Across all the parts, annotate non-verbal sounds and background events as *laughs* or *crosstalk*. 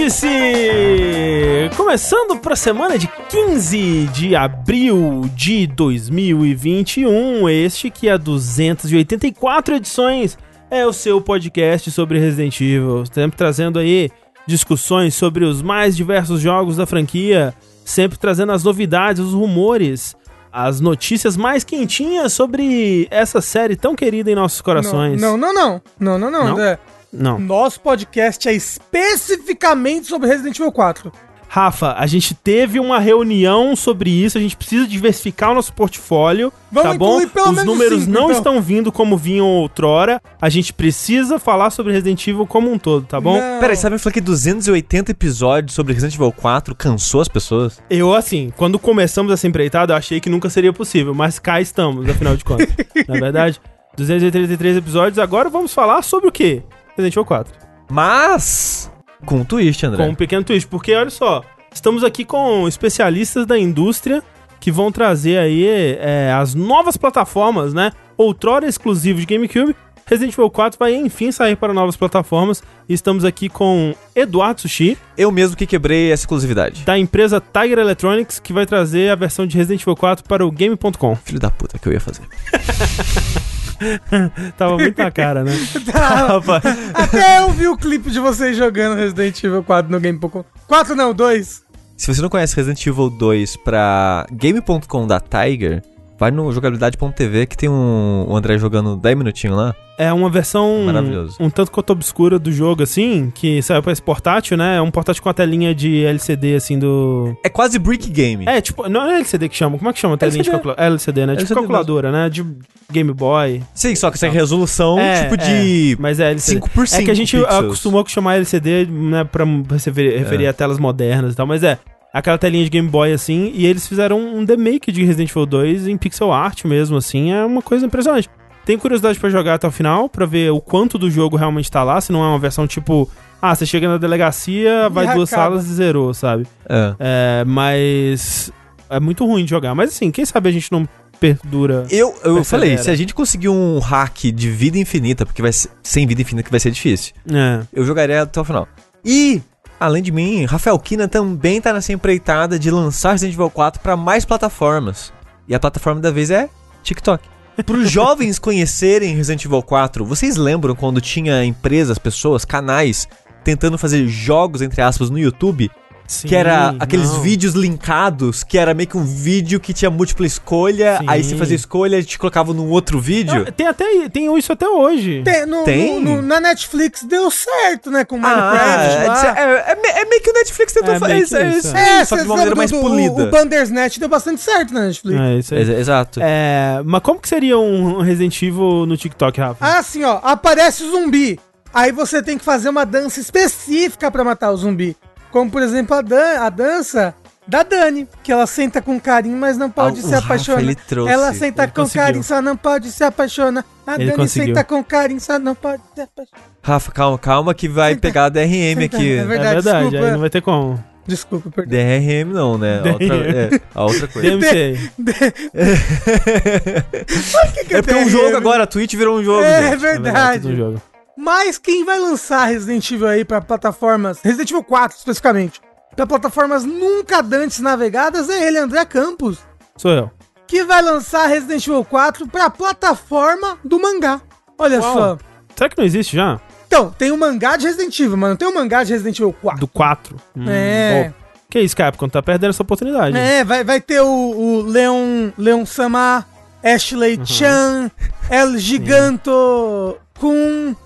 Vértice! Começando para a semana de 15 de abril de 2021, este que é 284 edições é o seu podcast sobre Resident Evil, sempre trazendo aí discussões sobre os mais diversos jogos da franquia, sempre trazendo as novidades, os rumores, as notícias mais quentinhas sobre essa série tão querida em nossos corações. Não, não, não. Não, não, não, Não? André. Não. Nosso podcast é especificamente sobre Resident Evil 4. Rafa, a gente teve uma reunião sobre isso, a gente precisa diversificar o nosso portfólio, Vamos tá bom? Os menos números cinco, não então. estão vindo como vinham outrora. A gente precisa falar sobre Resident Evil como um todo, tá bom? Não. Peraí, sabe me falar que 280 episódios sobre Resident Evil 4 cansou as pessoas? Eu, assim, quando começamos essa empreitada, eu achei que nunca seria possível, mas cá estamos, afinal de contas. *laughs* Na verdade, 283 episódios, agora vamos falar sobre o quê? Resident Evil 4. Mas. Com um twist, André. Com um pequeno twist, porque olha só, estamos aqui com especialistas da indústria que vão trazer aí é, as novas plataformas, né? Outrora exclusivo de GameCube. Resident Evil 4 vai enfim sair para novas plataformas. E estamos aqui com Eduardo Sushi, Eu mesmo que quebrei essa exclusividade. da empresa Tiger Electronics, que vai trazer a versão de Resident Evil 4 para o Game.com. Filho da puta que eu ia fazer. *laughs* *laughs* Tava muito na cara, né? *laughs* Tá. *laughs* Até eu vi o clipe de vocês jogando Resident Evil 4 no Game.com. 4 não, 2. Se você não conhece Resident Evil 2 pra game.com da Tiger, vai no jogabilidade.tv que tem um, o André jogando 10 minutinhos lá. É uma versão Maravilhoso. um tanto quanto obscura do jogo, assim, que saiu pra esse portátil, né? É um portátil com a telinha de LCD, assim, do... É quase Brick Game. É, tipo, não é LCD que chama, como é que chama a telinha de LCD. calculadora? É LCD, né? Tipo LCD calculadora, né? De Game Boy. Sim, só que sem resolução, É, tipo é, de mas é LCD. 5 por 5 É que a gente pixels. acostumou a chamar LCD, né, pra referir, referir a telas modernas e tal, mas é... Aquela telinha de Game Boy, assim, e eles fizeram um remake de Resident Evil 2 em pixel art mesmo, assim, é uma coisa impressionante. Tenho curiosidade pra jogar até o final, pra ver o quanto do jogo realmente tá lá, se não é uma versão tipo... Ah, você chega na delegacia, vai E duas acaba. salas e zerou, sabe? É. É, mas... É muito ruim de jogar. Mas assim, quem sabe a gente não perdura... Eu, eu falei, se a gente conseguir um hack de vida infinita, porque vai ser, sem vida infinita que vai ser difícil, É. eu jogaria até o final. E, além de mim, Rafael Kina também tá nessa empreitada de lançar Resident Evil 4 pra mais plataformas. E a plataforma da vez é TikTok. Para os *laughs* jovens conhecerem Resident Evil 4, vocês lembram quando tinha empresas, pessoas, canais tentando fazer jogos, entre aspas, no YouTube? Sim, que era aqueles não. vídeos linkados, que era meio que um vídeo que tinha múltipla escolha, Sim. aí você fazia escolha e te colocava num outro vídeo. Ah, Tem até tem isso até hoje. Tem, no, Tem? no- no- na Netflix deu certo, né? Com Ah, Minecraft lá. é, é, me- é meio que o Netflix tentou É fazer isso, é isso, isso, é. só que de uma maneira lembram mais do- polida. O, o Bandersnatch deu bastante certo na Netflix. É isso aí. Ex- Exato. É, mas como que seria um Resident Evil no TikTok, Rafa? Ah, assim, ó, aparece o zumbi. Aí você tem que fazer uma dança específica pra matar o zumbi. Como, por exemplo, a, dan a dança da Dani, que ela senta com carinho, mas não pode Ah, se Rafa, apaixonar. ele trouxe. Ela senta Ele com conseguiu. carinho, só não pode se apaixonar. A Ele Dani conseguiu. senta com carinho, só não pode se apaixonar. Rafa, calma, calma que vai Senta- pegar a DRM senta- aqui. é é verdade, verdade, desculpa. aí não vai ter como. Desculpa, perdão. DRM não, né? *laughs* A outra, é, a outra coisa. DMC. *laughs* que É porque um DRM? jogo agora, a Twitch virou um jogo. É gente. É verdade. um jogo. Mas quem vai lançar Resident Evil aí pra plataformas, Resident Evil 4 especificamente, pra plataformas nunca dantes navegadas é ele, André Campos, Sou eu. que vai lançar Resident Evil 4 pra plataforma do mangá. Olha Uau. só. Será que não existe já? Então, tem o mangá de Resident Evil, mas não tem o mangá de Resident Evil 4. Do 4? Hum, É. bom. Que isso, Capcom? Tá perdendo essa oportunidade. É, vai, vai ter o, o Leon, Leon Sama, Ashley Uhum. Chan, El Giganto Kun,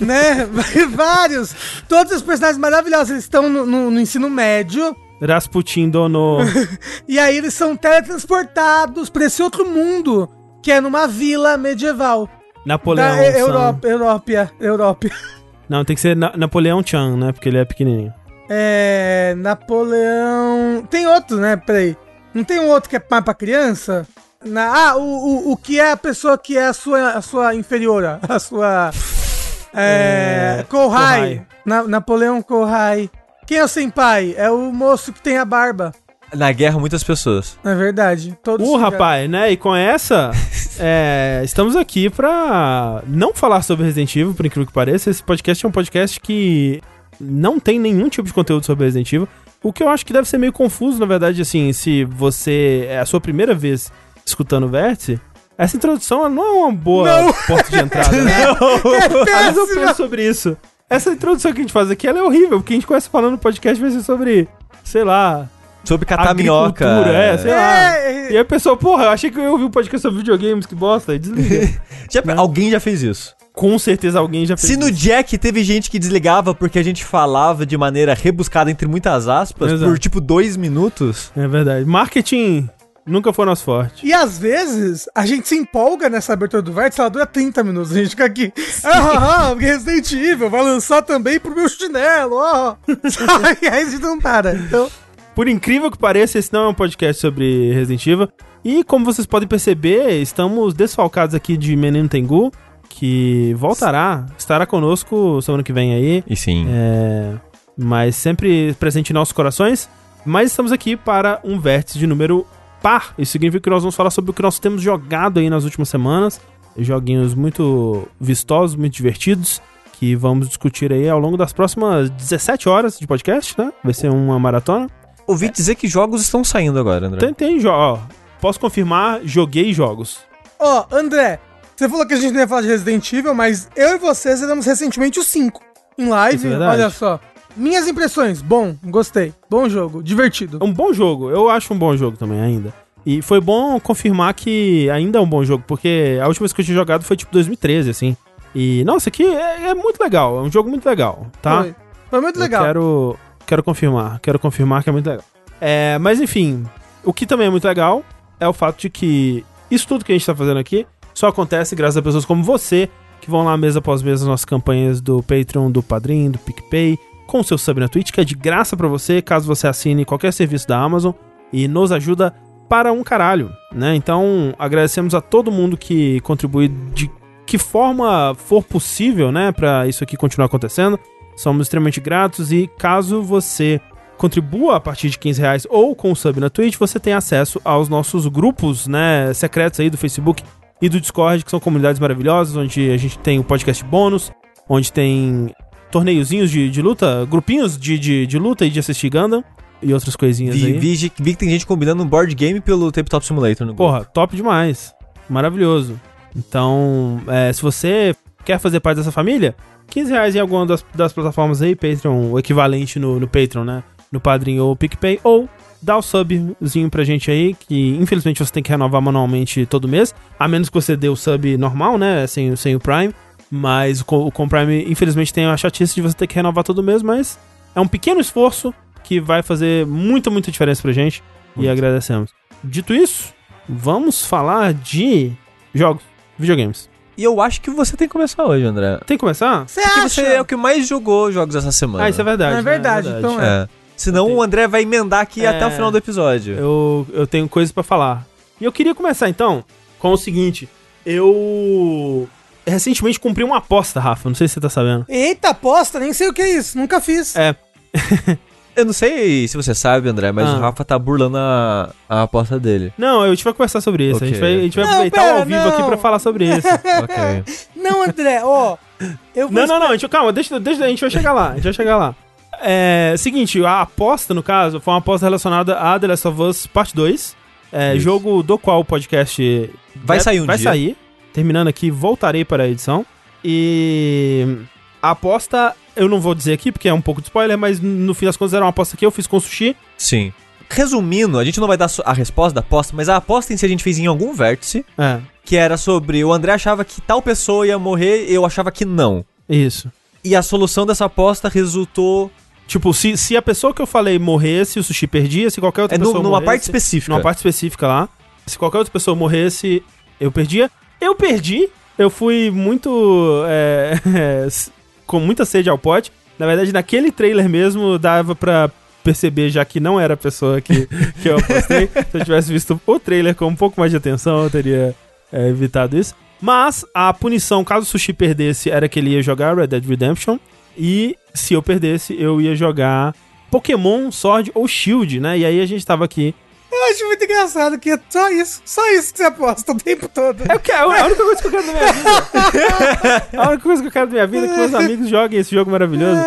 né? *laughs* Vários. Todos os personagens maravilhosos. Eles estão no, no- no ensino médio. Rasputin dono. *laughs* E aí eles são teletransportados pra esse outro mundo, que é numa vila medieval. Napoleão. da San. Europa, Europa, Europa. *laughs* Não, tem que ser Na- Napoleão Chan, né? Porque ele é pequenininho. É. Napoleão. Tem outro, né? Peraí. Não tem um outro que é mais pra criança? Na- ah, o, o, o que é a pessoa que é a sua, a sua inferior, a sua. É. É, Kohai. Na- Napoleão Kohai. Quem é o senpai? É o moço que tem a barba. Na guerra, muitas pessoas. É verdade. Todos Uh, rapaz, né? E com essa, *laughs* é, estamos aqui pra não falar sobre Resident Evil, por incrível que pareça. Esse podcast é um podcast que não tem nenhum tipo de conteúdo sobre Resident Evil. O que eu acho que deve ser meio confuso, na verdade, assim, se você é a sua primeira vez escutando o Vértice, essa introdução não é uma boa Não. porta de entrada, né? *laughs* É Às vezes eu penso sobre isso. Essa introdução que a gente faz aqui, ela é horrível, porque a gente começa falando no podcast vai ser sobre, sei lá, Sobre catar minhoca. é, sei lá. É, E aí a pessoa, porra, eu achei que eu ia ouvir um podcast sobre videogames, que bosta, desliga. *laughs* Já- Alguém já fez isso. Com certeza alguém já fez Se no isso. Jack teve gente que desligava porque a gente falava de maneira rebuscada entre muitas aspas Exato. por tipo dois minutos. É verdade. Marketing nunca foi nosso forte. E às vezes a gente se empolga nessa abertura do Vértice, ela dura 30 minutos. A gente fica aqui. Ah, ah, Resident Evil vai lançar também pro meu chinelo, ó. *laughs* e aí a gente não para. Então, Por incrível que pareça, esse não é um podcast sobre Resident Evil. E como vocês podem perceber, estamos desfalcados aqui de Menino Tengu, que voltará, estará conosco semana que vem aí. E sim. É, mas sempre presente em nossos corações. Mas estamos aqui para um vértice de número par. Isso significa que nós vamos falar sobre o que nós temos jogado aí nas últimas semanas. Joguinhos muito vistosos, muito divertidos. Que vamos discutir aí ao longo das próximas 17 horas de podcast, né? Vai ser uma maratona. Ouvi dizer que jogos estão saindo agora, André. Tem, tem jo- ó, Posso confirmar, joguei jogos. ó, André, você falou que a gente não ia falar de Resident Evil, mas eu e você zeramos recentemente o 5 em live. é. Olha só. Minhas impressões, bom, gostei. Bom jogo, divertido. É um bom jogo, eu acho um bom jogo também ainda. E foi bom confirmar que ainda é um bom jogo, porque a última vez que eu tinha jogado foi tipo 2013, assim. E, nossa, aqui é, é muito legal, é um jogo muito legal, tá? Foi. Foi muito Eu legal. quero, quero confirmar, quero confirmar que é muito legal. É, mas enfim, o que também é muito legal é o fato de que isso tudo que a gente tá fazendo aqui só acontece graças a pessoas como você, que vão lá mês após mês nas nossas campanhas do Patreon, do Padrim, do PicPay, com o seu sub na Twitch, que é de graça pra você, caso você assine qualquer serviço da Amazon, e nos ajuda para um caralho, né? Então, agradecemos a todo mundo que contribui de que forma for possível, né, pra isso aqui continuar acontecendo. Somos extremamente gratos e caso você contribua a partir de 15 reais ou com o sub na Twitch, você tem acesso aos nossos grupos, né, secretos aí do Facebook e do Discord, que são comunidades maravilhosas, onde a gente tem o podcast bônus, onde tem torneiozinhos de, de luta, grupinhos de, de, de luta e de assistir Gundam e outras coisinhas Vi, aí. vi, vi que tem gente combinando um board game pelo Tabletop Simulator no grupo. Porra, top demais. Maravilhoso. Então, é, se você quer fazer parte dessa família, 15 reais em alguma das, das plataformas aí, Patreon, o equivalente no, no Patreon, né? No Padrim ou PicPay, ou dá o subzinho pra gente aí, que infelizmente você tem que renovar manualmente todo mês, a menos que você dê o sub normal, né? Sem, sem o Prime. Mas o, com- o com Prime, infelizmente, tem a chatice de você ter que renovar todo mês, mas é um pequeno esforço que vai fazer muita, muita diferença pra gente. E Muito. agradecemos. Dito isso, vamos falar de jogos, videogames. E eu acho que você tem que começar hoje, André. Tem que começar? Você Porque acha? você é o que mais jogou jogos essa semana. Ah, isso é verdade. É né? verdade, então É. Senão Ok. o André vai emendar aqui É. até o final do episódio. Eu, eu tenho coisas pra falar. E eu queria começar então com o seguinte: eu recentemente cumpri uma aposta, Rafa. Não sei se você tá sabendo. Eita, aposta, nem sei o que é isso, nunca fiz. É. *laughs* Eu não sei se você sabe, André, mas Ah. o Rafa tá burlando a, a aposta dele. Não, a gente vai conversar sobre isso. A gente Ok. vai, a gente vai Não, aproveitar pera, ao vivo aqui não. pra falar sobre *laughs* isso. ok. *laughs* Não, André, ó. Eu vou Não, não, não, gente, calma, deixa, deixa, a gente vai chegar lá, a gente vai chegar lá. É, seguinte, a aposta, no caso, foi uma aposta relacionada a The Last of Us Part 2, é, jogo do qual o podcast Vai sair um vai dia. sair. Terminando aqui, voltarei para a edição. E a aposta, eu não vou dizer aqui porque é um pouco de spoiler, mas no fim das contas era uma aposta que eu fiz com o Sushi. Sim. Resumindo, a gente não vai dar a resposta da aposta, mas a aposta em si a gente fez em algum vértice, É, que era sobre o André achava que tal pessoa ia morrer, eu achava que não. isso. E a solução dessa aposta resultou Tipo, se, se a pessoa que eu falei morresse, o Sushi perdia, se qualquer outra é pessoa numa morresse... parte específica. numa parte específica lá. Se qualquer outra pessoa morresse, eu perdia. Eu perdi. Eu fui muito. é, *laughs* com muita sede ao pote. Na verdade, naquele trailer mesmo dava pra perceber já que não era a pessoa que, que eu apostei. *laughs* Se eu tivesse visto o trailer com um pouco mais de atenção, eu teria é, evitado isso. Mas a punição, caso o Sushi perdesse, era que ele ia jogar Red Dead Redemption. E se eu perdesse, eu ia jogar Pokémon Sword ou Shield, né? E aí a gente tava aqui Eu acho muito engraçado que é só isso, só isso que você aposta o tempo todo. É, o que, é a única coisa que eu quero na minha vida. *laughs* A única coisa que eu quero da minha vida é que meus amigos joguem esse jogo maravilhoso.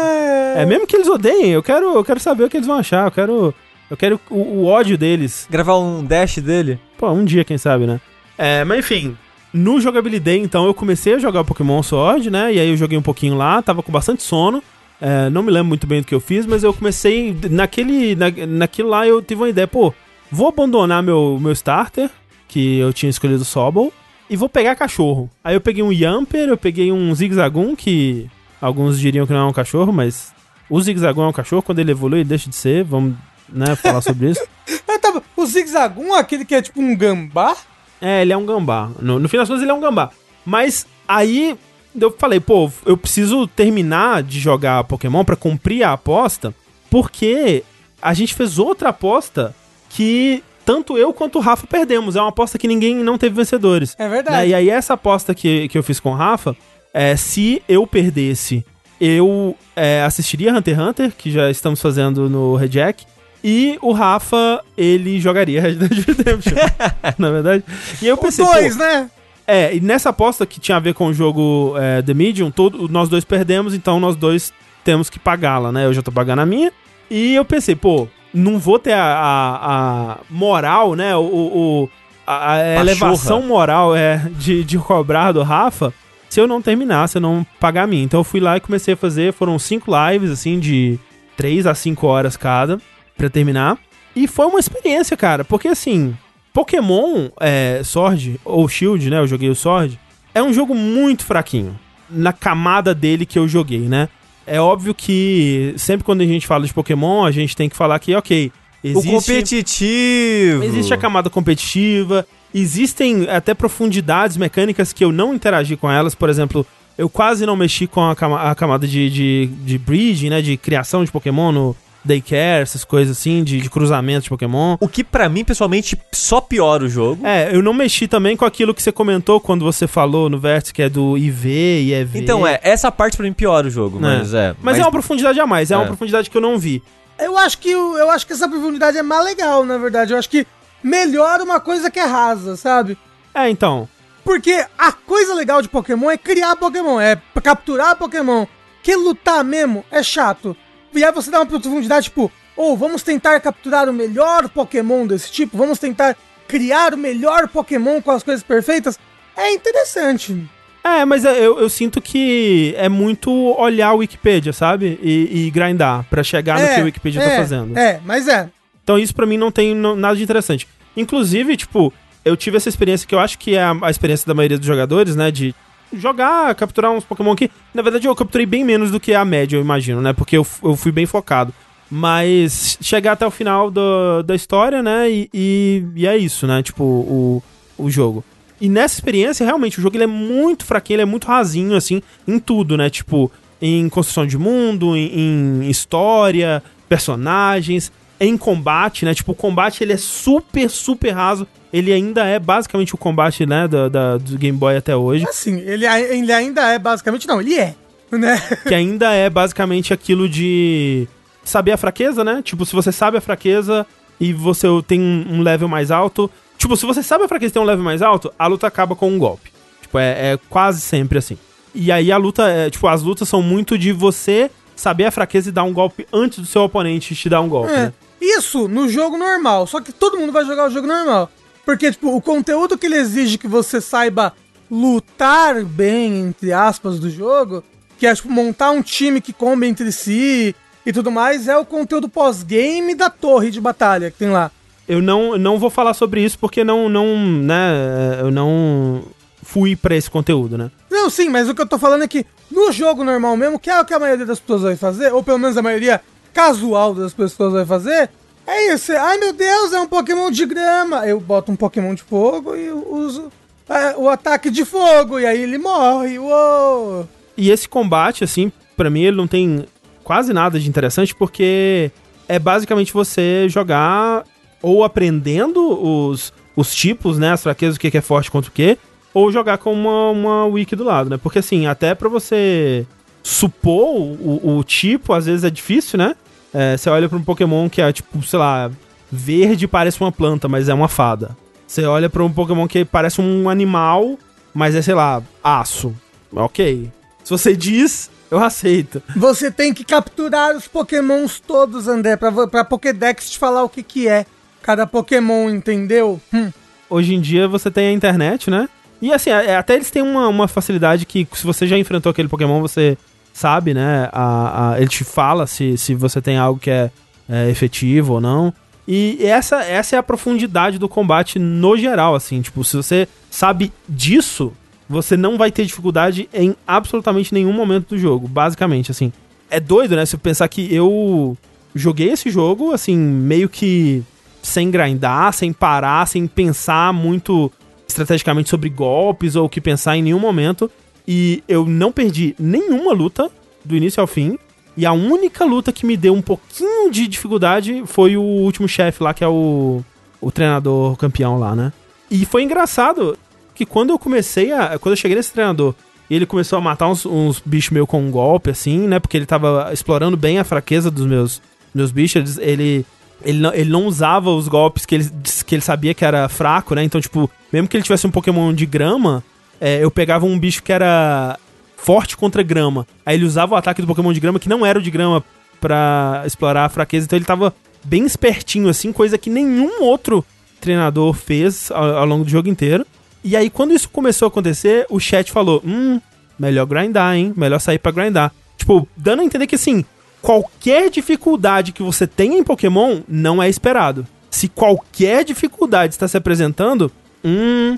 É, mesmo que eles odeiem, eu quero, eu quero saber o que eles vão achar. Eu quero, eu quero o, o ódio deles. Gravar um dash dele. Pô, um dia, quem sabe, né? É, mas enfim, no Jogabilidade, então, eu comecei a jogar Pokémon Sword, né? E aí eu joguei um pouquinho lá, tava com bastante sono. É, não me lembro muito bem do que eu fiz, mas eu comecei. Naquele, na, naquilo lá eu tive uma ideia, pô, vou abandonar meu, meu starter, que eu tinha escolhido Sobol, e vou pegar cachorro. Aí eu peguei um Yamper, eu peguei um Zigzagoon, que alguns diriam que não é um cachorro, mas o Zigzagoon é um cachorro, quando ele evolui, ele deixa de ser, vamos né, falar sobre isso. *laughs* Ah, tá, o Zigzagoon, aquele que é tipo um gambá? É, ele é um gambá. No, no fim das contas, ele é um gambá. Mas aí eu falei, pô, eu preciso terminar de jogar Pokémon pra cumprir a aposta, porque a gente fez outra aposta que tanto eu quanto o Rafa perdemos. É uma aposta que ninguém não teve vencedores. É verdade. Né? E aí, essa aposta que, que eu fiz com o Rafa, é, se eu perdesse, eu é, assistiria Hunter x Hunter, que já estamos fazendo no Rejack. E o Rafa, ele jogaria *laughs* Red Dead Redemption. *laughs* na verdade. E eu Os pensei, dois, pô, né? é, e nessa aposta que tinha a ver com o jogo é, The Medium, todo, nós dois perdemos, então nós dois temos que pagá-la, né? Eu já tô pagando a minha. E eu pensei, pô, não vou ter a, a, a moral, né? O, o- a, a elevação moral é, de, de cobrar do Rafa se eu não terminar, se eu não pagar a minha. Então eu fui lá e comecei a fazer, foram cinco lives, assim, de 3 a 5 horas cada, pra terminar. E foi uma experiência, cara, porque assim, Pokémon é, Sword, ou Shield, né? Eu joguei o Sword. É um jogo muito fraquinho. Na camada dele que eu joguei, né? É óbvio que sempre quando a gente fala de Pokémon, a gente tem que falar que, ok, existe, O competitivo. existe a camada competitiva, existem até profundidades mecânicas que eu não interagi com elas. Por exemplo, eu quase não mexi com a, cama- a camada de, de, de breeding, né? De criação de Pokémon no Daycare, essas coisas assim, de, de cruzamento de Pokémon. O que pra mim, pessoalmente, só piora o jogo. É, eu não mexi também com aquilo que você comentou quando você falou no Vértice, que é do IV e EV. Então, é, essa parte pra mim piora o jogo, mas é. Mas, é uma profundidade a mais, é, uma É. profundidade que eu não vi. Eu acho que o- eu acho que essa profundidade é mais legal, na verdade. Eu acho que melhora uma coisa que é rasa, sabe? É, então. Porque a coisa legal de Pokémon é criar Pokémon, é capturar Pokémon. Que lutar mesmo é chato. E aí você dá uma profundidade, tipo, ou vamos tentar capturar o melhor Pokémon desse tipo, vamos tentar criar o melhor Pokémon com as coisas perfeitas. É interessante. É, mas é, eu, eu sinto que é muito olhar o Wikipedia, sabe? E, e grindar pra chegar no que o Wikipedia é, tá fazendo. É, mas é. Então isso pra mim não tem nada de interessante. Inclusive, tipo, eu tive essa experiência que eu acho que é a, a experiência da maioria dos jogadores, né? De jogar, capturar uns Pokémon aqui. Na verdade, eu capturei bem menos do que a média, eu imagino, né? Porque eu, eu fui bem focado. Mas chegar até o final do- da história, né? E, e, e é isso, né? Tipo, o, o jogo. E nessa experiência, realmente, o jogo ele é muito fraquinho, ele é muito rasinho, assim, em tudo, né? Tipo, em construção de mundo, em, em história, personagens, em combate, né? Tipo, o combate ele é super, super raso. Ele ainda é basicamente o combate, né, da, da- do Game Boy até hoje. Assim, ele, ele ainda é basicamente. Não, ele é. Né? *laughs* que ainda é basicamente aquilo de saber a fraqueza, né? Tipo, se você sabe a fraqueza e você tem um um level mais alto. Tipo, se você sabe a fraqueza e tem um level mais alto, a luta acaba com um golpe. Tipo, é, é quase sempre assim. E aí a luta, é, tipo, as lutas são muito de você saber a fraqueza e dar um golpe antes do seu oponente te dar um golpe, É. né? Isso no jogo normal. Só que todo mundo vai jogar o jogo normal. Porque, tipo, o conteúdo que ele exige que você saiba lutar bem, entre aspas, do jogo, que é, tipo, montar um time que comba entre si e tudo mais, é o conteúdo pós-game da torre de batalha que tem lá. Eu não, não vou falar sobre isso porque não, não, né, eu não fui pra esse conteúdo, né? Não, sim, mas o que eu tô falando é que no jogo normal mesmo, que é o que a maioria das pessoas vai fazer, ou pelo menos a maioria casual das pessoas vai fazer, é isso. Ai meu Deus, é um Pokémon de grama. Eu boto um Pokémon de fogo e uso é, o ataque de fogo, e aí ele morre. Uou! E esse combate, assim, pra mim ele não tem quase nada de interessante porque é basicamente você jogar ou aprendendo os, os tipos, né, as fraquezas, o que é forte contra o que, ou jogar com uma, uma wiki do lado, né? Porque assim, até pra você supor o, o tipo, às vezes é difícil, né? É, você olha pra um Pokémon que é tipo, sei lá, verde parece uma planta, mas é uma fada. Você olha pra um Pokémon que parece um animal, mas é, sei lá, aço. ok. Se você *laughs* diz, eu aceito. Você tem que capturar os pokémons todos, André, pra, pra Pokédex te falar o que que é cada pokémon, entendeu? Hum. Hoje em dia você tem a internet, né? E assim, é- até eles têm uma, uma facilidade que se você já enfrentou aquele Pokémon, você sabe, né? A, a- ele te fala se, se você tem algo que é, é efetivo ou não. E essa, essa é a profundidade do combate no geral, assim. Tipo, se você sabe disso, você não vai ter dificuldade em absolutamente nenhum momento do jogo, basicamente, assim. É doido, né? Se eu pensar que eu joguei esse jogo, assim, meio que sem grindar, sem parar, sem pensar muito estrategicamente sobre golpes ou o que pensar em nenhum momento. E eu não perdi nenhuma luta do início ao fim. E a única luta que me deu um pouquinho de dificuldade foi o último chefe lá, que é o, o treinador campeão lá, né? E foi engraçado que quando eu comecei a. Quando eu cheguei nesse treinador e ele começou a matar uns, uns bichos meio com um golpe, assim, né? Porque ele tava explorando bem a fraqueza dos meus, meus bichos. Ele, ele, não, ele não usava os golpes que ele, que ele sabia que era fraco, né? Então, tipo, mesmo que ele tivesse um Pokémon de grama, é, eu pegava um bicho que era forte contra grama. Aí ele usava o ataque do Pokémon de grama, que não era o de grama, pra explorar a fraqueza. Então ele tava bem espertinho, assim, coisa que nenhum outro treinador fez ao, ao longo do jogo inteiro. E aí, quando isso começou a acontecer, o chat falou: Hum, melhor grindar, hein? Melhor sair pra grindar. Tipo, dando a entender que assim, qualquer dificuldade que você tenha em Pokémon não é esperado. Se qualquer dificuldade está se apresentando, hum,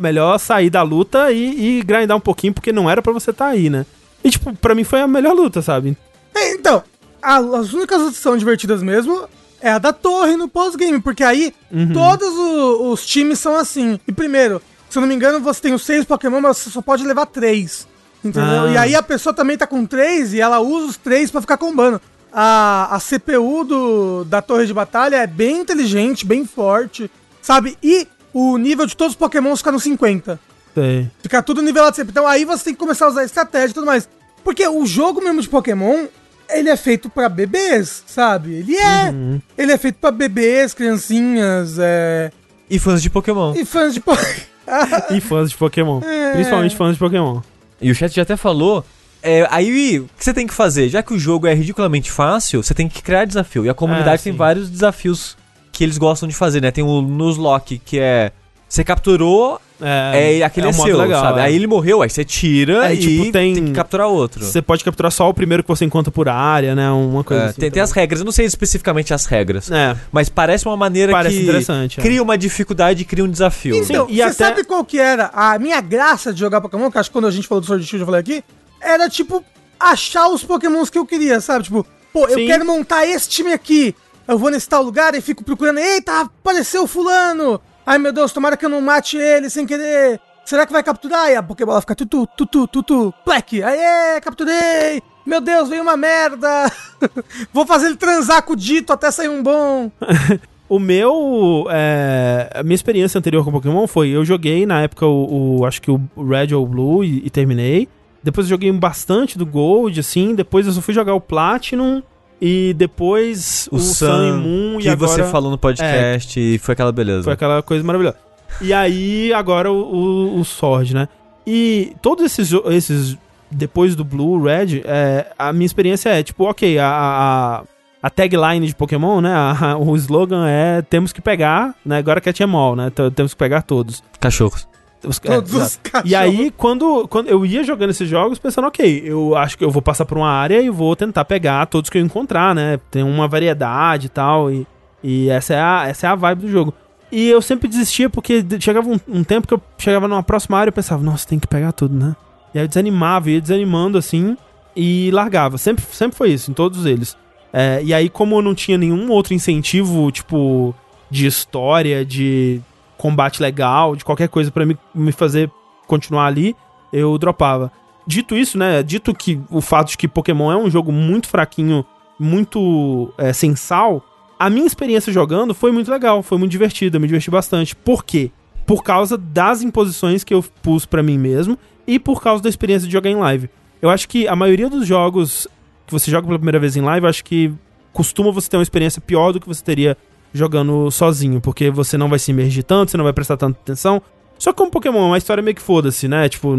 melhor sair da luta e, e grindar um pouquinho, porque não era pra você estar aí, né? E, tipo, pra mim foi a melhor luta, sabe? É, então, a- as únicas lutas que são divertidas mesmo é a da torre no pós-game, porque aí Uhum. todos o- os times são assim. E primeiro, se eu não me engano, você tem os seis Pokémon, mas você só pode levar três. Entendeu? Ah. E aí a pessoa também tá com três e ela usa os três pra ficar combando. A, a CPU do, da torre de batalha é bem inteligente, bem forte, sabe? E o nível de todos os Pokémon fica no 50. Sei. Fica tudo nivelado sempre. Então aí você tem que começar a usar estratégia e tudo mais. Porque o jogo mesmo de Pokémon, ele é feito pra bebês, sabe? Ele é. Ele é feito pra bebês, criancinhas, é... E fãs de Pokémon. e fãs de Pokémon. *laughs* E fãs de Pokémon. É. Principalmente fãs de Pokémon. E o chat já até falou. é, aí, o que você tem que fazer? Já que o jogo é ridiculamente fácil, você tem que criar desafio. E a comunidade Ah, tem vários desafios que eles gostam de fazer, né? Tem o Nuzlocke, que é. Você capturou, é, aquele é, um modo seu, legal, sabe? é. Aí ele morreu, aí você tira É, e tipo, tem- tem que capturar outro. Você pode capturar só o primeiro que você encontra por área, né? Uma coisa É, assim. tem, tem as regras, eu não sei especificamente as regras, É, mas parece uma maneira parece que interessante. é. cria uma dificuldade e cria um desafio. Então, e você até- sabe qual que era a minha graça de jogar Pokémon? Que acho que quando a gente falou do Sword Shield eu falei aqui. Era, tipo, achar os Pokémons que eu queria, sabe? Tipo, pô, eu Sim. quero montar esse time aqui. Eu vou nesse tal lugar e fico procurando. Eita, apareceu o fulano. Ai, meu Deus, tomara que eu não mate ele sem querer. Será que vai capturar? E a Pokébola fica tutu, tutu, tutu, plec. Aê, capturei. Meu Deus, veio uma merda. *laughs* vou fazer ele transar com o dito até sair um bom. *laughs* O meu. é, a minha experiência anterior com Pokémon foi: eu joguei na época o. o- acho que o Red ou o Blue e, e terminei. Depois eu joguei bastante do Gold, assim. Depois eu só fui jogar o Platinum. E depois O o, Sun, Sun e Moon. que e agora você falou no podcast e foi aquela beleza. Foi aquela coisa maravilhosa. E aí, agora o, o, o Sword, né? E todos esses, esses depois do Blue, Red, é, a minha experiência é, tipo, ok, a, a, a tagline de Pokémon, né? a- o slogan é temos que pegar, né? Agora catch em all, né? T- Temos que pegar todos. Cachorros. Os- é, Todos exato. os cachorros. E aí, quando, quando eu ia jogando esses jogos, pensando, ok, eu acho que eu vou passar por uma área e vou tentar pegar todos que eu encontrar, né? Tem uma variedade e tal, e, e essa, é a, essa é a vibe do jogo. E eu sempre desistia porque chegava um, um tempo que eu chegava numa próxima área e eu pensava, nossa, tem que pegar tudo, né? E aí eu desanimava, ia desanimando assim e largava. Sempre, sempre foi isso, em todos eles. É, e aí, como eu não tinha nenhum outro incentivo, tipo, de história, de combate legal, de qualquer coisa pra me, me fazer continuar ali, eu dropava. Dito isso, né? Dito que o fato de que Pokémon é um jogo muito fraquinho, muito é, sem sal, a minha experiência jogando foi muito legal, foi muito divertida, me diverti bastante. Por quê? Por causa das imposições que eu pus pra mim mesmo e por causa da experiência de jogar em live. Eu acho que a maioria dos jogos que você joga pela primeira vez em live, acho que costuma você ter uma experiência pior do que você teria jogando sozinho, porque você não vai se imergir tanto, você não vai prestar tanta atenção. Só que como Pokémon é uma história meio que foda-se, né? Tipo,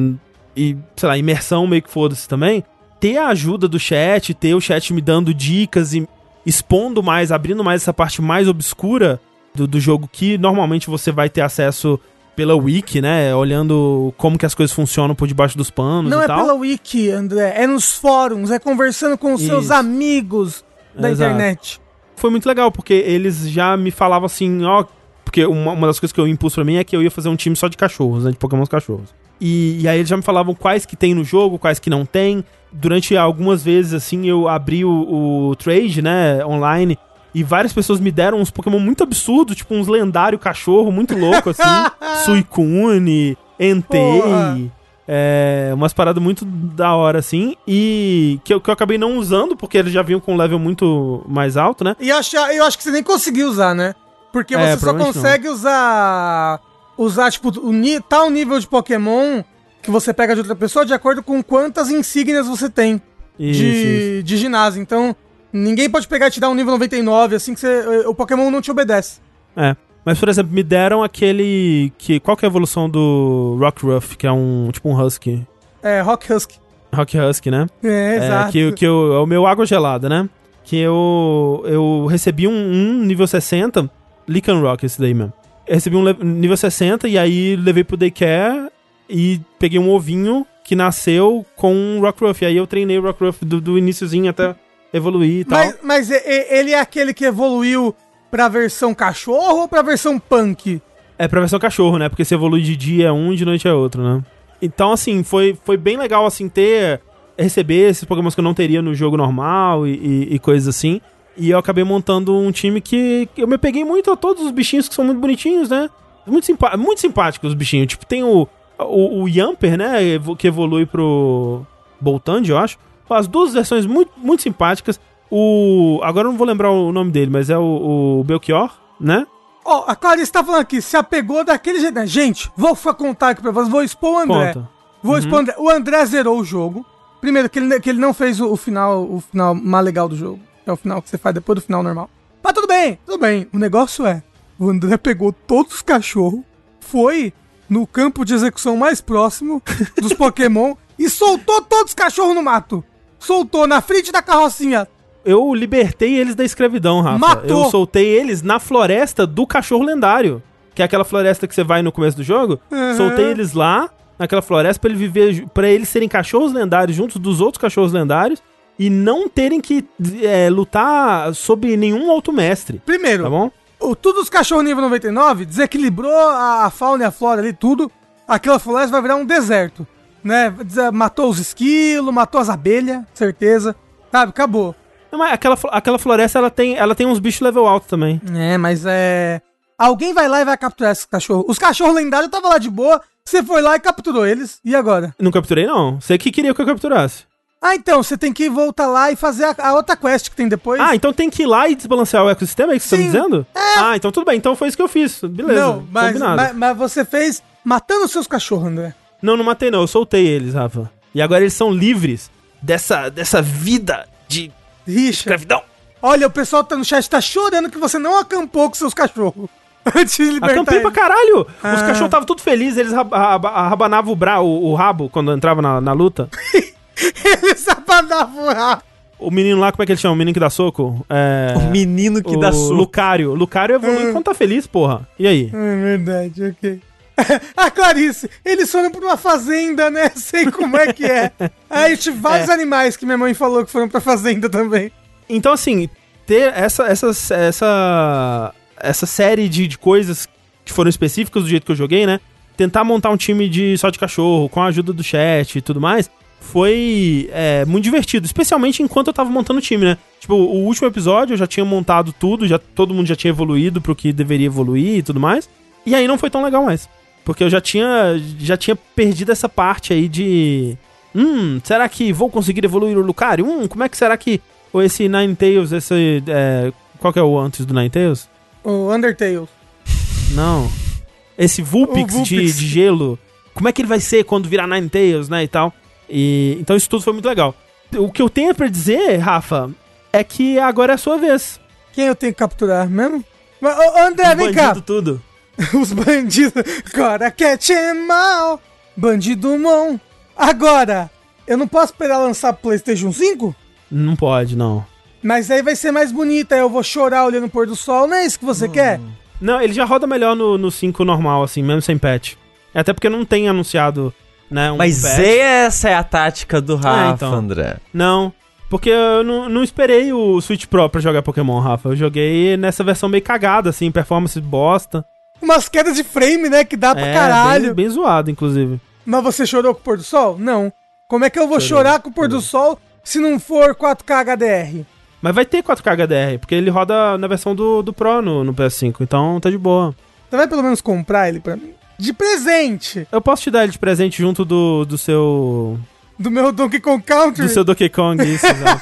e, sei lá, imersão meio que foda-se também, ter a ajuda do chat, ter o chat me dando dicas e expondo mais, abrindo mais essa parte mais obscura do, do jogo que normalmente você vai ter acesso pela wiki, né? Olhando como que as coisas funcionam por debaixo dos panos Não é tal. pela wiki, André, é nos fóruns, é conversando com os seus Isso. amigos da Exato. internet. Foi muito legal, porque eles já me falavam assim, ó... Porque uma, uma das coisas que eu impus pra mim é que eu ia fazer um time só de cachorros, né? De Pokémon cachorros. E, e aí eles já me falavam quais que tem no jogo, quais que não tem. Durante algumas vezes, assim, eu abri o, o trade, né, online, e várias pessoas me deram uns Pokémon muito absurdos, tipo uns lendário cachorro muito louco, assim. *laughs* Suicune, Entei, Porra. É, umas paradas muito da hora, assim. E que eu, que eu acabei não usando, porque eles já vinham com um level muito mais alto, né? E eu acho, eu acho que você nem conseguiu usar, né? Porque É, você só provavelmente consegue usar. Usar, tipo, o tal nível de Pokémon que você pega de outra pessoa de acordo com quantas insígnias você tem Isso, de, de ginásio. Então, ninguém pode pegar e te dar um nível 99, assim que você, o Pokémon não te obedece. É. Mas, por exemplo, me deram aquele. que Qual que é a evolução do Rockruff, que é um. tipo um Husky. É, Rock Husky. Rock Husky, né? É, exato. que, que eu, é o meu água gelada, né? Que eu. Eu recebi um, um nível 60. Lycan Rock, esse daí mesmo. Eu recebi um nível 60 e aí levei pro daycare e peguei um ovinho que nasceu com um Rockruff. E aí eu treinei o Rockruff do, do iniciozinho até evoluir e tal. Mas, mas ele é aquele que evoluiu pra versão cachorro ou pra versão punk? É pra versão cachorro, né? Porque se evolui de dia é um, de noite é outro, né? Então, assim, foi, foi bem legal, assim, ter... Receber esses Pokémons que eu não teria no jogo normal e, e, e coisas assim. E eu acabei montando um time que, que eu me peguei muito a todos os bichinhos que são muito bonitinhos, né? Muito, simpá muito simpáticos os bichinhos. Tipo, tem o, o, o Yamper, né? Que evolui pro Boltand, eu acho. As duas versões muito, muito simpáticas. O... Agora eu não vou lembrar o nome dele, mas é o, o Belchior, né? Ó, a Clarice tá falando aqui, se apegou daquele jeito. né? Gente, vou contar aqui pra vocês, vou expor o André. Conta. Vou expor o André. O André zerou o jogo. Primeiro, que ele, que ele não fez o, o final o final mais legal do jogo. É o final que você faz depois do final normal. Mas tudo bem, tudo bem. O negócio é, o André pegou todos os cachorros, foi no campo de execução mais próximo dos *laughs* Pokémon e soltou todos os cachorros no mato. Soltou na frente da carrocinha. Eu libertei eles da escravidão, Rafa. Matou. Eu soltei eles na floresta do cachorro lendário. Que é aquela floresta que você vai no começo do jogo. Uhum. Soltei eles lá, naquela floresta, pra ele viver. para eles serem cachorros lendários juntos dos outros cachorros lendários. E não terem que é, lutar sob nenhum outro mestre. Primeiro, Tá bom? o, tudo os cachorros nível 99 desequilibrou a, a fauna e a flora ali, tudo. Aquela floresta vai virar um deserto. Né? Matou os esquilos, matou as abelhas, certeza. Sabe, acabou. Não, mas aquela, aquela floresta ela tem, ela tem uns bichos level alto também. É, mas é. Alguém vai lá e vai capturar esses cachorros. Os cachorros lendários estavam lá de boa, você foi lá e capturou eles. E agora? Não capturei, não. Você que queria que eu capturasse. Ah, então, você tem que voltar lá e fazer a, a outra quest que tem depois. Ah, então tem que ir lá e desbalancear o ecossistema, é isso que você tá me dizendo? Ah, então tudo bem. Então foi isso que eu fiz. Beleza. não, mas, mas, mas você fez matando os seus cachorros, André. Não, não matei não, eu soltei eles, Rafa. E agora eles são livres dessa, dessa vida de Richa. escravidão. Olha, o pessoal tá no chat tá chorando que você não acampou com seus cachorros. *laughs* Antes de libertar Acampei pra eles. caralho! Os Ah. cachorros estavam tudo felizes, eles rab- rab- rabanavam o, bra, o, o rabo quando entrava na, na luta. *laughs* Eles abanavam o rabo. O menino lá, como é que ele chama? O menino que dá soco? É... O menino que o dá soco. Lucario. Lucario evolui Hum. quando tá feliz, porra. E aí? É verdade, ok. *laughs* Ah, Clarice, eles foram pra uma fazenda, né? *laughs* Sei como é que é. Aí tive *laughs* vários animais que minha mãe falou que foram pra fazenda também. Então, assim, ter essa, essa, essa, essa série de, de coisas que foram específicas do jeito que eu joguei, né? Tentar montar um time de só de cachorro, com a ajuda do chat e tudo mais, foi é, muito divertido. Especialmente enquanto eu tava montando o time, né? Tipo, o último episódio eu já tinha montado tudo, já todo mundo já tinha evoluído pro que deveria evoluir e tudo mais. E aí não foi tão legal mais. Porque eu já tinha, já tinha perdido essa parte aí de... Hum, será que vou conseguir evoluir o Lucario? Hum, como é que será que ou esse Ninetales, esse. É, qual que é o antes do Ninetales? O Undertale. Não. Esse Vulpix, Vulpix. De, de gelo. Como é que ele vai ser quando virar Ninetales, né? E tal. E, então isso tudo foi muito legal. O que eu tenho pra dizer, Rafa, é que agora é a sua vez. Quem eu tenho que capturar mesmo? Mas, André, vem cá. tudo. *laughs* Os bandidos. Cara, catch em mal. Bandido mon. Agora, eu não posso esperar lançar pro PlayStation 5? Não pode, não. Mas aí vai ser mais bonita, aí eu vou chorar olhando o pôr do sol, não é isso que você quer? Não, ele já roda melhor no, no 5 normal, assim, mesmo sem patch. Até porque não tem anunciado, né, um Mas patch. essa é a tática do Rafa, então. André. Não, porque eu não, não esperei o Switch Pro pra jogar Pokémon, Rafa. Eu joguei nessa versão meio cagada, assim, performance bosta. Umas quedas de frame, né, que dá pra É, caralho. Bem, bem zoado, inclusive. Mas você chorou com o pôr do sol? Não. Como é que eu vou Chorei, chorar com o pôr do sol se não for 4K HDR? Mas vai ter 4K HDR, porque ele roda na versão do, do Pro no, no PS5, então tá de boa. Você vai pelo menos comprar ele pra mim? De presente! Eu posso te dar ele de presente junto do, do seu. Do meu Donkey Kong Country? Do seu Donkey Kong, isso, *laughs* exato.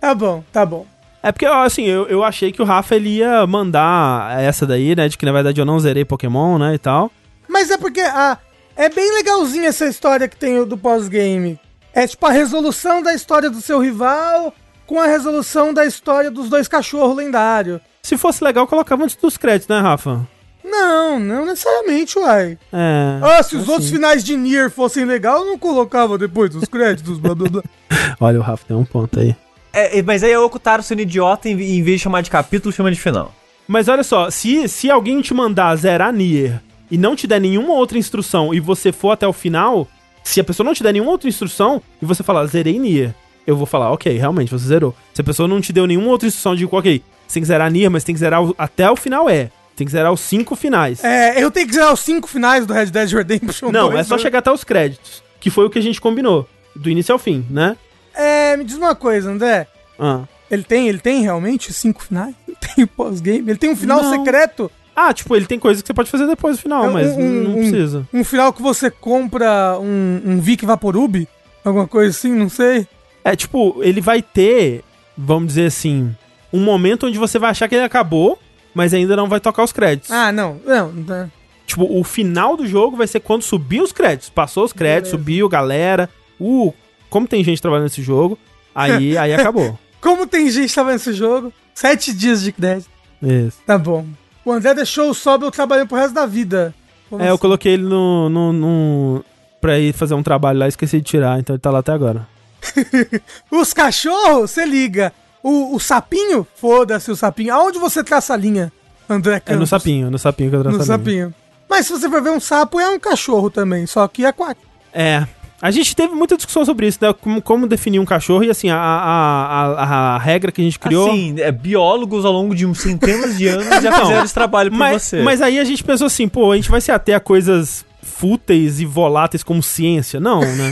tá bom, tá bom. É porque, assim, eu, eu achei que o Rafa ele ia mandar essa daí, né? De que na verdade eu não zerei Pokémon, né? E tal. Mas é porque ah, é bem legalzinha essa história que tem do pós-game. É tipo a resolução da história do seu rival com a resolução da história dos dois cachorros lendários. Se fosse legal, colocava antes dos créditos, né, Rafa? Não, não necessariamente, uai. É. Ah, se os assim. outros finais de Nier fossem legais, eu não colocava depois dos créditos, blá blá blá. *laughs* Olha, o Rafa tem um ponto aí. É, é, mas aí é o Okutaro sendo idiota, em, em vez de chamar de capítulo, chama de final. Mas olha só, se, se alguém te mandar zerar Nier e não te der nenhuma outra instrução e você for até o final, se a pessoa não te der nenhuma outra instrução e você falar, zerei Nier, eu vou falar, ok, realmente, você zerou. Se a pessoa não te deu nenhuma outra instrução, eu digo, ok, você tem que zerar Nier, mas tem que zerar o- até o final, é. Tem que zerar os cinco finais. É, eu tenho que zerar os cinco finais do Red Dead Redemption não, 2, é só né? chegar até os créditos, que foi o que a gente combinou, do início ao fim, né? É, me diz uma coisa, André. Ah. Ele tem, ele tem realmente cinco finais? *laughs* Ele tem pós-game? Ele tem um final Não. secreto? Ah, tipo, ele tem coisas que você pode fazer depois do final, É mas um- não um- precisa. Um final que você compra um, um Vic Vaporub? Alguma coisa assim, não sei. É, tipo, ele vai ter, vamos dizer assim, um momento onde você vai achar que ele acabou, mas ainda não vai tocar os créditos. Ah, não. Não, não. Tipo, o final do jogo vai ser quando subir os créditos. Passou os créditos, Beleza. subiu, galera. Uh, como tem gente trabalhando nesse jogo, aí, *laughs* aí acabou. Como tem gente tava nesse jogo? Sete dias de crédito. Isso. Tá bom. O André deixou o Sobel trabalhando pro resto da vida. Como É, eu assim? coloquei ele no, no, no. pra ir fazer um trabalho lá, esqueci de tirar, então ele tá lá até agora. *laughs* Os cachorros, você liga. O, o sapinho? Foda-se o sapinho. Aonde você traça a linha, André É Campos? no sapinho, no sapinho que eu traço No a linha. sapinho. Mas se você for ver um sapo, é um cachorro também, só que é aquático. É. A gente teve muita discussão sobre isso, né? Como, como definir um cachorro e assim, a, a, a, a regra que a gente criou. Assim, é, biólogos ao longo de centenas de anos já *laughs* fizeram esse trabalho pra mas, você. mas aí a gente pensou assim, pô, a gente vai se ater a coisas fúteis e voláteis como ciência? Não, né?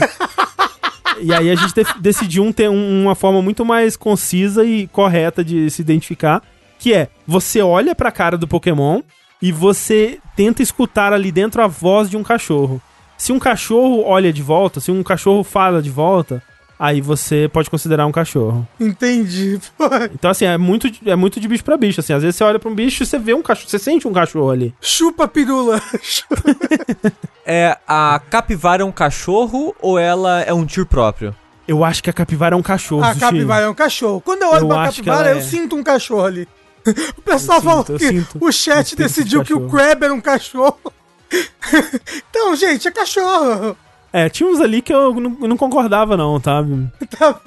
*laughs* e aí a gente decidiu um, ter um- uma forma muito mais concisa e correta de se identificar, que é, você olha pra cara do Pokémon e você tenta escutar ali dentro a voz de um cachorro. Se um cachorro olha de volta, se um cachorro fala de volta, aí você pode considerar um cachorro. Entendi. Pô, *laughs* Então, assim, é muito, de- é muito de bicho pra bicho. Assim, às vezes você olha pra um bicho e você vê um cachorro, você sente um cachorro ali. Chupa pirula. *laughs* É, a capivara é um cachorro ou ela é um tiro próprio? Eu acho que a capivara é um cachorro. A Sushi. capivara é um cachorro. Quando eu olho Eu pra capivara, eu é. sinto um cachorro ali. *laughs* O pessoal Eu falou sinto, que sinto. o chat decidiu que o. Crab era um cachorro. Então, gente, é cachorro. É, tinha uns ali que eu não, não concordava, não, sabe? Tá.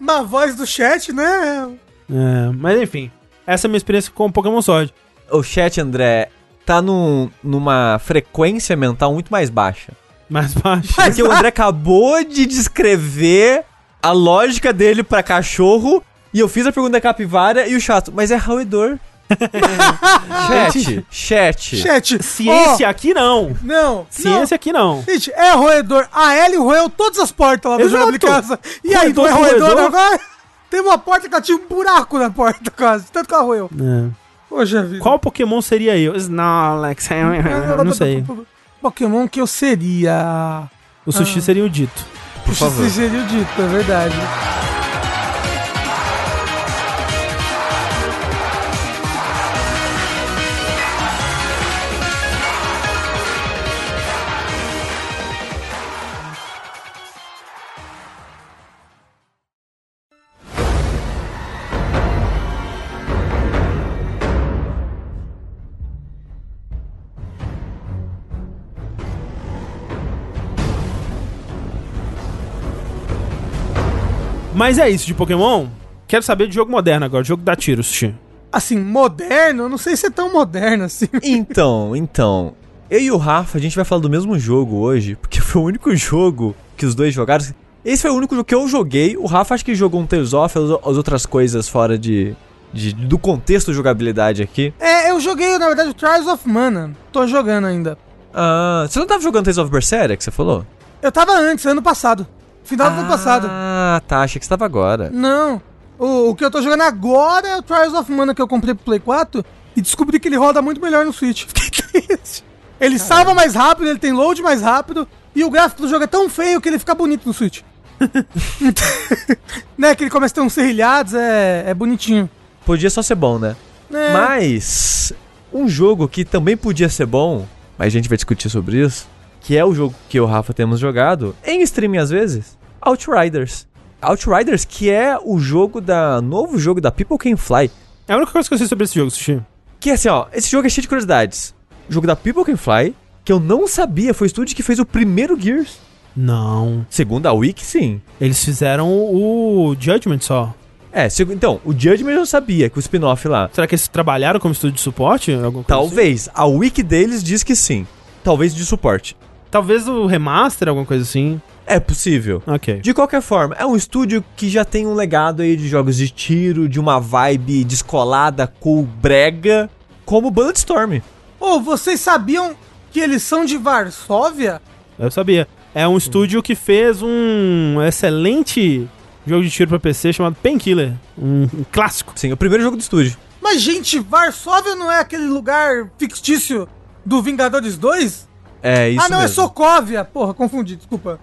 Uma voz do chat, né? É, mas enfim, essa é a minha experiência com o Pokémon Sword. O chat, André, tá num- numa frequência mental muito mais baixa. Mais baixo. Porque o André acabou de descrever a lógica dele pra cachorro e eu fiz a pergunta da capivara e o chato, mas é roedor. *laughs* chat, chat. Chat. Ciência aqui não. não. Ciência aqui não. Não. Gente, é roedor. A Ellie roeu todas as portas lá do Exato. jogo de casa. E aí, não Roedor é roedor, roedor? agora? Tem uma porta que ela tinha um buraco na porta, quase. Tanto que ela roeu. É. Poxa vida. Qual Pokémon seria eu? Snorlax. *laughs* não sei. Pokémon que eu seria. O Sushi seria o dito. Por favor. Isso seria o dito, é verdade. Mas é isso de Pokémon. Quero saber de jogo moderno agora, jogo da tiro, Sushi. Assim, moderno, eu não sei se é tão moderno assim. *laughs* Então, então. Eu e o Rafa, a gente vai falar do mesmo jogo hoje, porque foi o único jogo que os dois jogaram. Esse foi o único jogo que eu joguei. O Rafa acho que jogou um Tears of, as, as outras coisas fora de, de- do contexto de jogabilidade aqui. É, eu joguei, na verdade, o Trials of Mana. Tô jogando ainda. Ah, você não tava jogando Tales of Berseria, que você falou? Eu tava antes, ano passado. Final do ano passado. Ah, tá, achei que você tava agora. Não. O, o que eu tô jogando agora é o Trials of Mana que eu comprei pro Play 4 e descobri que ele roda muito melhor no Switch. *laughs* Fiquei triste. Ele salva mais rápido, ele tem load mais rápido e o gráfico do jogo é tão feio que ele fica bonito no Switch. *laughs* *laughs* né, que ele começa a ter uns serrilhados, é, é bonitinho. Podia só ser bom, né? É, Mas um jogo que também podia ser bom, mas a gente vai discutir sobre isso, que é o jogo que eu e o Rafa temos jogado, em streaming às vezes, Outriders. Outriders, que é o jogo da. novo jogo da People Can Fly. É a única coisa que eu sei sobre esse jogo, Sushi. Que é assim, ó, esse jogo é cheio de curiosidades. O jogo da People Can Fly, que eu não sabia, foi o estúdio que fez o primeiro Gears. Não. Segundo a Wiki, sim. Eles fizeram o Judgment só. É, seg- então, o Judgment eu sabia, que o spin-off lá. Será que eles trabalharam como estúdio de suporte? Coisa assim? Talvez. A Wiki deles diz que sim. Talvez de suporte. Talvez o remaster, alguma coisa assim. É possível. Ok. De qualquer forma, é um estúdio que já tem um legado aí de jogos de tiro, de uma vibe descolada, cool, brega, como Bulletstorm. Ô, vocês sabiam que eles são de Varsóvia? Eu sabia. É um estúdio que fez um excelente jogo de tiro pra PC chamado Painkiller. Um, um clássico. Sim, o primeiro jogo do estúdio. Mas, gente, Varsóvia não é aquele lugar fictício do Vingadores 2? É isso ah, não, é mesmo. Sokovia. Porra, confundi, desculpa.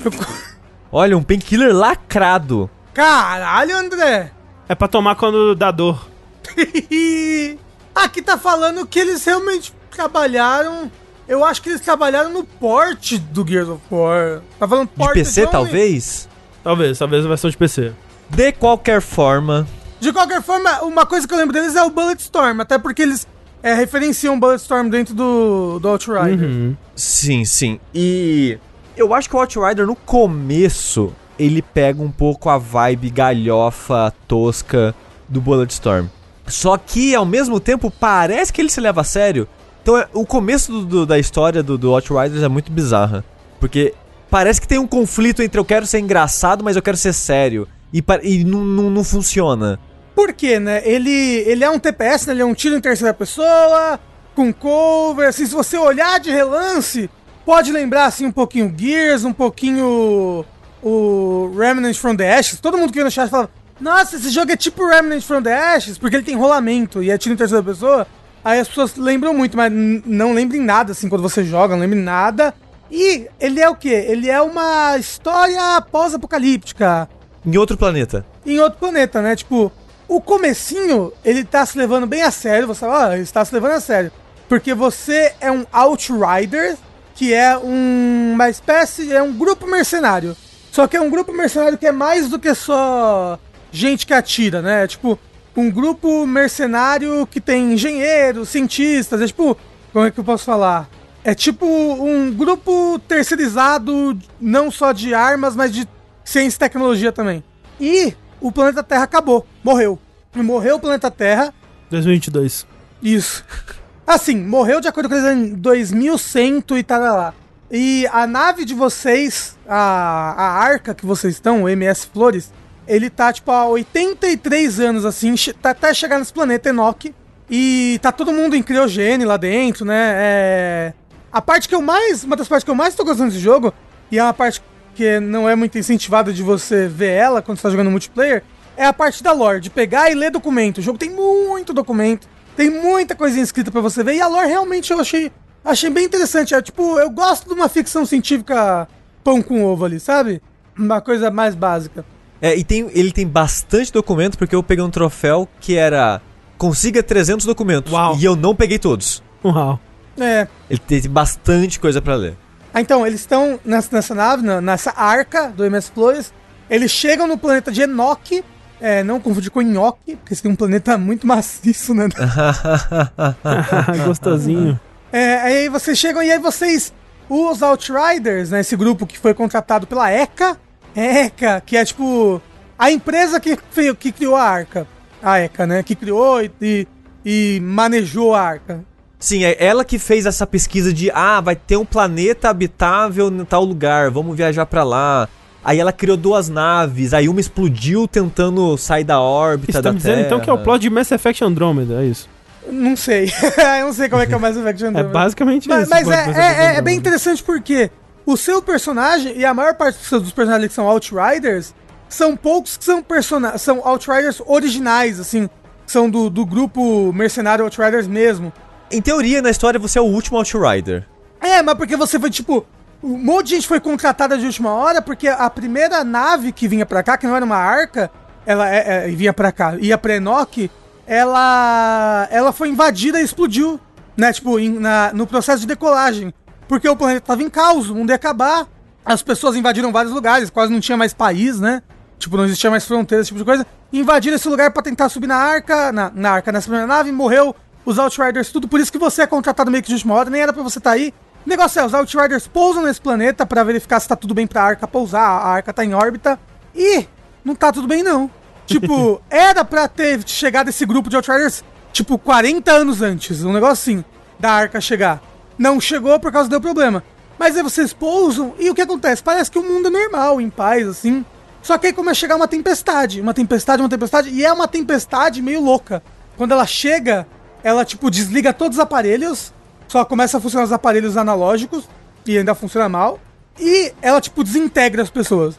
*laughs* Olha, um painkiller lacrado. Caralho, André. É pra tomar quando dá dor. *laughs* Aqui tá falando que eles realmente trabalharam. Eu acho que eles trabalharam no porte do Gears of War. Tá falando De porte PC, only. talvez? Talvez, talvez a versão de PC. De qualquer forma, De qualquer forma, uma coisa que eu lembro deles é o Bulletstorm. Até porque eles é, referenciam Bulletstorm dentro do, do Outrider. Uhum. sim, sim. E eu acho que o Outrider no começo ele pega um pouco a vibe galhofa, tosca do Bulletstorm. Só que ao mesmo tempo parece que ele se leva a sério. Então é- o começo do- do- da história do, do Outriders é muito bizarra. Porque parece que tem um conflito entre eu quero ser engraçado, mas eu quero ser sério. E, e não funciona. Por quê, né? Ele, ele é um TPS, né? Ele é um tiro em terceira pessoa, com cover. Assim, se você olhar de relance, pode lembrar assim um pouquinho Gears, um pouquinho o Remnant from the Ashes. Todo mundo que veio no chat falava: Nossa, esse jogo é tipo Remnant from the Ashes, porque ele tem rolamento e é tiro em terceira pessoa. Aí as pessoas lembram muito, mas não lembrem nada assim quando você joga, não lembrem nada. E ele é o quê? Ele é uma história pós-apocalíptica Em outro planeta. em outro planeta, né? Tipo, o comecinho, ele tá se levando bem a sério. Você fala, ó, ele está se levando a sério. Porque você é um Outrider, que é um- uma espécie, é um grupo mercenário. Só que é um grupo mercenário que é mais do que só gente que atira, né? É tipo, um grupo mercenário que tem engenheiros, cientistas, é tipo, como é que eu posso falar? É tipo um grupo terceirizado, não só de armas, mas de ciência e tecnologia também. E o planeta Terra acabou, morreu. Morreu o planeta Terra, 2022. isso. *laughs* Assim, morreu de acordo com eles em 2100 e tal lá. E a nave de vocês, a, a arca que vocês estão, o MS Flores, ele tá tipo há 83 anos assim, tá até chegar nesse planeta Enoch. E tá todo mundo em criogênio lá dentro, né? É... A parte que eu mais. Uma das partes que eu mais tô gostando desse jogo, e é uma parte que não é muito incentivada de você ver ela quando você tá jogando multiplayer, é a parte da lore, de pegar e ler documento. O jogo tem muito documento, tem muita coisinha escrita pra você ver, e a lore realmente eu achei, achei bem interessante. É tipo, eu gosto de uma ficção científica pão com ovo ali, sabe? Uma coisa mais básica. É, e tem, ele tem bastante documento, porque eu peguei um troféu que era consiga 300 documentos. Uau. E eu não peguei todos. Uau. É. Ele teve bastante coisa pra ler. Ah, então, eles estão nessa, nessa nave, na- nessa arca do MS Flores. Eles chegam no planeta de Enoch. É, não confundir com Nhoque, porque esse tem um planeta *laughs* muito maciço, né? *laughs* Gostosinho. É, aí vocês chegam e aí vocês, os Outriders, né? Esse grupo que foi contratado pela ECA, ECA, que é tipo a empresa que, que criou a Arca. A ECA, né? Que criou e, e, e manejou a Arca. Sim, é ela que fez essa pesquisa de ah, vai ter um planeta habitável em tal lugar, vamos viajar pra lá. Aí ela criou duas naves, aí uma explodiu tentando sair da órbita Você tá da me dizendo Terra. então que é o plot de Mass Effect Andromeda, é isso? Não sei. *laughs* eu não sei como é que é o Mass Effect É Andromeda. basicamente Mas, isso. mas é, é- é- é bem interessante porque o seu personagem e a maior parte dos personagens que são Outriders são poucos que são personagens. São Outriders originais, assim. São do, do grupo mercenário Outriders mesmo. Em teoria, na história, você é o último Outrider. É, mas porque você foi tipo. Um monte de gente foi contratada de última hora porque a primeira nave que vinha pra cá, que não era uma arca, ela é, é, vinha pra cá, ia pra Enoch, ela. Ela foi invadida e explodiu, né? Tipo, em- na- no processo de decolagem. Porque o planeta tava em caos, o mundo ia acabar. As pessoas invadiram vários lugares, quase não tinha mais país, né? Tipo, não existia mais fronteiras, esse tipo de coisa. Invadiram esse lugar pra tentar subir na arca, na, na arca, nessa primeira nave, morreu os Outriders, tudo. Por isso que você é contratado meio que de última hora, nem era pra você estar aí. O negócio é, os Outriders pousam nesse planeta pra verificar se tá tudo bem pra arca pousar. A arca tá em órbita. E não tá tudo bem, não. Tipo, *laughs* era pra ter chegado esse grupo de Outriders, tipo, 40 anos antes. Um negócio assim, da arca chegar. Não chegou por causa do problema. Mas aí vocês pousam e o que acontece? Parece que o mundo é normal, em paz, assim. Só que aí começa a chegar uma tempestade. Uma tempestade, uma tempestade. E é uma tempestade meio louca. Quando ela chega, ela, tipo, desliga todos os aparelhos. Só começa a funcionar os aparelhos analógicos. E ainda funciona mal. E ela, tipo, desintegra as pessoas.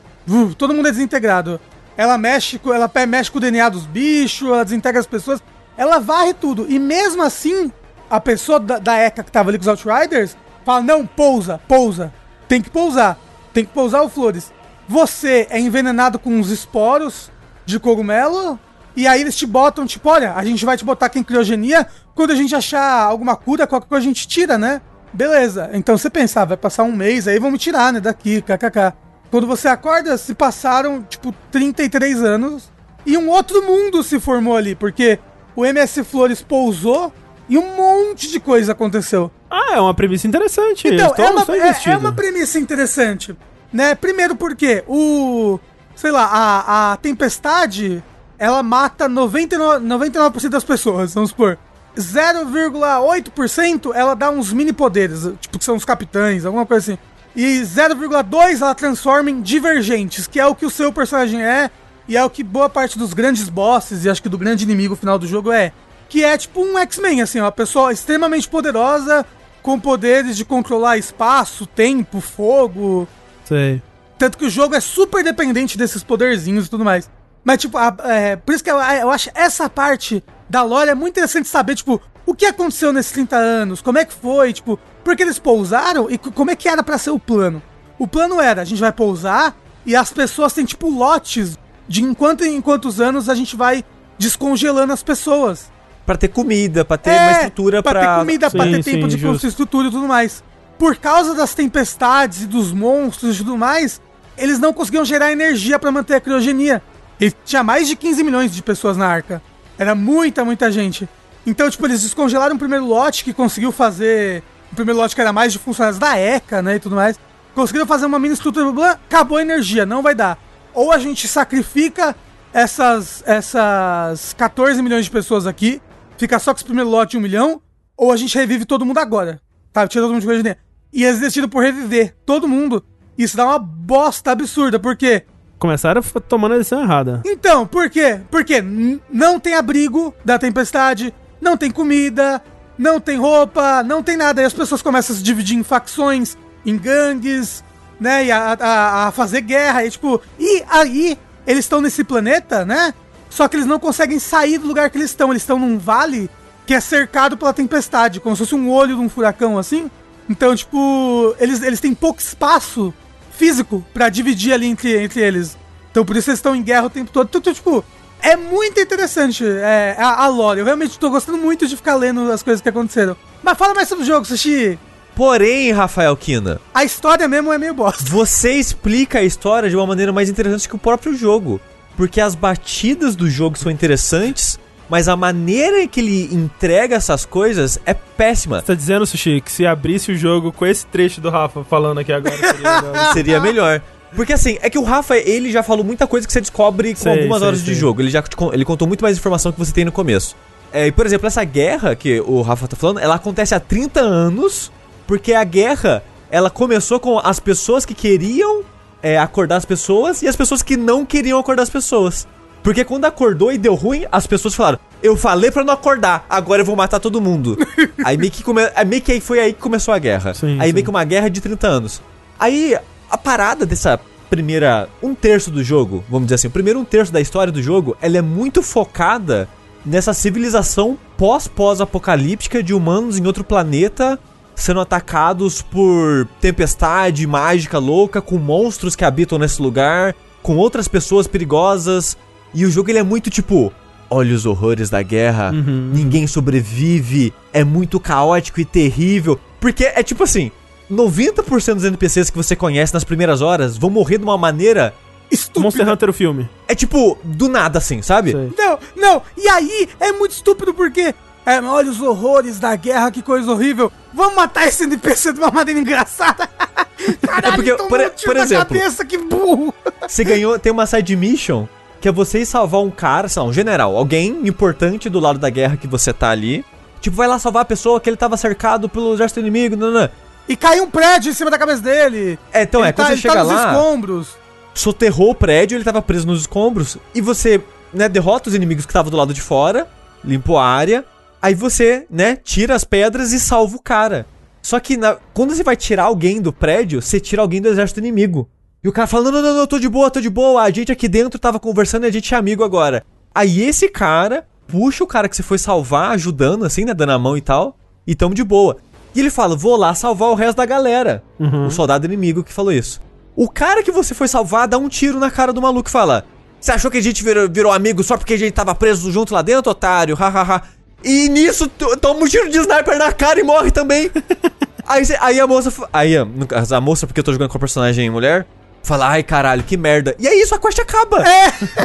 Todo mundo é desintegrado. Ela mexe, ela mexe com o DNA dos bichos, ela desintegra as pessoas. Ela varre tudo. E mesmo assim, a pessoa da, da ECA que tava ali com os Outriders fala: não, pousa, pousa. Tem que pousar. Tem que pousar o Flores. Você é envenenado com uns esporos de cogumelo. E aí eles te botam, tipo, olha, a gente vai te botar aqui em criogenia. Quando a gente achar alguma cura, qualquer coisa a gente tira, né? Beleza. Então você pensa, ah, vai passar um mês, aí vamos tirar, né, daqui, kkk. Quando você acorda, se passaram, tipo, 33 anos. E um outro mundo se formou ali, porque o MS Flores pousou e um monte de coisa aconteceu. Ah, é uma premissa interessante. Então, tô, é uma, é- é uma premissa interessante, né? Primeiro porque o, sei lá, a, a tempestade, ela mata 99%, 99% das pessoas, vamos supor. 0,8% ela dá uns mini poderes, tipo que são os capitães, alguma coisa assim. E 0,2 ela transforma em divergentes, que é o que o seu personagem é, e é o que boa parte dos grandes bosses, e acho que do grande inimigo final do jogo é. Que é tipo um X-Men, assim, uma pessoa extremamente poderosa, com poderes de controlar espaço, tempo, fogo. Sei. Tanto que o jogo é super dependente desses poderzinhos e tudo mais. Mas, tipo, a- é, por isso que eu, eu acho essa parte da lore é muito interessante saber, tipo, o que aconteceu nesses 30 anos, como é que foi, tipo, porque eles pousaram e co- como é que era pra ser o plano. O plano era, a gente vai pousar e as pessoas têm, tipo, lotes de enquanto em quantos anos a gente vai descongelando as pessoas. Pra ter comida, pra ter É, uma estrutura pra... ter comida, pra Sim, ter tempo sim, de construir estrutura e tudo mais. Por causa das tempestades e dos monstros e tudo mais, eles não conseguiam gerar energia pra manter a criogenia. E tinha mais de 15 milhões de pessoas na arca. Era muita, muita gente. Então, tipo, eles descongelaram o primeiro lote que conseguiu fazer. O primeiro lote que era mais de funcionários da ECA, né? E tudo mais. Conseguiram fazer uma mini estrutura. blá, acabou a energia, não vai dar. Ou a gente sacrifica essas, essas 14 milhões de pessoas aqui, fica só com esse primeiro lote de um milhão, ou a gente revive todo mundo agora. Tá? Tira todo mundo de criogenia. E eles decidiram por reviver todo mundo. Isso dá uma bosta absurda, porque Começaram tomando a decisão errada. então, por quê? Porque não tem abrigo da tempestade, não tem comida, não tem roupa, não tem nada. E as pessoas começam a se dividir em facções, em gangues, né? E a, a- a fazer guerra. E, tipo, e aí eles estão nesse planeta, né? Só que eles não conseguem sair do lugar que eles estão. Eles estão num vale que é cercado pela tempestade, como se fosse um olho de um furacão assim. Então, tipo, eles, eles têm pouco espaço físico pra dividir ali entre, entre eles. Então por isso eles estão em guerra o tempo todo. Então, tipo, é muito interessante é, a, a lore. Eu realmente tô gostando muito de ficar lendo as coisas que aconteceram. Mas fala mais sobre o jogo, Sushi. Porém, Rafael Kina, A história mesmo é meio bosta. você explica a história de uma maneira mais interessante que o próprio jogo. Porque as batidas do jogo são interessantes, mas a maneira que ele entrega essas coisas é péssima. Você tá dizendo, Sushi, que se abrisse o jogo com esse trecho do Rafa falando aqui agora, seria *laughs* melhor. Seria melhor. Porque assim, é que o Rafa, ele já falou muita coisa que você descobre com Sei, algumas sei, horas sei. de jogo. Ele já ele contou muito mais informação que você tem no começo. É, e, por exemplo, essa guerra que o Rafa tá falando, ela acontece há 30 anos, porque a guerra, ela começou com as pessoas que queriam é, acordar as pessoas e as pessoas que não queriam acordar as pessoas. Porque quando acordou e deu ruim, as pessoas falaram: Eu falei pra não acordar, agora eu vou matar todo mundo. *laughs* aí meio que, come... aí meio que aí foi aí que começou a guerra. Sim, aí sim. meio que uma guerra de 30 anos. Aí a parada dessa primeira. Um terço do jogo, vamos dizer assim, o primeiro um terço da história do jogo, ela é muito focada nessa civilização pós-pós-apocalíptica de humanos em outro planeta sendo atacados por tempestade mágica louca, com monstros que habitam nesse lugar, com outras pessoas perigosas. E o jogo ele é muito tipo. Olha os horrores da guerra, ninguém sobrevive, é muito caótico e terrível. Porque é tipo assim: 90% dos NPCs que você conhece nas primeiras horas vão morrer de uma maneira. Estúpido. Monster Hunter o filme. É tipo, do nada assim, sabe? Sei. Não, não. E aí é muito estúpido porque. É, olha os horrores da guerra, que coisa horrível. Vamos matar esse NPC de uma maneira engraçada. Caralho, *laughs* É porque, tomou por- um tiro por na exemplo- cabeça, que burro. Você ganhou, tem uma side mission que é você ir salvar um cara, sei lá, um general, alguém importante do lado da guerra que você tá ali. Tipo, vai lá salvar a pessoa que ele tava cercado pelo exército inimigo, não, não. E caiu um prédio em cima da cabeça dele. É, então é, Ele quando tá- você ele chega tá nos lá, escombros. soterrou o prédio, ele tava preso nos escombros, e você, né, derrota os inimigos que estavam do lado de fora, limpou a área, aí você, né, tira as pedras e salva o cara. Só que na- quando você vai tirar alguém do prédio, você tira alguém do exército inimigo. E o cara fala: não, não, não, não, tô de boa, tô de boa, a gente aqui dentro tava conversando e a gente é amigo agora. Aí esse cara puxa o cara que você foi salvar, ajudando, assim, né, dando a mão e tal, e tamo de boa. E ele fala: vou lá salvar o resto da galera. O soldado inimigo que falou isso. O cara que você foi salvar dá um tiro na cara do maluco e fala: Você achou que a gente virou, virou amigo só porque a gente tava preso junto lá dentro, otário? Hahaha. E nisso to- toma um tiro de sniper na cara e morre também. *laughs* aí, aí a moça. Aí a moça, porque eu tô jogando com a personagem mulher. Fala, ai caralho, que merda. E é isso, a quest acaba.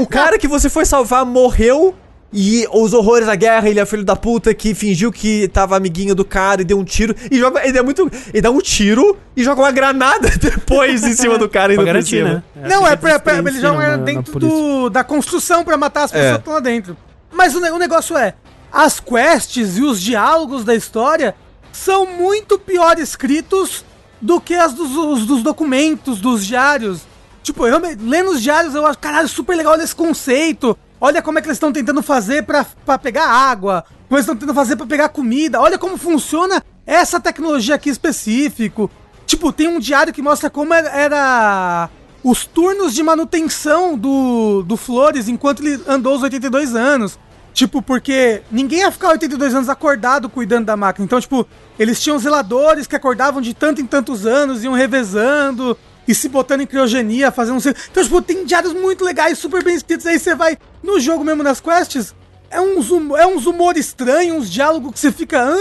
O cara que você foi salvar morreu. E os horrores da guerra, ele é filho da puta que fingiu que tava amiguinho do cara e deu um tiro. E joga. Ele é muito. Ele dá um tiro e joga uma granada *laughs* depois em cima do cara por garantir, cima. né? Não, assim é pra, pra, ensinam na- na dentro do, da construção pra matar as pessoas É. que estão lá dentro. Mas o, o negócio é, as quests e os diálogos da história são muito pior escritos do que as dos, os dos documentos, dos diários. Tipo, eu lendo os diários eu acho, caralho, super legal esse conceito. Olha como é que eles estão tentando fazer pra pegar água, como eles estão tentando fazer pra pegar comida. Olha como funciona essa tecnologia aqui específico. Tipo, tem um diário que mostra como era- era os turnos de manutenção do, do Flores enquanto ele andou os 82 anos. Tipo, porque ninguém ia ficar 82 anos acordado cuidando da máquina. Então, tipo, eles tinham zeladores que acordavam de tanto em tantos anos, iam revezando e se botando em criogenia, fazendo... um Então, tipo, tem diários muito legais, super bem escritos. Aí você vai no jogo mesmo nas quests, é uns, hum- é uns humor estranho, uns diálogos que você fica... Hã?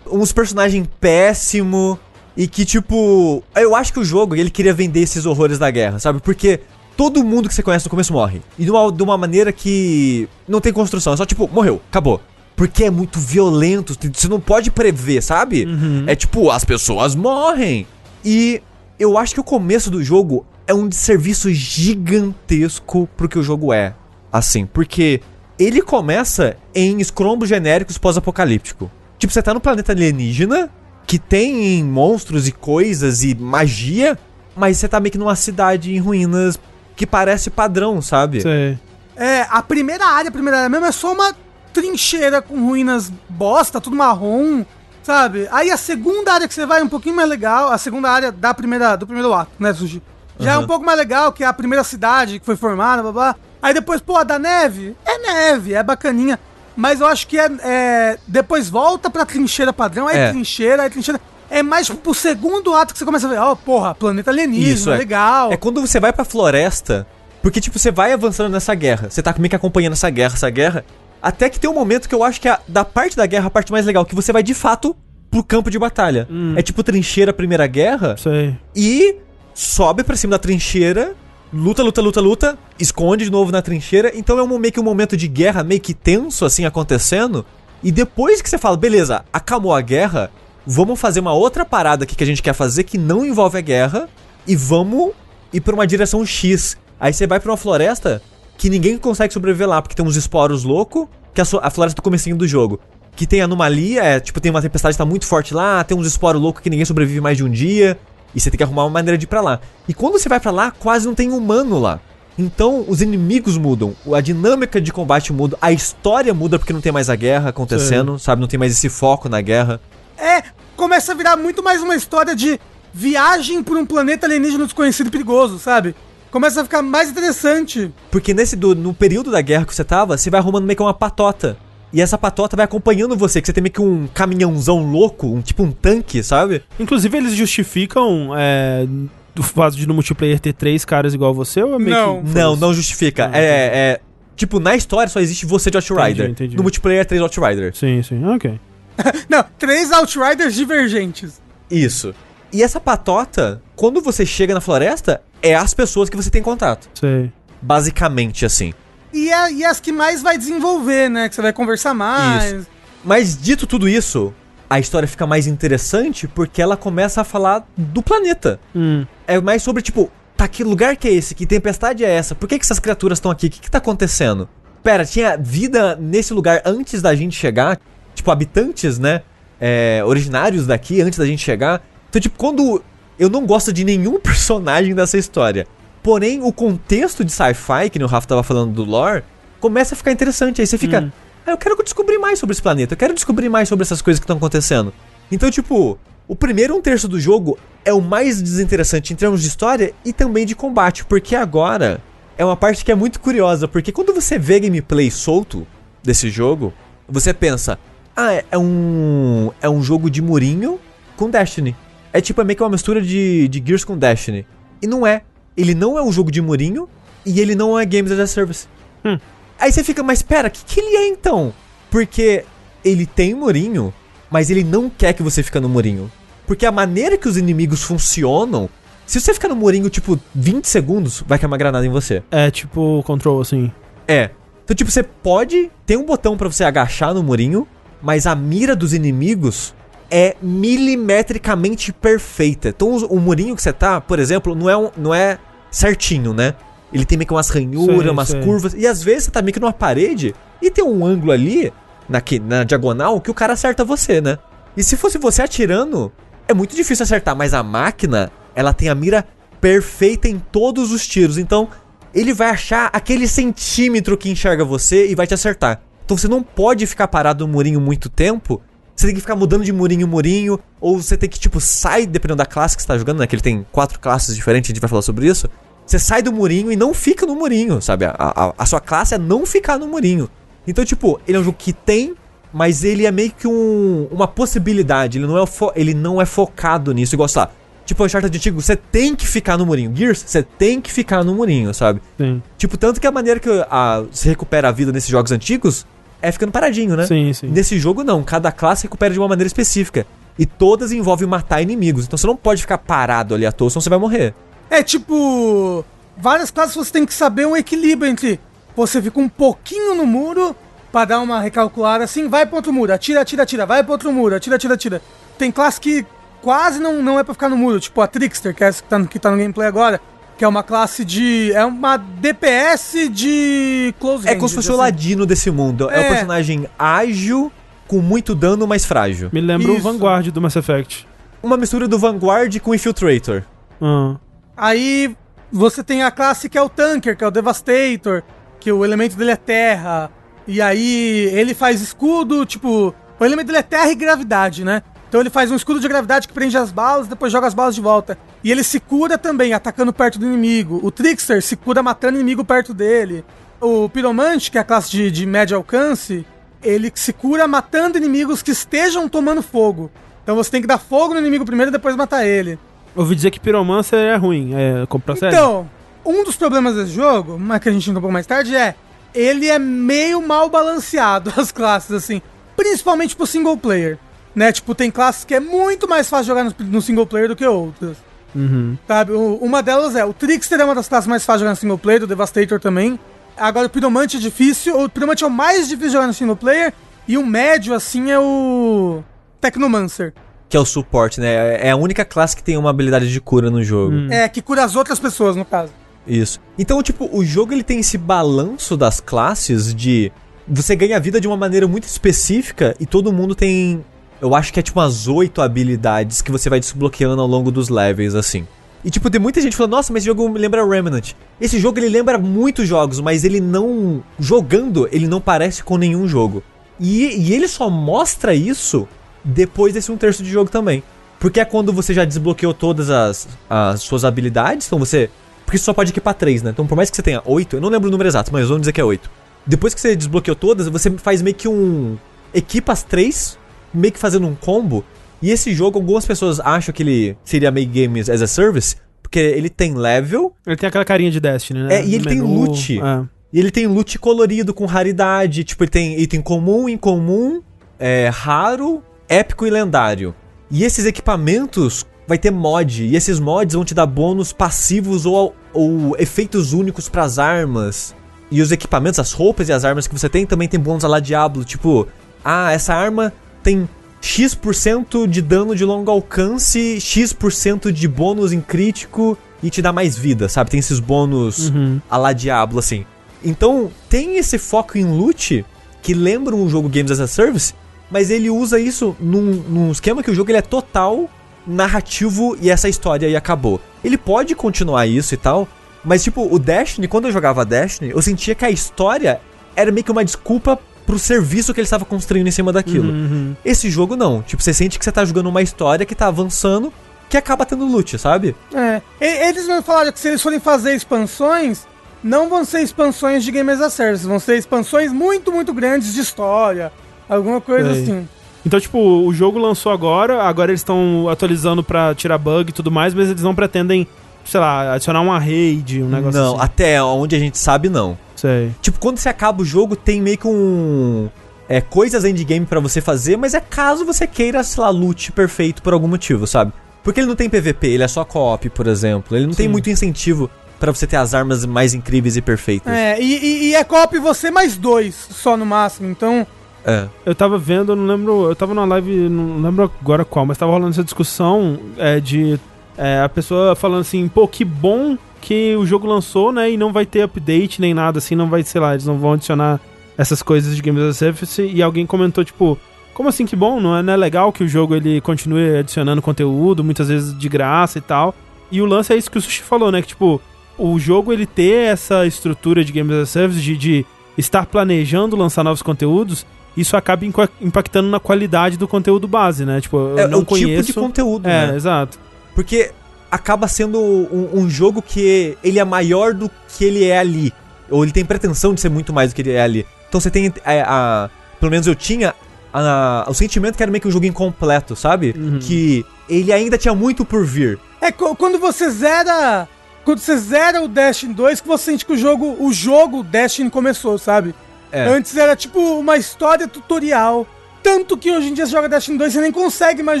uns personagens péssimo e que tipo, eu acho que o jogo ele queria vender esses horrores da guerra, sabe? Porque todo mundo que você conhece no começo morre. E de uma, de uma maneira que não tem construção, é só tipo, morreu, acabou. Porque é muito violento, você não pode prever, sabe? É tipo, as pessoas morrem. E eu acho que o começo do jogo é um desserviço gigantesco pro que o jogo é. Assim, porque ele começa em escrombos genéricos pós-apocalíptico. Tipo, você tá no planeta alienígena, que tem monstros e coisas e magia, mas você tá meio que numa cidade em ruínas que parece padrão, sabe? Sei. É, a primeira área, a primeira área mesmo é só uma trincheira com ruínas bosta, tudo marrom, sabe? Aí a segunda área que você vai é um pouquinho mais legal, a segunda área da primeira, do primeiro ato, né, Sushi? Já é um pouco mais legal, que é a primeira cidade que foi formada, blá blá. Aí depois, pô, a da neve, é neve, é bacaninha. Mas eu acho que é, é- Depois volta pra trincheira padrão, aí É. trincheira, aí trincheira. É mais tipo, pro segundo ato que você começa a ver, ó, porra, planeta alienígena, Isso, é. legal. É quando você vai pra floresta, porque, tipo, você vai avançando nessa guerra, você tá meio que acompanhando essa guerra, essa guerra, até que tem um momento que eu acho que é a- da parte da guerra, a parte mais legal, que você vai de fato pro campo de batalha. É tipo trincheira Primeira Guerra, Sei. e sobe pra cima da trincheira, luta, luta, luta, luta, esconde de novo na trincheira. Então é um, meio que um momento de guerra meio que tenso, assim, acontecendo. E depois que você fala, beleza, acabou a guerra, vamos fazer uma outra parada aqui que a gente quer fazer que não envolve a guerra. E vamos ir pra uma direção X. Aí você vai pra uma floresta que ninguém consegue sobreviver lá, porque tem uns esporos loucos, que é a, floresta do comecinho do jogo. Que tem anomalia, é, tipo, tem uma tempestade que tá muito forte lá, tem uns esporos loucos que ninguém sobrevive mais de um dia, e você tem que arrumar uma maneira de ir pra lá. E quando você vai pra lá, quase não tem humano lá. Então, os inimigos mudam, a dinâmica de combate muda, a história muda porque não tem mais a guerra acontecendo, sabe? Não tem mais esse foco na guerra. É, começa a virar muito mais uma história de viagem por um planeta alienígena desconhecido e perigoso, sabe? Começa a ficar mais interessante. Porque nesse do, no período da guerra que você tava, você vai arrumando meio que uma patota. E essa patota vai acompanhando você, que você tem meio que um caminhãozão louco, um tipo um tanque, sabe? Inclusive, eles justificam é, do fato de no multiplayer ter três caras igual você ou é meio Não. que... Não, não justifica. Ah, é, é. Tipo, na história só existe você de Outrider. Entendi, entendi. No multiplayer é três Outriders. Sim, sim, ok. *laughs* Não, três Outriders divergentes. Isso. E essa patota, quando você chega na floresta, é as pessoas que você tem contato. Sei. Basicamente assim. E, é, e as que mais vai desenvolver, né? Que você vai conversar mais. Mas dito tudo isso, a história fica mais interessante porque ela começa a falar do planeta. Hum, É mais sobre, tipo, tá, que lugar que é esse? Que tempestade é essa? Por que, que essas criaturas estão aqui? O que, que tá acontecendo? Pera, tinha vida nesse lugar antes da gente chegar? Tipo, habitantes, né? É, originários daqui antes da gente chegar? Então, tipo, quando. Eu não gosto de nenhum *laughs* personagem dessa história. Porém, o contexto de sci-fi, que o Rafa tava falando do lore, começa a ficar interessante. Aí você fica. Hum. Ah, eu quero descobrir mais sobre esse planeta. Eu quero descobrir mais sobre essas coisas que estão acontecendo. Então, tipo, o primeiro um terço do jogo é o mais desinteressante em termos de história e também de combate, porque agora é uma parte que é muito curiosa, porque quando você vê gameplay solto desse jogo, você pensa, ah, é- é um é um jogo de murinho com Destiny. É tipo é meio que uma mistura de, de Gears com Destiny. E não é. Ele não é um jogo de murinho e ele não é Games as a Service. Hum. Aí você fica, mas pera, o que, que ele é então? Porque ele tem murinho, mas ele não quer que você fique no murinho. Porque a maneira que os inimigos funcionam, se você ficar no murinho, tipo, 20 segundos, vai cair uma granada em você. é tipo control, assim. É. Então, tipo, você pode. Tem um botão pra você agachar no murinho, mas a mira dos inimigos é milimetricamente perfeita. Então, o murinho que você tá, por exemplo, não é, um- não é certinho, né? Ele tem meio que umas ranhuras, Sei, umas sei. curvas. E às vezes você tá meio que numa parede e tem um ângulo ali, na, que- na diagonal, que o cara acerta você, né? E se fosse você atirando, é muito difícil acertar, mas a máquina, ela tem a mira perfeita em todos os tiros. Então, ele vai achar aquele centímetro que enxerga você e vai te acertar. Então você não pode ficar parado no murinho muito tempo. Você tem que ficar mudando de murinho em murinho. Ou você tem que, tipo, sai, dependendo da classe que você tá jogando, né? Que ele tem quatro classes diferentes, a gente vai falar sobre isso. Você sai do murinho e não fica no murinho, sabe? A, a, a sua classe é não ficar no murinho. Então, tipo, ele é um jogo que tem, mas ele é meio que um, uma possibilidade. Ele não, é ele não é focado nisso. Igual, sei lá, tipo, Uncharted antigo, você tem que ficar no murinho. Gears, você tem que ficar no murinho, sabe? Sim. Tipo, tanto que a maneira que a, se recupera a vida nesses jogos antigos é ficando paradinho, né? Sim, sim. Nesse jogo, não. Cada classe recupera de uma maneira específica. E todas envolvem matar inimigos. Então você não pode ficar parado ali à toa, senão você vai morrer. É tipo. Várias classes você tem que saber um equilíbrio entre você fica um pouquinho no muro pra dar uma recalculada assim, vai pro outro muro, atira, atira, atira, vai pro outro muro, atira, atira, atira. Tem classe que quase não, não é pra ficar no muro, tipo a Trickster, que é essa que tá, no- que tá no gameplay agora, que é uma classe de. É uma DPS de close É como se fosse o assim. ladino desse mundo. É. um É. personagem ágil, com muito dano, mas frágil. Me lembra o Isso. Vanguard do Mass Effect. Uma mistura do Vanguard com Infiltrator. Ah. Aí você tem a classe que é o Tanker, que é o Devastator, que o elemento dele é terra. E aí ele faz escudo, tipo, o elemento dele é terra e gravidade, né? Então ele faz um escudo de gravidade que prende as balas, depois joga as balas de volta. E ele se cura também, atacando perto do inimigo. O Trickster se cura matando inimigo perto dele. O Piromante, que é a classe de, de médio alcance, ele se cura matando inimigos que estejam tomando fogo. Então você tem que dar fogo no inimigo primeiro e depois matar ele. Ouvi dizer que Pyromancer é ruim. É, procede? Então, um dos problemas desse jogo, mas que a gente entra um pouco mais tarde, é ele é meio mal balanceado *laughs* as classes, assim. Principalmente pro single player. Né? Tipo, tem classes que é muito mais fácil jogar no, no single player do que outras. Uhum. Sabe? O- uma delas é, o Trickster é uma das classes mais fáceis de jogar no single player, o Devastator também. Agora o Piromante é difícil, o Piromante é o mais difícil de jogar no single player, e o médio, assim, é o Technomancer. que é o suporte, né? É a única classe que tem uma habilidade de cura no jogo. Hum. É, que cura as outras pessoas, no caso. Isso. Então, tipo, o jogo ele tem esse balanço das classes de você ganha vida de uma maneira muito específica e todo mundo tem, eu acho que é tipo umas oito habilidades que você vai desbloqueando ao longo dos levels assim. E tipo, tem muita gente falando, nossa, mas esse jogo me lembra Remnant. Esse jogo ele lembra muitos jogos, mas ele não. Jogando, ele não parece com nenhum jogo. E, e ele só mostra isso depois desse um terço de jogo também. Porque é quando você já desbloqueou todas as, as suas habilidades, então você. Porque só pode equipar três, né? Então por mais que você tenha oito, eu não lembro o número exato, mas vamos dizer que é oito. Depois que você desbloqueou todas, você faz meio que um. Equipa as três, meio que fazendo um combo. E esse jogo, algumas pessoas acham que ele seria meio games as a service, porque ele tem level, Ele tem aquela carinha de Destiny, né? É, e ele tem loot. É. e ele tem loot colorido com raridade. Tipo, ele tem item comum, incomum, é, raro, épico e lendário. E esses equipamentos vai ter mod. E esses mods vão te dar bônus passivos ou, ou efeitos únicos pras armas. E os equipamentos, as roupas e as armas que você tem também tem bônus a lá Diablo. Tipo, ah, essa arma tem X% de dano de longo alcance, X% de bônus em crítico e te dá mais vida, sabe? Tem esses bônus Uhum. a lá Diablo, assim. Então, tem esse foco em loot que lembra um jogo Games as a Service, mas ele usa isso num, num esquema que o jogo ele é total narrativo e essa história aí acabou. Ele pode continuar isso e tal, mas tipo, o Destiny, quando eu jogava Destiny, eu sentia que a história era meio que uma desculpa pro serviço que ele estava construindo em cima daquilo. Uhum. Esse jogo não. Tipo, você sente que você tá jogando uma história que tá avançando, que acaba tendo loot, sabe? É. E- Eles me falaram que se eles forem fazer expansões, não vão ser expansões de Game as a Service, vão ser expansões muito, muito grandes de história. Alguma coisa Sei. assim. Então, tipo, o jogo lançou agora, agora eles estão atualizando pra tirar bug e tudo mais, mas eles não pretendem, sei lá, adicionar uma raid, um negócio não, assim. até onde a gente sabe, não. Sei. Tipo, quando você acaba o jogo, tem meio que um. É, coisas endgame pra você fazer, mas é caso você queira, sei lá, loot perfeito por algum motivo, sabe? Porque ele não tem PVP, ele é só co-op, por exemplo. Ele não tem Sim. muito incentivo pra você ter as armas mais incríveis e perfeitas. É, e, e, e é co-op você mais dois, só no máximo. Então, É. Eu tava vendo, eu não lembro, eu tava numa live, não lembro agora qual, mas tava rolando essa discussão é, de é, a pessoa falando assim, pô, que bom que o jogo lançou, né, e não vai ter update nem nada, assim, não vai, sei lá, eles não vão adicionar essas coisas de Games as a Service, e alguém comentou, tipo, como assim que bom? Não é, não é legal que o jogo ele continue adicionando conteúdo, muitas vezes de graça e tal. E o lance é isso que o Sushi falou, né, que tipo, o jogo ele ter essa estrutura de Games as a Service, de, de estar planejando lançar novos conteúdos, isso acaba impactando na qualidade do conteúdo base, né? Tipo, eu É, não o conheço. tipo de conteúdo, É, né? exato. Porque acaba sendo um, um jogo que ele é maior do que ele é ali. Ou ele tem pretensão de ser muito mais do que ele é ali. Então você tem é, a. Pelo menos eu tinha a- o sentimento que era meio que um jogo incompleto, sabe? Uhum. Que ele ainda tinha muito por vir. é quando você zera. Quando você zera o Destiny 2, que você sente que o jogo, o jogo Destiny começou, sabe? É. Antes era tipo uma história tutorial. Tanto que hoje em dia você joga Destiny 2, você nem consegue mais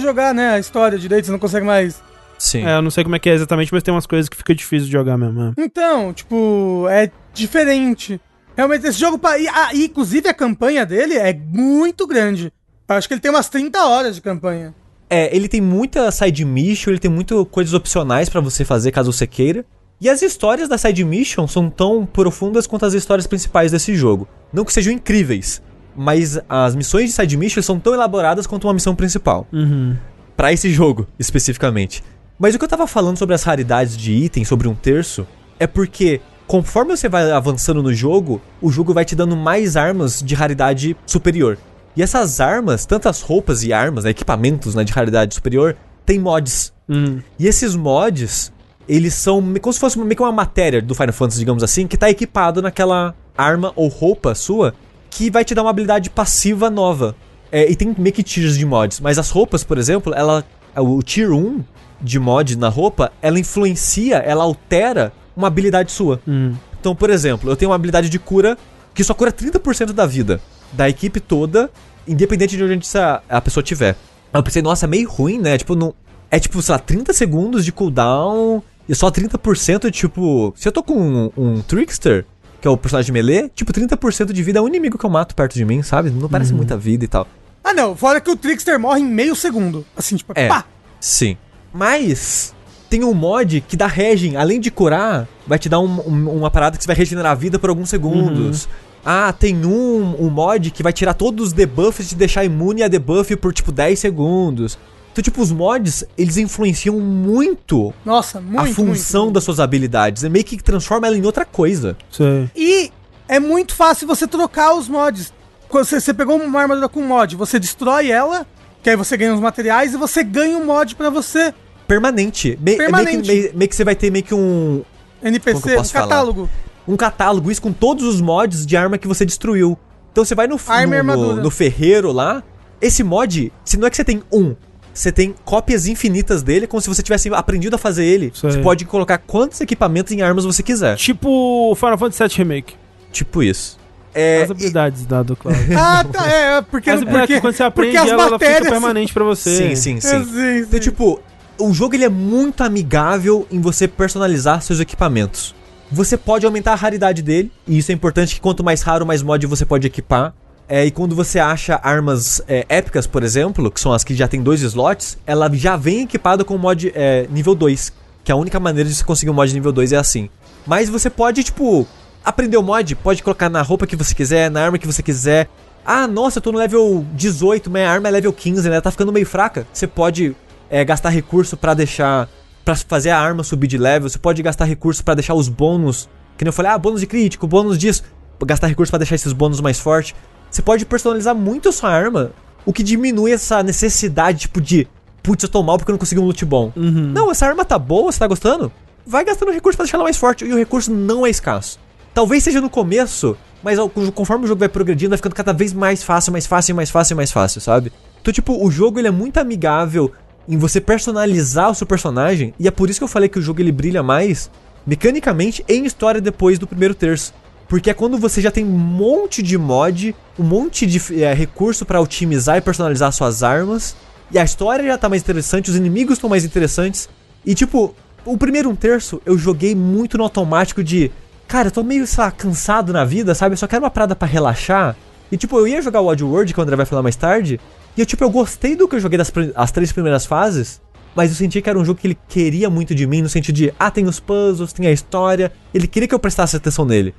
jogar, né? A história direito, você não consegue mais. Sim. É, eu não sei como é que é exatamente, mas tem umas coisas que fica difícil de jogar mesmo. é. Então, tipo, é diferente. Realmente, esse jogo. pa- E, ah, e, inclusive, a campanha dele é muito grande. Eu acho que ele tem umas 30 horas de campanha. É, ele tem muita side mission, ele tem muitas coisas opcionais pra você fazer caso você queira. E as histórias da side mission são tão profundas quanto as histórias principais desse jogo. Não que sejam incríveis, mas as missões de side mission são tão elaboradas quanto uma missão principal. Uhum. Pra esse jogo, especificamente. Mas o que eu tava falando sobre as raridades de itens, sobre um terço, é porque conforme você vai avançando no jogo, o jogo vai te dando mais armas de raridade superior. E essas armas, tanto as roupas e armas, né, equipamentos né, de raridade superior, tem mods. Hum. E esses mods, eles são como se fosse meio que uma matéria do Final Fantasy, digamos assim, que tá equipado naquela arma ou roupa sua, que vai te dar uma habilidade passiva nova. É, e tem meio que tiers de mods, mas as roupas, por exemplo, ela o tier 1 de mod na roupa, ela influencia, ela altera uma habilidade sua. Hum. Então, por exemplo, eu tenho uma habilidade de cura que só cura 30% da vida da equipe toda, independente de onde essa- a pessoa tiver. Aí Eu pensei, nossa, é meio ruim, né? Tipo, não. É tipo, sei lá, 30 segundos de cooldown e só 30%, tipo. Se eu tô com um, um Trickster, que é o personagem melee, tipo, 30% de vida é um inimigo que eu mato perto de mim, sabe? Não parece muita vida e tal. Ah, não. Fora que o Trickster morre em meio segundo. Assim, tipo, É. pá! Sim. Mas tem um mod que dá regen, além de curar, vai te dar um- um- uma parada que você vai regenerar a vida por alguns segundos. Ah, tem um, um mod que vai tirar todos os debuffs e te deixar imune a debuff por tipo 10 segundos. Então, tipo, os mods, eles influenciam muito Nossa, muito, a função muito. das suas habilidades. É meio que transforma ela em outra coisa. Sei. E é muito fácil você trocar os mods. Quando você, você pegou uma armadura com mod, você destrói ela, que aí você ganha os materiais, e você ganha um mod pra você. Permanente. Me- é Permanente. Meio, que, meio- meio que você vai ter meio que um, que NPC, um posso falar? catálogo. um catálogo, isso com todos os mods de arma que você destruiu. Então você vai no, no, no, armadura. no ferreiro lá. Esse mod, se não é que você tem um, você tem cópias infinitas dele, como se você tivesse aprendido a fazer ele. Você pode colocar quantos equipamentos em armas você quiser. Tipo Final Fantasy VII Remake. Tipo isso. É, As habilidades da do Cloud. *laughs* Ah, tá, é, é, porque, As porque, que quando você aprende porque as ela, ela fica matérias... permanente pra você. sim, sim, É, sim. sim, Então, sim. tipo, o jogo ele é muito amigável em você personalizar seus equipamentos. Você pode aumentar a raridade dele, e isso é importante que quanto mais raro, mais mod você pode equipar. É, e quando você acha armas é, épicas, por exemplo, que são as que já tem dois slots, ela já vem equipada com mod é, nível 2. Que a única maneira de você conseguir um mod nível 2 é assim. Mas você pode, tipo, aprender o mod, pode colocar na roupa que você quiser, na arma que você quiser. Ah, nossa, eu tô no level 18, minha arma é level 15, né? Tá ficando meio fraca. Você pode é, gastar recurso pra deixar. pra fazer a arma subir de level. Você pode gastar recurso pra deixar os bônus. Que nem eu falei, ah, bônus de crítico, bônus disso. Gastar recurso pra deixar esses bônus mais fortes. Você pode personalizar muito a sua arma. O que diminui essa necessidade, tipo, de. Putz, eu tô mal porque eu não consegui um loot bom. Uhum. Não, essa arma tá boa, você tá gostando? Vai gastando recurso pra deixar ela mais forte. E o recurso não é escasso. Talvez seja no começo, mas conforme o jogo vai progredindo, vai ficando cada vez mais fácil, mais fácil, mais fácil, mais fácil, sabe? Então, tipo, o jogo ele é muito amigável em você personalizar o seu personagem, e é por isso que eu falei que o jogo ele brilha mais mecanicamente em história depois do primeiro terço. Porque é quando você já tem um monte de mod, um monte de é, recurso pra otimizar e personalizar suas armas, e a história já tá mais interessante, os inimigos estão mais interessantes. E tipo, o primeiro um terço eu joguei muito no automático de. Cara, eu tô meio, sei lá, cansado na vida, sabe? Eu só quero uma parada pra relaxar. E tipo, eu ia jogar o Oddworld, que o André vai falar mais tarde. E eu, tipo, eu gostei do que eu joguei das as três primeiras fases. Mas eu senti que era um jogo que ele queria muito de mim, no sentido de, ah, tem os puzzles, tem a história. Ele queria que eu prestasse atenção nele.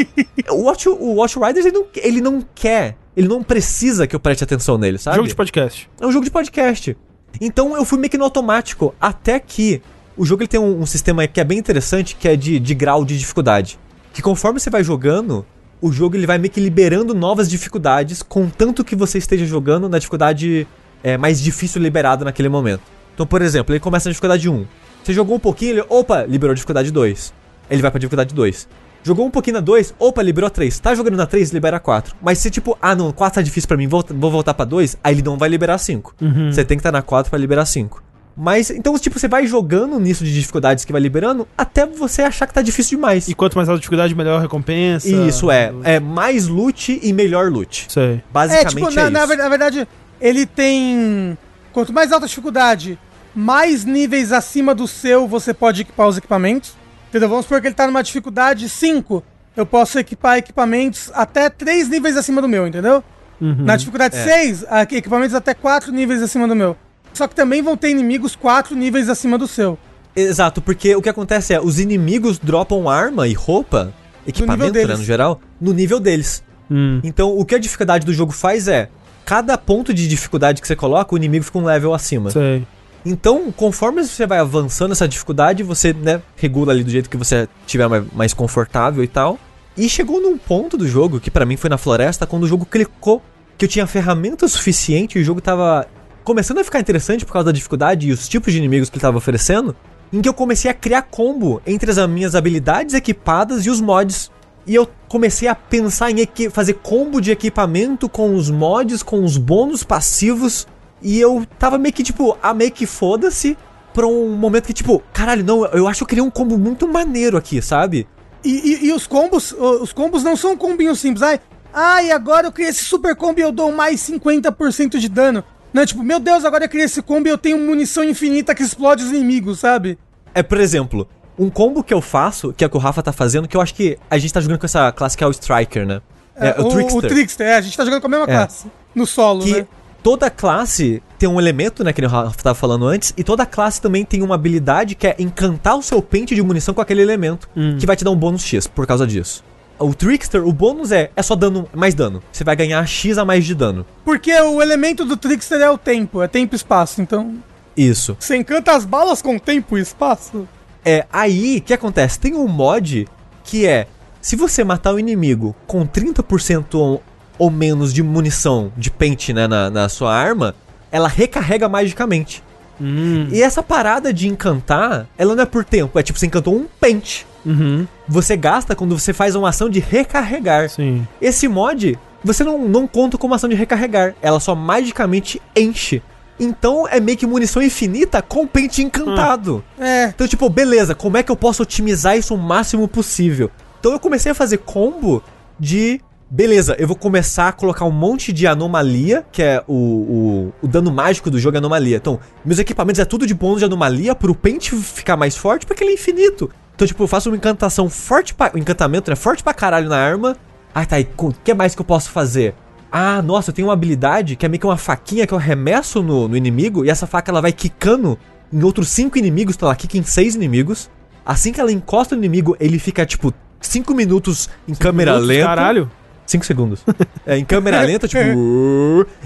*laughs* o, Watch, o Watch Riders, ele não, ele não quer, ele não precisa que eu preste atenção nele, sabe? Jogo de podcast. É um jogo de podcast. Então eu fui meio que no automático, até que o jogo ele tem um, um sistema que é bem interessante, que é de, de grau de dificuldade. Que conforme você vai jogando, o jogo ele vai meio que liberando novas dificuldades, contanto que você esteja jogando na dificuldade é, mais difícil liberada naquele momento. Então, por exemplo, ele começa na dificuldade 1. Você jogou um pouquinho, ele, opa, liberou a dificuldade 2. Ele vai pra dificuldade 2. Jogou um pouquinho na 2, opa, liberou 3. Tá jogando na 3, libera 4. Mas se tipo, ah não, 4 tá difícil pra mim, vou, vou voltar pra 2, aí ele não vai liberar 5. Uhum. Você tem que estar na 4 pra liberar 5. Mas, então, tipo, você vai jogando nisso de dificuldades que vai liberando, até você achar que tá difícil demais. E quanto mais alta a dificuldade, melhor a recompensa. Isso é, é mais loot e melhor loot. Sei. É, Basicamente tipo, é, na, na na verdade, ele tem. Quanto mais alta a dificuldade, mais níveis acima do seu você pode equipar os equipamentos. Entendeu? Vamos supor que ele tá numa dificuldade 5. Eu posso equipar equipamentos até 3 níveis acima do meu, entendeu? Uhum. Na dificuldade É. 6, equipamentos até 4 níveis acima do meu. Só que também vão ter inimigos 4 níveis acima do seu. Exato, porque o que acontece é, os inimigos dropam arma e roupa, equipamento, né, deles. no geral, no nível deles. Hum. Então, o que a dificuldade do jogo faz é, cada ponto de dificuldade que você coloca, o inimigo fica um level acima. Sei. Então, conforme você vai avançando essa dificuldade, você, né, regula ali do jeito que você tiver mais, mais confortável e tal. E chegou num ponto do jogo, que pra mim foi na floresta, quando o jogo clicou, que eu tinha ferramenta suficiente e o jogo tava começando a ficar interessante por causa da dificuldade e os tipos de inimigos que ele tava oferecendo, em que eu comecei a criar combo entre as minhas habilidades equipadas e os mods. E eu comecei a pensar em fazer combo de equipamento com os mods, com os bônus passivos. E eu tava meio que, tipo, a meio que foda-se pra um momento que, tipo, caralho, não, eu acho que eu criei um combo muito maneiro aqui, sabe? E, e- e os combos, os combos não são combinhos simples. Ai, ai, agora eu criei esse super combo e eu dou mais 50% de dano. Não, é tipo, meu Deus, agora eu criei esse combo e eu tenho munição infinita que explode os inimigos, sabe? É, por exemplo, um combo que eu faço, que é o que o Rafa tá fazendo, que eu acho que a gente tá jogando com essa classe que é o Striker, né? É, o, Trickster. O Trickster, é, a gente tá jogando com a mesma É. classe. No solo, que né? toda classe tem um elemento, né, que o Rafa tava falando antes, e toda classe também tem uma habilidade que é encantar o seu pente de munição com aquele elemento, Hum. que vai te dar um bônus X por causa disso. O Trickster, o bônus é, é só dano, mais dano. Você vai ganhar X a mais de dano. Porque o elemento do Trickster é o tempo, é tempo e espaço. Então, Isso. você encanta as balas com tempo e espaço? É, aí, o que acontece? Tem um mod que é, se você matar o inimigo com 30% ou, ou menos de munição, de pente, né, na, na sua arma, ela recarrega magicamente. Hum. E essa parada de encantar, ela não é por tempo, é tipo, você encantou um pente. Uhum. Você gasta quando você faz uma ação de recarregar. Sim. Esse mod, você não, não conta como ação de recarregar, ela só magicamente enche. Então é meio que munição infinita com pente encantado. É. Então, tipo, beleza, como é que eu posso otimizar isso o máximo possível? Então eu comecei a fazer combo de. Beleza, eu vou começar a colocar um monte de anomalia, que é o, o, o dano mágico do jogo é anomalia. Então, meus equipamentos é tudo de bônus de anomalia pro pente ficar mais forte, porque ele é infinito. Então, tipo, eu faço uma encantação forte pra. Um encantamento, né? Forte pra caralho na arma. Ah, tá, e o que mais que eu posso fazer? Ah, nossa, eu tenho uma habilidade que é meio que uma faquinha que eu arremesso no, no inimigo e essa faca ela vai quicando em outros cinco inimigos, então ela quica em seis inimigos. Assim que ela encosta no inimigo, ele fica, tipo, cinco minutos em câmera Minutos, lenta. Caralho. 5 segundos. é, em câmera lenta, tipo.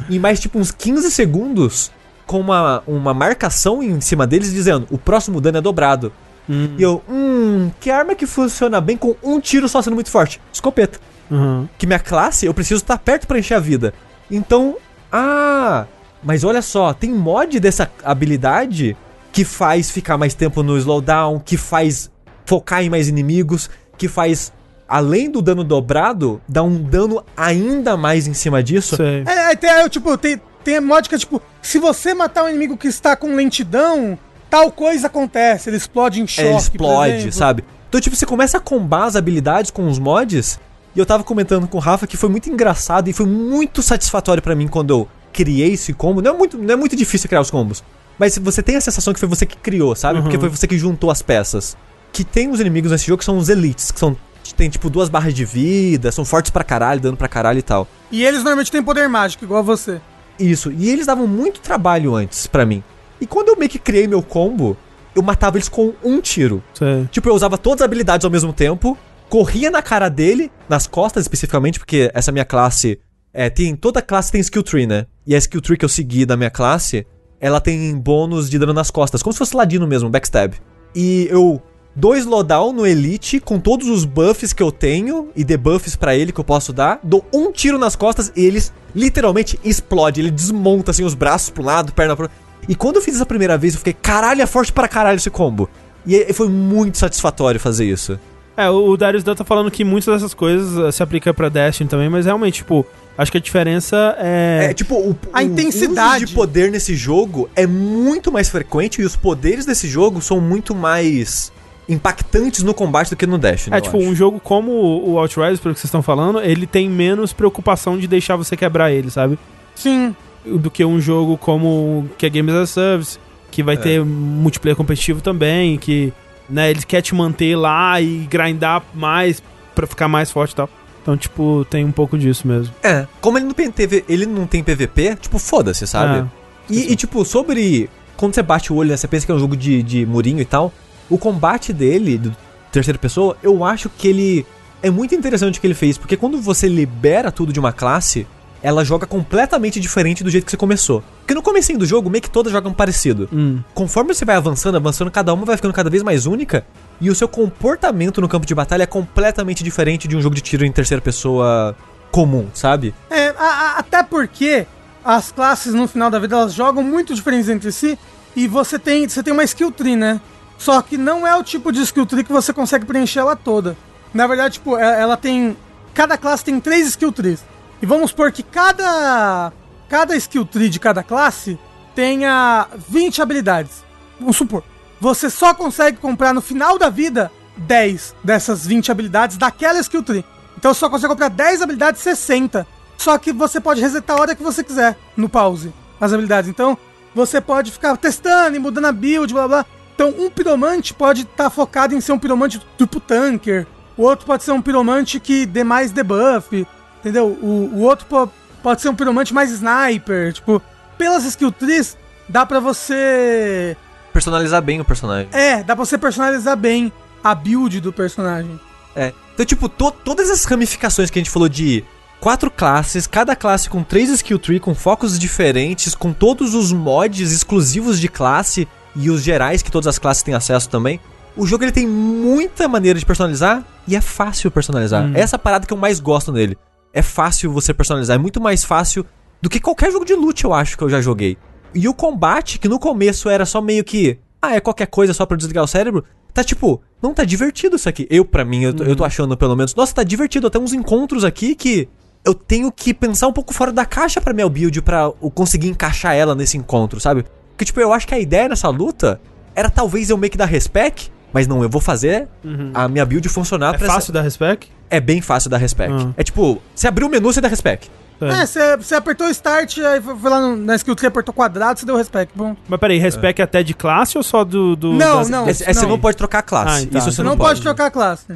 e mais tipo uns 15 segundos com uma, uma marcação em cima deles dizendo: o próximo dano é dobrado. Hum. E eu, hum, que arma que funciona bem com um tiro só sendo muito forte? Escopeta. Uhum. Que minha classe eu preciso estar perto pra encher a vida. Então, ah, mas olha só, tem mod dessa habilidade que faz ficar mais tempo no slowdown, que faz focar em mais inimigos, que faz, além do dano dobrado, dar um dano ainda mais em cima disso. Sei. É, aí tem, aí, tipo, tem, tem mod que é tipo, se você matar um inimigo que está com lentidão, tal coisa acontece, ele explode em choque. É, ele explode, sabe? Então, tipo, você começa a combar as habilidades com os mods. E eu tava comentando com o Rafa que foi muito engraçado e foi muito satisfatório pra mim quando eu criei esse combo. Não é muito, não é muito difícil criar os combos. Mas você tem a sensação que foi você que criou, sabe? Uhum. Porque foi você que juntou as peças. Que tem os inimigos nesse jogo que são os elites, que são. Tem tipo duas barras de vida, são fortes pra caralho, dando pra caralho e tal. E eles normalmente têm poder mágico, igual você. Isso. E eles davam muito trabalho antes pra mim. E quando eu meio que criei meu combo, eu matava eles com um tiro. Sei. Tipo, eu usava todas as habilidades ao mesmo tempo, corria na cara dele, nas costas especificamente, porque essa minha classe. É, tem. Toda classe tem skill tree, né? E a skill tree que eu segui da minha classe, ela tem bônus de dano nas costas, como se fosse ladino mesmo, backstab. E eu dou slowdown no Elite com todos os buffs que eu tenho e debuffs pra ele que eu posso dar, dou um tiro nas costas e eles literalmente explode, ele desmonta assim os braços pro lado, perna pro E quando eu fiz essa primeira vez, eu fiquei, caralho, é forte pra caralho esse combo. E foi muito satisfatório fazer isso. É, o Darius Dan tá falando que muitas dessas coisas eh, se aplica pra Destiny também, mas realmente, tipo, acho que a diferença é. É, tipo, o, A o intensidade. uso de poder nesse jogo é muito mais frequente e os poderes desse jogo são muito mais impactantes no combate do que no Destiny. É, eu tipo, acho. um jogo como o Outriders, pelo que vocês estão falando, ele tem menos preocupação de deixar você quebrar ele, sabe? Sim. Do que um jogo como que é Games as a Service, que vai É. ter multiplayer competitivo também, que, né, ele quer te manter lá e grindar mais pra ficar mais forte e tal. Então, tipo, tem um pouco disso mesmo. É, como ele não tem, TV, ele não tem PVP, tipo, foda-se, sabe? É. E, e, tipo, sobre. Quando você bate o olho, né, você pensa que é um jogo de, de murinho e tal. O combate dele, do terceira pessoa, eu acho que ele. É muito interessante o que ele fez, porque quando você libera tudo de uma classe, ela joga completamente diferente do jeito que você começou. Porque no comecinho do jogo, meio que todas jogam parecido. Hum. Conforme você vai avançando, avançando, cada uma vai ficando cada vez mais única. E o seu comportamento no campo de batalha é completamente diferente de um jogo de tiro em terceira pessoa comum, sabe? É, a- a- até porque as classes no final da vida elas jogam muito diferentes entre si e você tem, você tem uma skill tree, né? Só que não é o tipo de skill tree que você consegue preencher ela toda. Na verdade, tipo, é- ela tem cada classe tem três skill trees. E vamos supor que cada cada skill tree de cada classe tenha 20 habilidades. Vamos supor. Você só consegue comprar no final da vida 10 dessas 20 habilidades daquela skill tree. Então você só consegue comprar 10 habilidades 60. Só que você pode resetar a hora que você quiser no pause as habilidades. Então você pode ficar testando e mudando a build, blá blá. Então um piromante pode estar focado em ser um piromante tipo tanker. O outro pode ser um piromante que dê mais debuff. Entendeu? O, o outro po- pode ser um piromante mais sniper. Tipo, pelas skill trees, dá pra você. Personalizar bem o personagem. É, dá pra você personalizar bem a build do personagem. É. Então, tipo, to- todas as ramificações que a gente falou de quatro classes, cada classe com três skill tree, com focos diferentes, com todos os mods exclusivos de classe e os gerais que todas as classes têm acesso também. O jogo ele tem muita maneira de personalizar e é fácil personalizar. Hum. Essa parada que eu mais gosto nele. É fácil você personalizar, é muito mais fácil do que qualquer jogo de loot, eu acho que eu já joguei. E o combate, que no começo era só meio que, ah, é qualquer coisa só pra desligar o cérebro, tá tipo, não tá divertido isso aqui. Eu, pra mim, eu, tô- eu tô achando pelo menos, nossa, tá divertido, até uns encontros aqui que eu tenho que pensar um pouco fora da caixa pra minha build pra eu conseguir encaixar ela nesse encontro, sabe? Porque, tipo, eu acho que a ideia nessa luta era talvez eu meio que dar respec, mas não, eu vou fazer a minha build funcionar É pra fácil dar respec? É bem fácil dar respec. Ah. É tipo, você abriu o menu, você dá respec. É, você você apertou Start, aí foi lá no- na skill tree, apertou quadrado, você deu respect. Bom. Mas peraí, respec até de classe ou só do. do Não, das- não. É, é, você não pode trocar a classe. Ah, tá. Isso você Você não, não pode trocar a classe.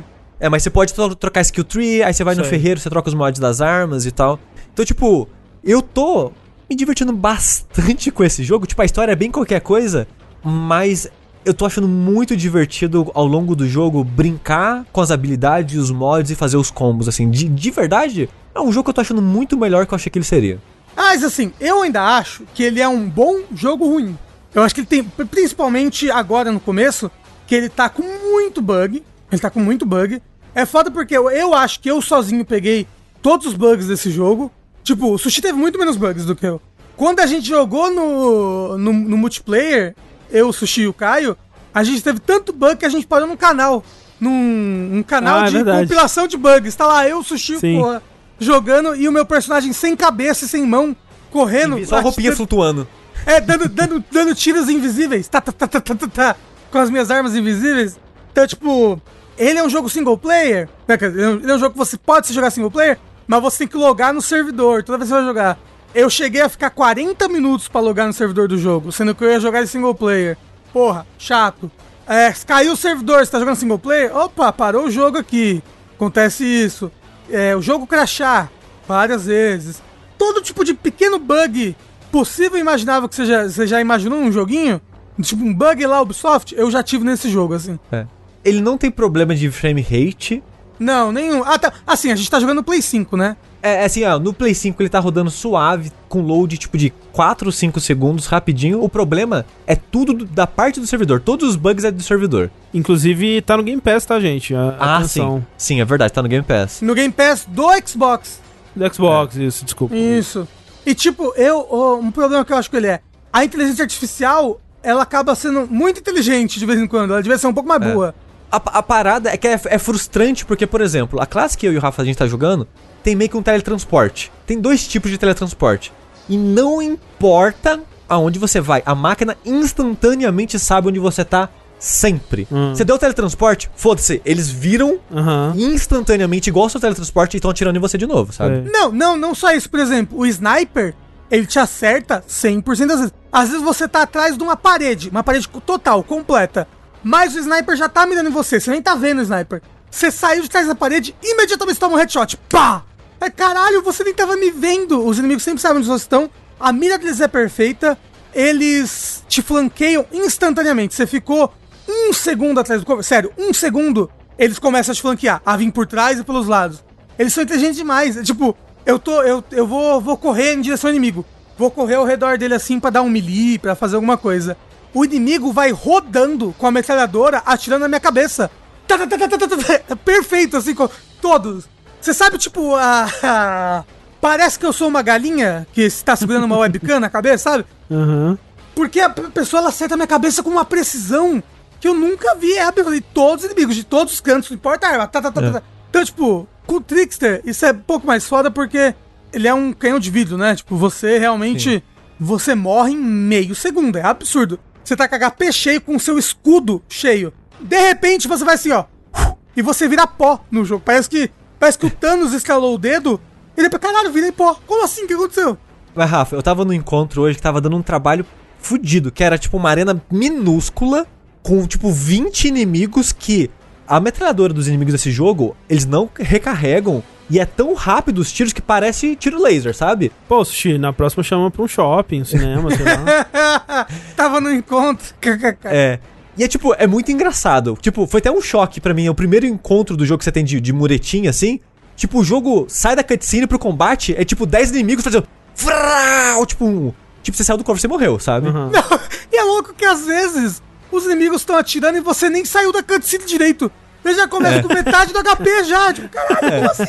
É, mas você pode tro- trocar skill tree, aí você vai no Sei. ferreiro, você troca os mods das armas e tal. Então, tipo, eu tô me divertindo bastante *laughs* com esse jogo. Tipo, a história é bem qualquer coisa, mas eu tô achando muito divertido ao longo do jogo brincar com as habilidades, os mods e fazer os combos, assim. De, de verdade, é um jogo que eu tô achando muito melhor que eu achei que ele seria. Mas assim, eu ainda acho que ele é um bom jogo ruim. Eu acho que ele tem, principalmente agora no começo, que ele tá com muito bug. Ele tá com muito bug. É foda porque eu, eu acho que eu sozinho peguei todos os bugs desse jogo. Tipo, o Sushi teve muito menos bugs do que eu. Quando a gente jogou no, no, no multiplayer, eu, o Sushi e o Caio, a gente teve tanto bug que a gente parou num canal. Num um canal Ah, é de verdade. compilação de bugs. Tá lá, eu, o Sushi, Sim. porra, jogando e o meu personagem sem cabeça e sem mão, correndo. Só a roupinha flutuando. é, dando, dando, *laughs* dando tiros invisíveis. Tá, tá, tá, tá, tá, tá, tá, com as minhas armas invisíveis. Então, tipo, ele é um jogo single player. né, é um- ele é um jogo que você pode se jogar single player, mas você tem que logar no servidor toda vez que você vai jogar. Eu cheguei a ficar 40 minutos pra logar no servidor do jogo, sendo que eu ia jogar ele single player. Porra, chato. É, caiu o servidor, você tá jogando single player? Opa, parou o jogo aqui. Acontece isso. É, o jogo crashar várias vezes. Todo tipo de pequeno bug possível e imaginável que você já, você já imaginou num joguinho, tipo um bug lá Ubisoft, eu já tive nesse jogo, assim. É. Ele não tem problema de frame rate. Não, nenhum. Ah, tá. Assim, a gente tá jogando no Play 5, né? É, é assim, ó, no Play 5 ele tá rodando suave, com load tipo de 4 ou 5 segundos, rapidinho. O problema é tudo do- da parte do servidor. Todos os bugs é do servidor. Inclusive tá no Game Pass, tá, gente? A- Ah, Atenção. sim. Sim, é verdade, tá no Game Pass. No Game Pass do Xbox. Do Xbox, isso, desculpa. Isso. E tipo, eu. ó, um problema que eu acho que ele é. A inteligência artificial, ela acaba sendo muito inteligente de vez em quando. Ela devia ser um pouco mais É. boa. A, a parada é que é, é frustrante porque, por exemplo, a classe que eu e o Rafa a gente tá jogando tem meio que um teletransporte. Tem dois tipos de teletransporte. E não importa aonde você vai, a máquina instantaneamente sabe onde você tá sempre. Hum. Você deu o teletransporte, foda-se, eles viram Aham. instantaneamente igual ao seu teletransporte e estão atirando em você de novo, sabe? É. Não, não, não só isso. Por exemplo, o sniper, ele te acerta 100% das vezes. Às vezes você tá atrás de uma parede, uma parede total, completa. Mas o sniper já tá mirando em você, você nem tá vendo o sniper. Você saiu de trás da parede, imediatamente toma um headshot. Pá! É caralho, você nem tava me vendo. Os inimigos sempre sabem onde vocês estão. A mira deles é perfeita. Eles te flanqueiam instantaneamente. Você ficou um segundo atrás do corpo. Sério, um segundo, eles começam a te flanquear. A vir por trás e pelos lados. Eles são inteligentes demais. É Tipo, eu tô. Eu, eu vou, vou correr em direção ao inimigo. Vou correr ao redor dele assim pra dar um melee, pra fazer alguma coisa. O inimigo vai rodando com a metralhadora, atirando na minha cabeça. Tá, tá, tá. É perfeito, assim, com todos. Você sabe, tipo, a, a- Parece que eu sou uma galinha que está segurando uma webcam na cabeça, sabe? Aham. Porque a pessoa ela acerta a minha cabeça com uma precisão que eu nunca vi. É absurdo. E todos os inimigos, de todos os cantos, não importa a arma. Tá, tá, tá, tá, tá. Então, tipo, com o Trickster, isso é um pouco mais foda porque ele é um canhão de vidro, né? Tipo, você realmente. Você morre em meio segundo. É absurdo. Você tá com HP cheio, com seu escudo cheio. De repente, você vai assim, ó. E você vira pó no jogo. Parece que. Parece que o Thanos escalou o dedo. E depois, caralho, virei pó. Como assim? O que aconteceu? Mas, Rafa, eu tava no encontro hoje que tava dando um trabalho fudido, que era tipo uma arena minúscula, com tipo 20 inimigos que. A metralhadora dos inimigos desse jogo, eles não recarregam E é tão rápido os tiros que parece tiro laser, sabe? Pô, Sushi, na próxima chama pra um shopping, um cinema, sei lá. *laughs* Tava no encontro. É. E é tipo, é muito engraçado. Tipo, foi até um choque pra mim. É o primeiro encontro do jogo que você tem de, de muretinha, assim. Tipo, o jogo sai da cutscene pro combate, é tipo 10 inimigos fazendo. Vrau, tipo, um, tipo, você saiu do corpo, você morreu, sabe? Aham. *laughs* E é louco que às vezes os inimigos estão atirando e você nem saiu da cutscene direito. Ele já começa É. com metade do HP já. Tipo, caralho, como assim?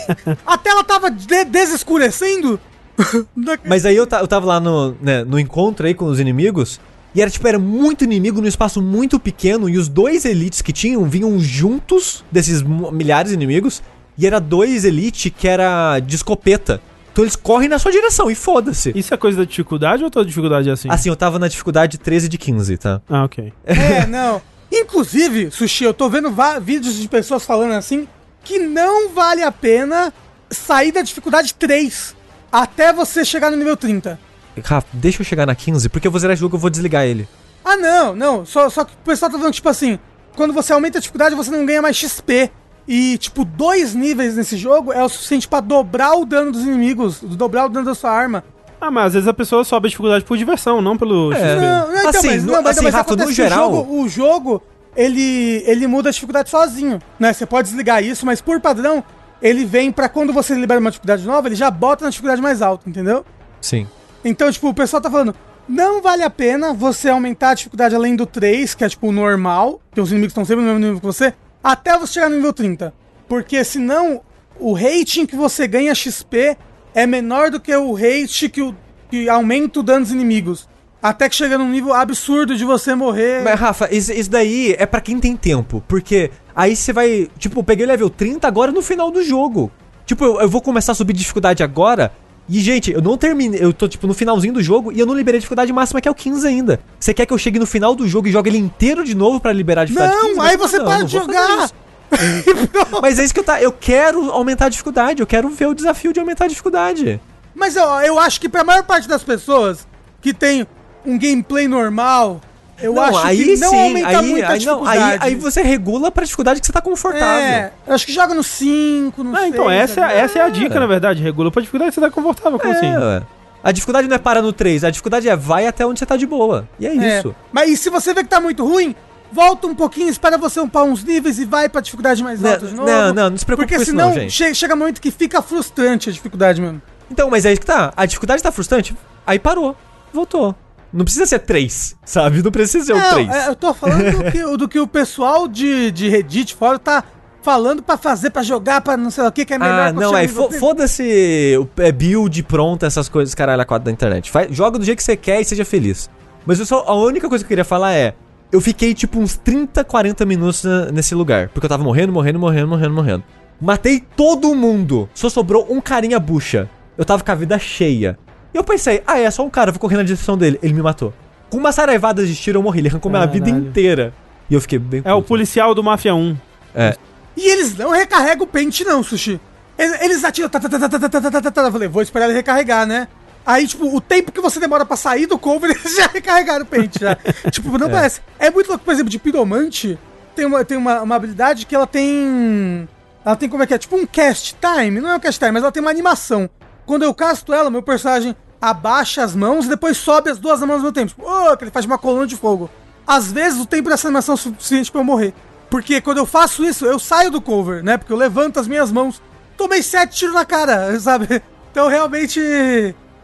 A tela tava de- desescurecendo. *laughs* Mas aí eu, eu tava lá no, né, no encontro aí com os inimigos. E era tipo, era muito inimigo num espaço muito pequeno. E os dois elites que tinham vinham juntos desses milhares de inimigos. E era dois elite que era de escopeta. Então eles correm na sua direção e foda-se. Isso é coisa da dificuldade ou toda dificuldade é assim? Assim, eu tava na dificuldade 13 de 15, tá? Ah, ok. É, não. *laughs* Inclusive, Sushi, eu tô vendo vídeos de pessoas falando assim que não vale a pena sair da dificuldade 3 até você chegar no nível 30. Rafa, deixa eu chegar na 15, porque eu vou zerar esse jogo e eu vou desligar ele. Ah, não, não. Só, só que o pessoal tá falando, tipo assim, quando você aumenta a dificuldade, você não ganha mais XP. E, tipo, dois níveis nesse jogo é o suficiente pra dobrar o dano dos inimigos, dobrar o dano da sua arma. Ah, mas às vezes a pessoa sobe a dificuldade por diversão, não pelo É. XP. Não, não, então, Assim, mas, não, mas, assim, mas Rafa, no geral- O jogo, o jogo, ele, ele muda a dificuldade sozinho, né? Você pode desligar isso, mas por padrão, ele vem pra quando você libera uma dificuldade nova, ele já bota na dificuldade mais alta, entendeu? Sim. Então, tipo, o pessoal tá falando, não vale a pena você aumentar a dificuldade além do 3, que é tipo o normal, que os inimigos estão sempre no mesmo nível que você, até você chegar no nível 30. Porque senão, o rating que você ganha XP é menor do que o rate que, o, que aumenta o dano dos inimigos. Até que chega num nível absurdo de você morrer. Mas, Rafa, isso, isso daí é pra quem tem tempo. Porque aí você vai. Tipo, eu peguei o level 30 agora no final do jogo. Tipo, eu, eu vou começar a subir dificuldade agora. E, gente, eu não terminei. Eu tô, tipo, no finalzinho do jogo e eu não liberei a dificuldade máxima, que é o 15 ainda. Você quer que eu chegue no final do jogo e jogue ele inteiro de novo pra liberar a dificuldade Não, 15? aí Mas, você não, para não de jogar. *laughs* Mas é isso que eu tá. Eu quero aumentar a dificuldade. Eu quero ver o desafio de aumentar a dificuldade. Mas eu, eu acho que pra maior parte das pessoas que tem um gameplay normal, eu acho que não aumenta muito a aí, não, dificuldade. aí, aí você regula pra dificuldade que você tá confortável. É, eu acho que joga no 5, no 6. Ah, então essa, é- essa é a dica, É. na verdade. Regula pra dificuldade, você tá confortável, como assim? É, ué. A dificuldade não é parar no 3, a dificuldade é vai até onde você tá de boa. E é, isso. Mas e se você vê que tá muito ruim, volta um pouquinho, espera você upar uns níveis e vai pra dificuldade mais Não, alta de novo. não, não, não se preocupe Porque com isso senão não, gente. che- chega um momento que fica frustrante a dificuldade mesmo. Então, mas é isso que tá. A dificuldade tá frustrante, aí parou. Voltou. Não precisa ser 3, sabe? Não precisa ser o 3. é, eu tô falando do que, do que o pessoal de, de Reddit fora tá falando pra fazer, pra jogar, pra não sei o que, que é melhor Ah, não, é. no nível fo- 30. Foda-se o é, build pronta, essas coisas, caralho, a quatro da internet. Faz- joga do jeito que você quer e seja feliz. Mas eu só, a única coisa que eu queria falar é. Eu fiquei tipo uns 30, 40 minutos na- nesse lugar. Porque eu tava morrendo, morrendo, morrendo, morrendo, morrendo. Matei todo mundo. Só sobrou um carinha bucha. Eu tava com a vida cheia. E eu pensei, ah, é só um cara, eu vou correr na direção dele. Ele me matou. Com uma saraivada de tiro eu morri. Ele arrancou minha vida Caralho. inteira. E eu fiquei bem É o puto. policial do Mafia 1. É. E eles não recarregam o pente, não, Sushi. Eles, eles atiram. Tá, tá, tá, tá, tá, tá, tá, tá, tá. Eu falei, vou esperar ele recarregar, né? Aí, tipo, o tempo que você demora pra sair do cover, *laughs* eles já recarregaram o pente já. *laughs* tipo, não parece. É muito louco, por exemplo, de piromante, tem uma, tem uma, uma habilidade que ela tem. Ela tem como é que é? Tipo um cast time. Não é um cast time, mas ela tem uma animação. Quando eu casto ela, meu personagem abaixa as mãos e depois sobe as duas mãos ao mesmo tempo. Tipo, oh, que ele faz uma coluna de fogo. Às vezes o tempo dessa animação é suficiente pra eu morrer. Porque quando eu faço isso, eu saio do cover, né? Porque eu levanto as minhas mãos. Tomei sete tiros na cara, *laughs* sabe? Então realmente.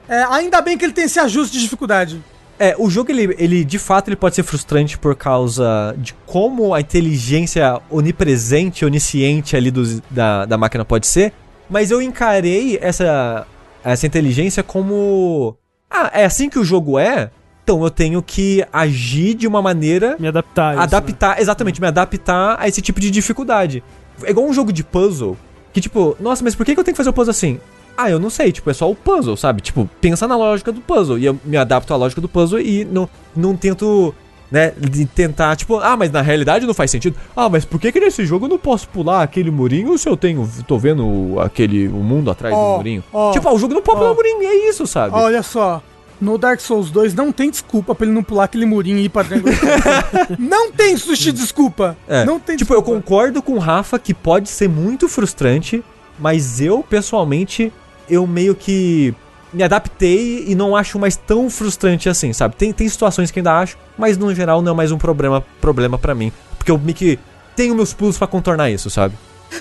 É, ainda bem que ele tem esse ajuste de dificuldade. É, o jogo, ele, ele de fato ele pode ser frustrante por causa de como a inteligência onipresente, onisciente ali dos, da, da máquina pode ser. Mas eu encarei essa, essa inteligência como. Ah, é assim que o jogo é? Então eu tenho que agir de uma maneira. Me adaptar. a isso, né? adaptar, exatamente, me adaptar a esse tipo de dificuldade. É igual um jogo de puzzle. Que tipo, nossa, mas por que que eu tenho que fazer o puzzle assim? Ah, eu não sei, tipo, é só o puzzle, sabe? Tipo, pensa na lógica do puzzle. E eu me adapto à lógica do puzzle e não, não tento, né, de tentar, tipo, ah, mas na realidade não faz sentido. Ah, mas por que que nesse jogo eu não posso pular aquele murinho se eu tenho, tô vendo aquele, o mundo atrás Ó, do murinho? ó, tipo, ah, o jogo não pode ó. pular o murinho, é isso, sabe? Olha só. No Dark Souls 2 não tem desculpa pra ele não pular aquele murinho e ir pra Dragon *laughs* Não tem sushi desculpa. É, Não tem tipo, eu desculpa. concordo com o Rafa que pode ser muito frustrante Mas eu, pessoalmente, eu meio que me adaptei e não acho mais tão frustrante assim, sabe? Tem, tem situações que ainda acho, mas no geral não é mais um problema problema para mim. Porque eu meio que tenho meus pulos para contornar isso, sabe?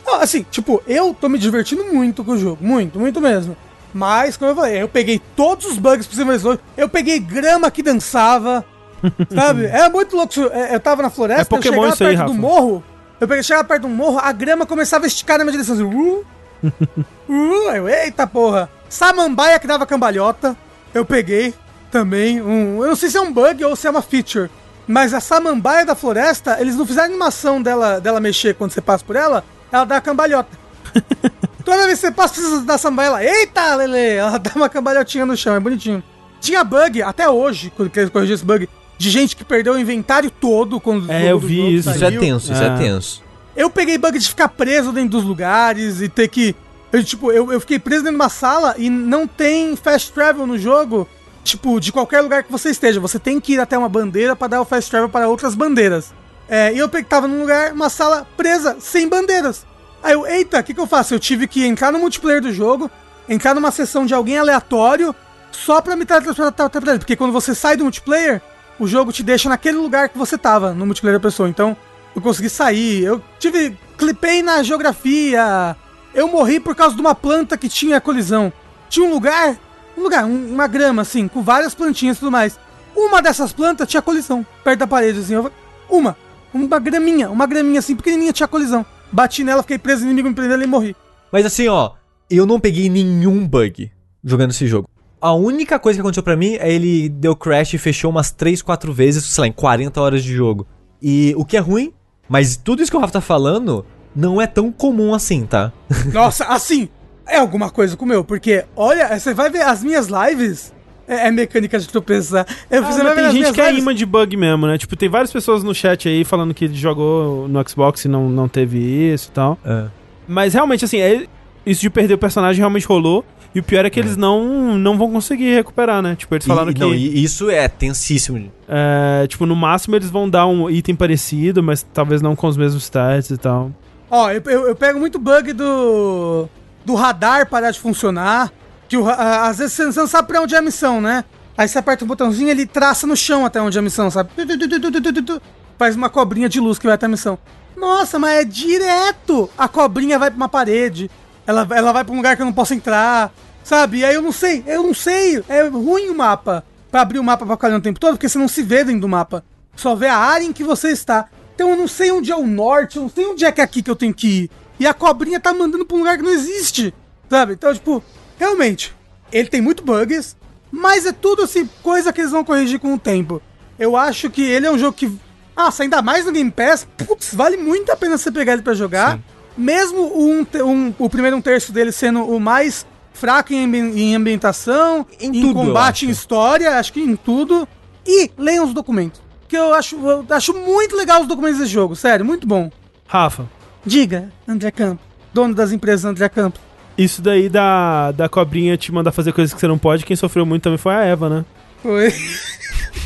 Não, assim, tipo, eu tô me divertindo muito com o jogo. Muito, muito mesmo. Mas, como eu falei, eu peguei todos os bugs possíveis. Eu peguei grama que dançava. *laughs* sabe? É muito louco. Eu tava na floresta, É Pokémon eu aí, perto do morro. Eu peguei, chegava perto do morro, a grama começava a esticar na minha direção. Assim, uh, uh, eu, eita porra. Samambaia que dava cambalhota. Eu peguei também. Um, eu não sei se é um bug ou se é uma feature. Mas a samambaia da floresta, eles não fizeram animação dela, dela mexer quando você passa por ela. Ela dá cambalhota. *laughs* Toda vez que você passa, precisa dar samambaia ela. Eita, Lele! Ela dá uma cambalhotinha no chão, é bonitinho. Tinha bug, até hoje, quando eles corrigiram esse bug, de gente que perdeu o inventário todo quando o É, eu vi jogo isso. Isso é saiu. tenso, isso Ah. é tenso. Eu peguei bug de ficar preso dentro dos lugares e ter que. Eu, tipo, eu, eu fiquei preso dentro de uma sala e não tem fast travel no jogo. Tipo, de qualquer lugar que você esteja. Você tem que ir até uma bandeira pra dar o fast travel para outras bandeiras. É, e eu tava num lugar, uma sala presa, sem bandeiras. Aí eu, eita, o que, que eu faço? Eu tive que entrar no multiplayer do jogo, entrar numa sessão de alguém aleatório, só pra me teletransportar pra ele. Porque quando você sai do multiplayer, o jogo te deixa naquele lugar que você tava, no multiplayer da pessoa. Então, eu consegui sair. Eu tive. Clipei na geografia. Eu morri por causa de uma planta que tinha colisão. Tinha um lugar. Um lugar, um- uma grama, assim, com várias plantinhas e tudo mais. Uma dessas plantas tinha colisão, perto da parede, assim. eu- uma. Uma graminha, uma graminha assim, pequenininha, tinha colisão. Bati nela, fiquei preso, inimigo me prendeu e morri. Mas assim, ó, eu não peguei nenhum bug jogando esse jogo. A única coisa que aconteceu pra mim é ele deu crash e fechou umas 3, 4 vezes, sei lá, em 40 horas de jogo. E o que é ruim, mas tudo isso que o Rafa tá falando não é tão comum assim, tá? *laughs* Nossa, assim, é alguma coisa com o meu, porque, olha, você vai ver as minhas lives. É, é mecânica de tropeçar. Eu Ah, mas tem gente que é lives- imã de bug mesmo, né? Tipo, tem várias pessoas no chat aí falando que jogou no Xbox e não, não teve isso e tal. É. Mas realmente, assim, é- isso de perder o personagem realmente rolou. E o pior é que eles não, não vão conseguir recuperar, né? Tipo, eles falaram e, que. não, isso é tensíssimo. é, tipo, no máximo eles vão dar um item parecido, mas talvez não com os mesmos stats e tal. Ó, eu, eu, eu pego muito bug do. do radar parar de funcionar. Que o, às vezes você não sabe pra onde é a missão, né? Aí você aperta o botãozinho ele traça no chão até onde é a missão, sabe? Faz uma cobrinha de luz que vai até a missão. Nossa, mas é direto! A cobrinha vai pra uma parede. Ela, ela vai pra um lugar que eu não posso entrar. Sabe? E aí eu não sei, eu não sei. É ruim o mapa. Pra abrir o mapa pra ficar olhando o tempo todo, porque você não se vê dentro do mapa. Só vê a área em que você está. Então eu não sei onde é o norte, eu não sei onde é que é aqui que eu tenho que ir. E a cobrinha tá mandando pra um lugar que não existe. Sabe? Então, tipo, realmente, ele tem muito bugs, mas é tudo assim, coisa que eles vão corrigir com o tempo. Eu acho que ele é um jogo que. Nossa, ainda mais no Game Pass, putz, vale muito a pena você pegar ele pra jogar. Mesmo um, um- o primeiro um terço dele sendo o mais fraco em, em ambientação, Em em, tudo, combate, em história, acho que em tudo. E leiam os documentos. Que eu acho, eu acho muito legal os documentos desse jogo, sério, muito bom. Rafa, Diga, André Campos, dono das empresas André Campos. isso daí da, da cobrinha te mandar fazer coisas que você não pode, quem sofreu muito também foi a Eva, né? Foi.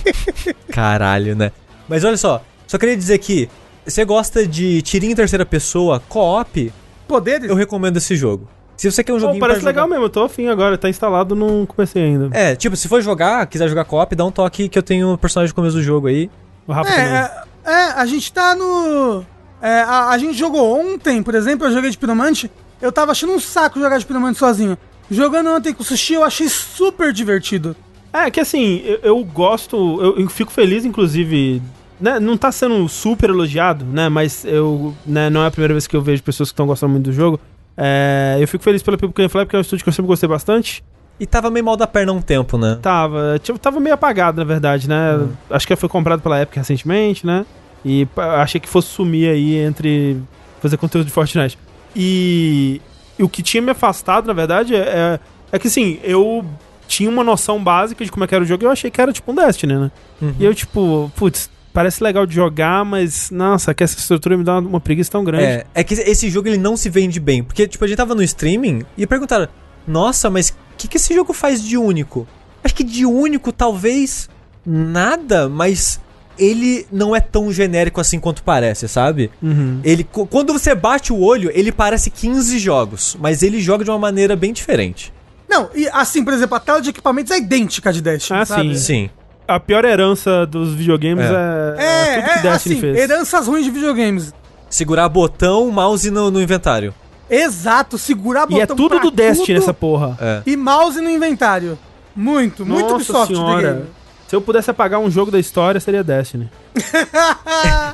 *laughs* Caralho, né? Mas olha só, só queria dizer que você gosta de tirinho em terceira pessoa, co-op, Poderes? eu recomendo esse jogo. Se você quer um Pô, joguinho parece pra jogar- legal mesmo, eu tô afim agora, tá instalado, não comecei ainda. É, tipo, se for jogar, quiser jogar co-op, dá um toque que eu tenho o personagem no começo do jogo aí. O Rafa também. É, é, é, a gente tá no. é, a, a gente jogou ontem, por exemplo, eu joguei de piromante. Eu tava achando um saco jogar de piromante sozinho. Jogando ontem com o sushi, eu achei super divertido. É, que assim, eu, eu gosto, eu, eu fico feliz, inclusive, né, não tá sendo super elogiado, né, mas eu, né, não é a primeira vez que eu vejo pessoas que estão gostando muito do jogo. É, eu fico feliz pela People Can Fly, porque é um estúdio que eu sempre gostei bastante. E tava meio mal da perna há um tempo, né? Tava, tipo, tava meio apagado, na verdade, né, acho que foi comprado pela Epic recentemente, né, e achei que fosse sumir aí entre fazer conteúdo de Fortnite. E, e o que tinha me afastado, na verdade, é, é, é que, assim, eu tinha uma noção básica de como é que era o jogo e eu achei que era tipo um Destiny, né? E eu, tipo, putz, parece legal de jogar, mas, nossa, que essa estrutura me dá uma preguiça tão grande. É, é que esse jogo ele não se vende bem. Porque, tipo, a gente tava no streaming e perguntaram: Nossa, mas o que, que esse jogo faz de único? Acho que de único, talvez nada, mas ele não é tão genérico assim quanto parece, sabe? Uhum. Ele, quando você bate o olho, ele parece 15 jogos, mas ele joga de uma maneira bem diferente. Não, e assim, por exemplo, a tela de equipamentos é idêntica de Destiny, Ah, sabe? sim. Sim. A pior herança dos videogames É. é, É, tudo que é, Destiny assim, fez. heranças ruins de videogames. Segurar botão, mouse no, no inventário. Exato, segurar E é tudo do Destiny tudo essa porra. É. E mouse no inventário. Muito, muito Nossa Ubisoft The senhora. Game. Se eu pudesse apagar um jogo da história, seria Destiny. *laughs*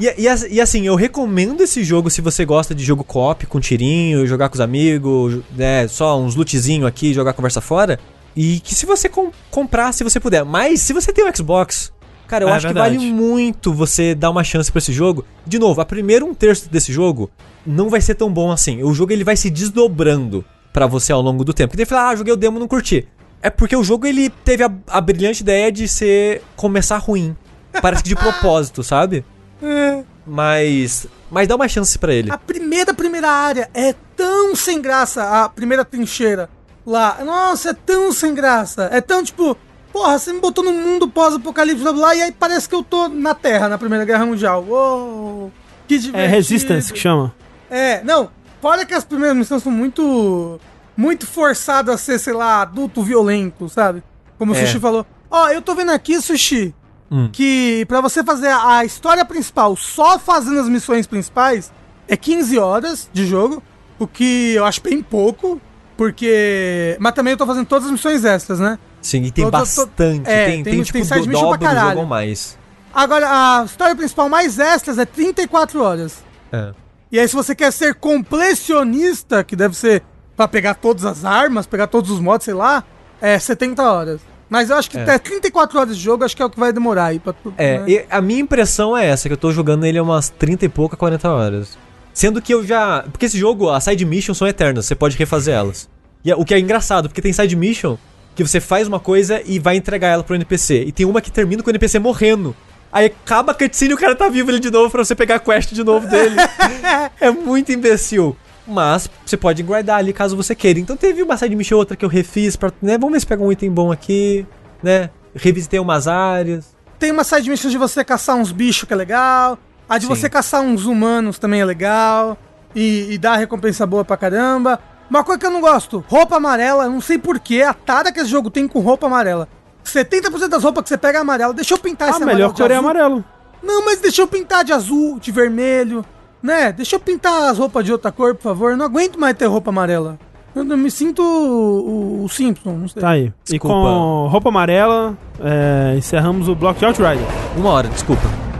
E, e e assim, eu recomendo esse jogo se você gosta de jogo co-op, com tirinho, jogar com os amigos, né, só uns lootzinho aqui, jogar conversa fora. E que se você com- comprar, se você puder. Mas se você tem o Xbox, cara, eu É acho verdade. que vale muito você dar uma chance pra esse jogo. De novo, a primeiro um terço desse jogo não vai ser tão bom assim. O jogo ele vai se desdobrando pra você ao longo do tempo. Porque tem que falar, ah, joguei o demo, não curti. É porque o jogo ele teve a, a brilhante ideia de ser começar ruim. Parece que de *laughs* propósito, sabe? É. Mas. Mas dá uma chance pra ele. A primeira, primeira área é tão sem graça, a primeira trincheira lá. Nossa, é tão sem graça. É tão tipo, porra, você me botou num mundo pós-apocalipse, blá, blá, e aí parece que eu tô na Terra, na Primeira Guerra Mundial. Uou, que divertido. É Resistance que chama. É, não, fora que as primeiras missões são muito, muito forçadas a ser, sei lá, adulto violento, sabe? Como o É. Sushi falou. Ó, eu tô vendo aqui, Sushi, Hum. que pra você fazer a, a história principal só fazendo as missões principais é 15 horas de jogo, o que eu acho bem pouco, porque... Mas também eu tô fazendo todas as missões extras, né? Sim, e tem tô- bastante. é, tem, tem, tem- tipo, tem side do, mission pra dobra do jogo caralho. ou mais. Agora, a história principal mais extras é 34 horas. É. E aí, se você quer ser completionista, que deve ser pra pegar todas as armas, pegar todos os mods, sei lá, é 70 horas. Mas eu acho que É. até 34 horas de jogo, acho que é o que vai demorar aí pra tudo. É, né? e a minha impressão é essa, que eu tô jogando ele há umas 30 e pouca, 40 horas. Sendo que eu já. Porque esse jogo, as side missions são eternas, você pode refazer elas. E é- o que é engraçado, porque tem side mission que você faz uma coisa e vai entregar ela pro NPC. E tem uma que termina com o NPC morrendo. Aí acaba a cutscene e o cara tá vivo ali de novo pra você pegar a quest de novo dele. *laughs* é muito imbecil. Mas você pode guardar ali caso você queira. Então teve uma side mission outra que eu refiz pra. Né, vamos ver se pega um item bom aqui, né? Revisitei umas áreas. Tem uma side mission de você caçar uns bichos que é legal. A de Sim. você caçar uns humanos também é legal. E, e dá recompensa boa pra caramba. Uma coisa que eu não gosto, roupa amarela, não sei porquê, a tara que esse jogo tem com roupa amarela. 70% das roupas que você pega é amarela. Deixa eu pintar A esse melhor amarelo de cor é amarelo. Não, mas deixa eu pintar de azul, de vermelho, né? Deixa eu pintar as roupas de outra cor, por favor. Eu não aguento mais ter roupa amarela. Eu não me sinto o, o Simpson, não sei. Tá aí. Desculpa. E com roupa amarela, é, encerramos o bloco de Outrider. Uma hora, desculpa.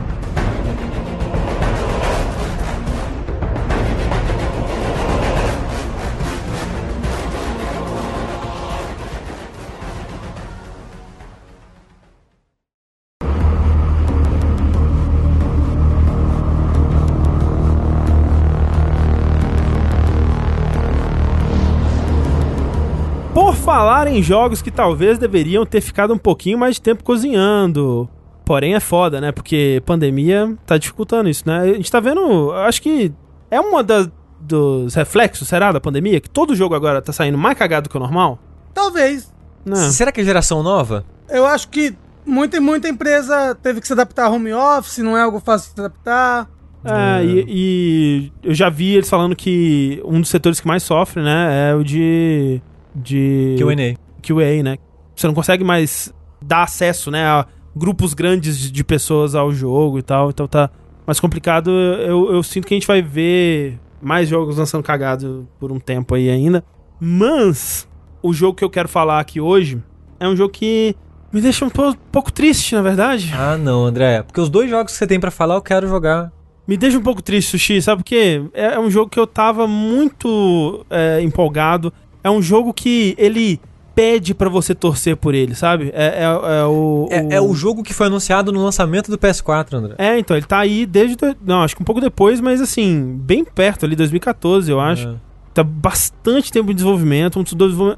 Falar em jogos que talvez deveriam ter ficado um pouquinho mais de tempo cozinhando. Porém é foda, né? Porque pandemia tá dificultando isso, né? A gente tá vendo. Acho que é uma das dos reflexos, será, da pandemia? Que todo jogo agora tá saindo mais cagado que o normal? Talvez. Né? Será que é geração nova? Eu acho que muita, muita empresa teve que se adaptar a home office, não é algo fácil de se adaptar. É, e, e eu já vi eles falando que um dos setores que mais sofre, né, é o de. De. Q&A. QA, né? Você não consegue mais dar acesso, né, a grupos grandes de- pessoas ao jogo e tal, então tá mais complicado. Eu, eu sinto que a gente vai ver mais jogos lançando cagado por um tempo aí ainda. Mas o jogo que eu quero falar aqui hoje é um jogo que me deixa um po- pouco triste, na verdade. Ah, não, André. Porque os dois jogos que você tem pra falar eu quero jogar. Me deixa um pouco triste, Sushi, sabe por quê? É, é um jogo que eu tava muito é, empolgado. É um jogo que ele pede pra você torcer por ele, sabe? É, é- é o, É, é o jogo que foi anunciado no lançamento do PS4, André. É, então, ele tá aí desde. Não, acho que um pouco depois, mas assim, bem perto ali, 2014, eu acho. É. Tá bastante tempo em desenvolvimento, um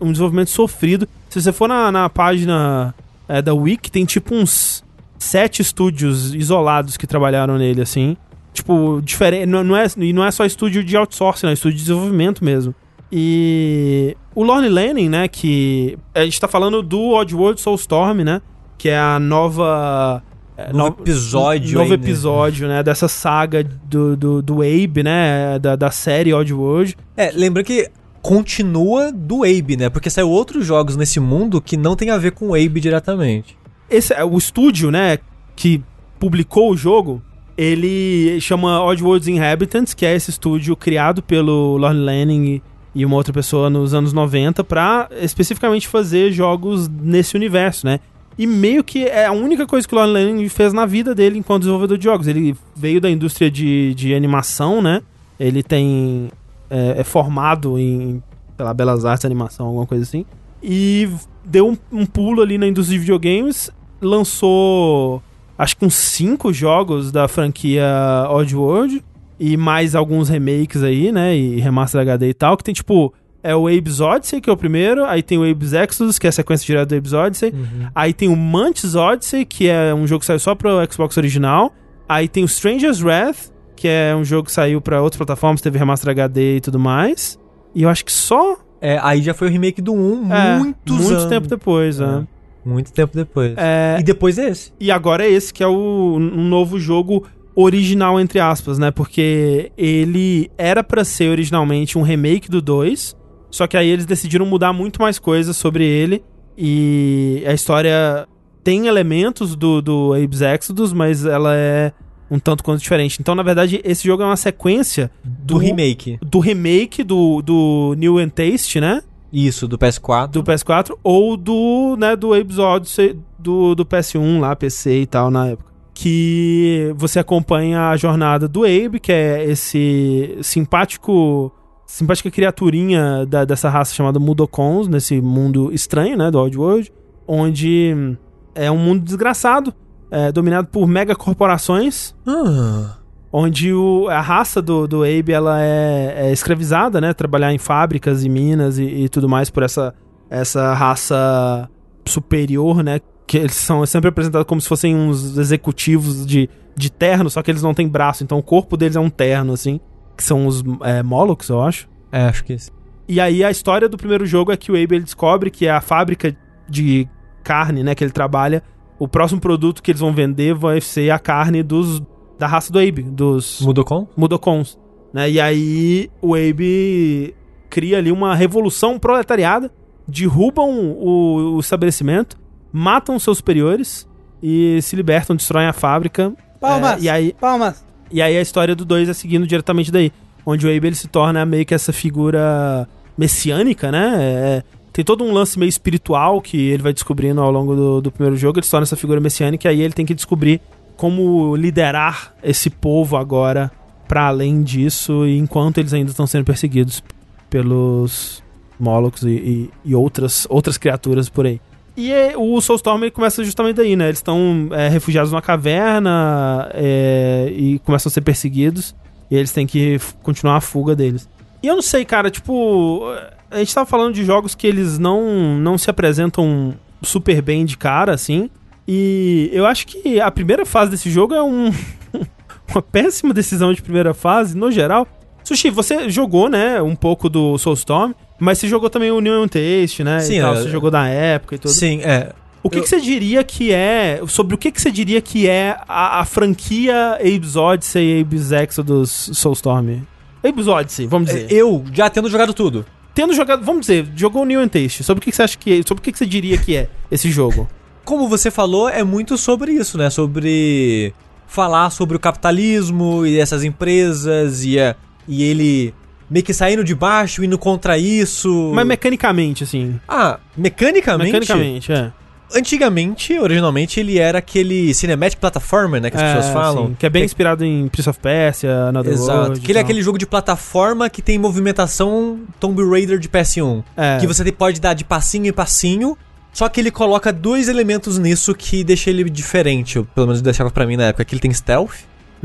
um desenvolvimento sofrido. Se você for na, na página é, da Wiki, tem tipo uns sete estúdios isolados que trabalharam nele, assim. Tipo, diferente. Não, não é, e não é só estúdio de outsourcing, é estúdio de desenvolvimento mesmo. E o Lorne Lanning, né, que a gente tá falando do Oddworld Soulstorm, né, que é a nova é, Novo episódio novo aí, né? episódio, né? Dessa saga do, do, do Abe, né? Da, da série Oddworld. É, lembra que continua do Abe, né? Porque saiu outros jogos nesse mundo que não tem a ver com o Abe diretamente. Esse, é, o estúdio, né? Que publicou o jogo, ele chama Oddworld's Inhabitants, que é esse estúdio criado pelo Lord Lanning e uma outra pessoa nos anos 90 pra especificamente fazer jogos nesse universo, né? E meio que é a única coisa que o Lanning fez na vida dele enquanto desenvolvedor de jogos. Ele veio da indústria de, de animação, né? Ele tem. É, é formado em, sei Belas Artes, animação, alguma coisa assim. E deu um, um pulo ali na indústria de videogames, lançou acho que uns cinco jogos da franquia Oddworld e mais alguns remakes aí, né? E remaster HD e tal, que tem tipo. É o Abe's Odyssey, que é o primeiro, aí tem o Abe's Exodus, que é a sequência direta do Abe's Odyssey, aí tem o Mantis Odyssey, que é um jogo que saiu só pro Xbox original, aí tem o Stranger's Wrath, que é um jogo que saiu pra outras plataformas, teve remaster HD e tudo mais, e eu acho que só É, aí já foi o remake do 1, é, muitos muito anos. tempo depois, É. né? Muito tempo depois. É, E depois esse. E agora é esse que é o um novo jogo original, entre aspas, né? Porque ele era pra ser originalmente um remake do 2, só que aí eles decidiram mudar muito mais coisas sobre ele. E a história tem elementos do, do Abe's Exodus, mas ela é um tanto quanto diferente. Então, na verdade, esse jogo é uma sequência Do remake. do remake do, do New and Taste, né? Isso, do PS4. do PS4 ou do, né, do Abe's Odyssey do, do PS1 lá, PC e tal na época. Que você acompanha a jornada do Abe, que é esse simpático simpática criaturinha da- dessa raça chamada Mudokons, nesse mundo estranho, né, do Oddworld, onde hum, é um mundo desgraçado, é, dominado por megacorporações, Ah, onde o- a raça do, do Abe ela é, é escravizada, né? Trabalhar em fábricas e minas e, e tudo mais por essa, essa raça superior, né? Que eles são sempre apresentados como se fossem uns executivos de, de terno, só que eles não têm braço, então o corpo deles é um terno, assim. Que são os é, Molochs, eu acho. é, acho que esse. E aí a história do primeiro jogo é que o Abe ele descobre que a fábrica de carne, né, que ele trabalha, o próximo produto que eles vão vender vai ser a carne dos da raça do Abe, dos Mudou com? Mudokons, né? E aí o Abe cria ali uma revolução proletariada, derrubam o, o estabelecimento, matam seus superiores e se libertam, destroem a fábrica. Palmas. É, e aí Palmas. e aí a história do 2 é seguindo diretamente daí. Onde o Abe ele se torna meio que essa figura messiânica, né? É- tem todo um lance meio espiritual que ele vai descobrindo ao longo do, do primeiro jogo. Ele se torna essa figura messiânica e aí ele tem que descobrir como liderar esse povo agora para além disso, enquanto eles ainda estão sendo perseguidos pelos Molochs e, e- e outras, outras criaturas por aí. E é, o Soulstorm começa justamente daí, né? Eles estão é, refugiados numa caverna é, e começam a ser perseguidos. E eles têm que continuar a fuga deles. E eu não sei, cara, tipo. A gente tava falando de jogos que eles não, não se apresentam super bem de cara, assim. E eu acho que a primeira fase desse jogo é um, *laughs* uma péssima decisão de primeira fase, no geral. Sushi, você jogou, né, um pouco do Soulstorm, mas você jogou também o New and Taste, né? Sim, e tal, é- você jogou na época e tudo. Sim, é. O que, Eu- que você diria que é. Sobre o que, que você diria que é a, a franquia Abe's Odyssey e Abe's Exodus Soulstorm? Abe's Odyssey, vamos dizer. Eu, já tendo jogado tudo. Tendo jogado. Vamos dizer, jogou o New and Taste. Sobre o que, que você acha que. Sobre o que, que você diria que é esse jogo? Como você falou, é muito sobre isso, né? Sobre falar sobre o capitalismo e essas empresas e, a- e ele meio que saindo de baixo, indo contra isso. Mas mecanicamente, assim. Ah, mecanicamente? Mecanicamente, é. Antigamente, originalmente, ele era aquele cinematic platformer, né? Que as É, pessoas falam. sim, que é bem inspirado em Prince of Persia, Another Exato. World. Que ele é aquele jogo de plataforma que tem movimentação Tomb Raider de PS1. É. Que você pode dar de passinho em passinho. Só que ele coloca dois elementos nisso que deixa ele diferente. Pelo menos deixava pra mim na época. Que ele tem stealth.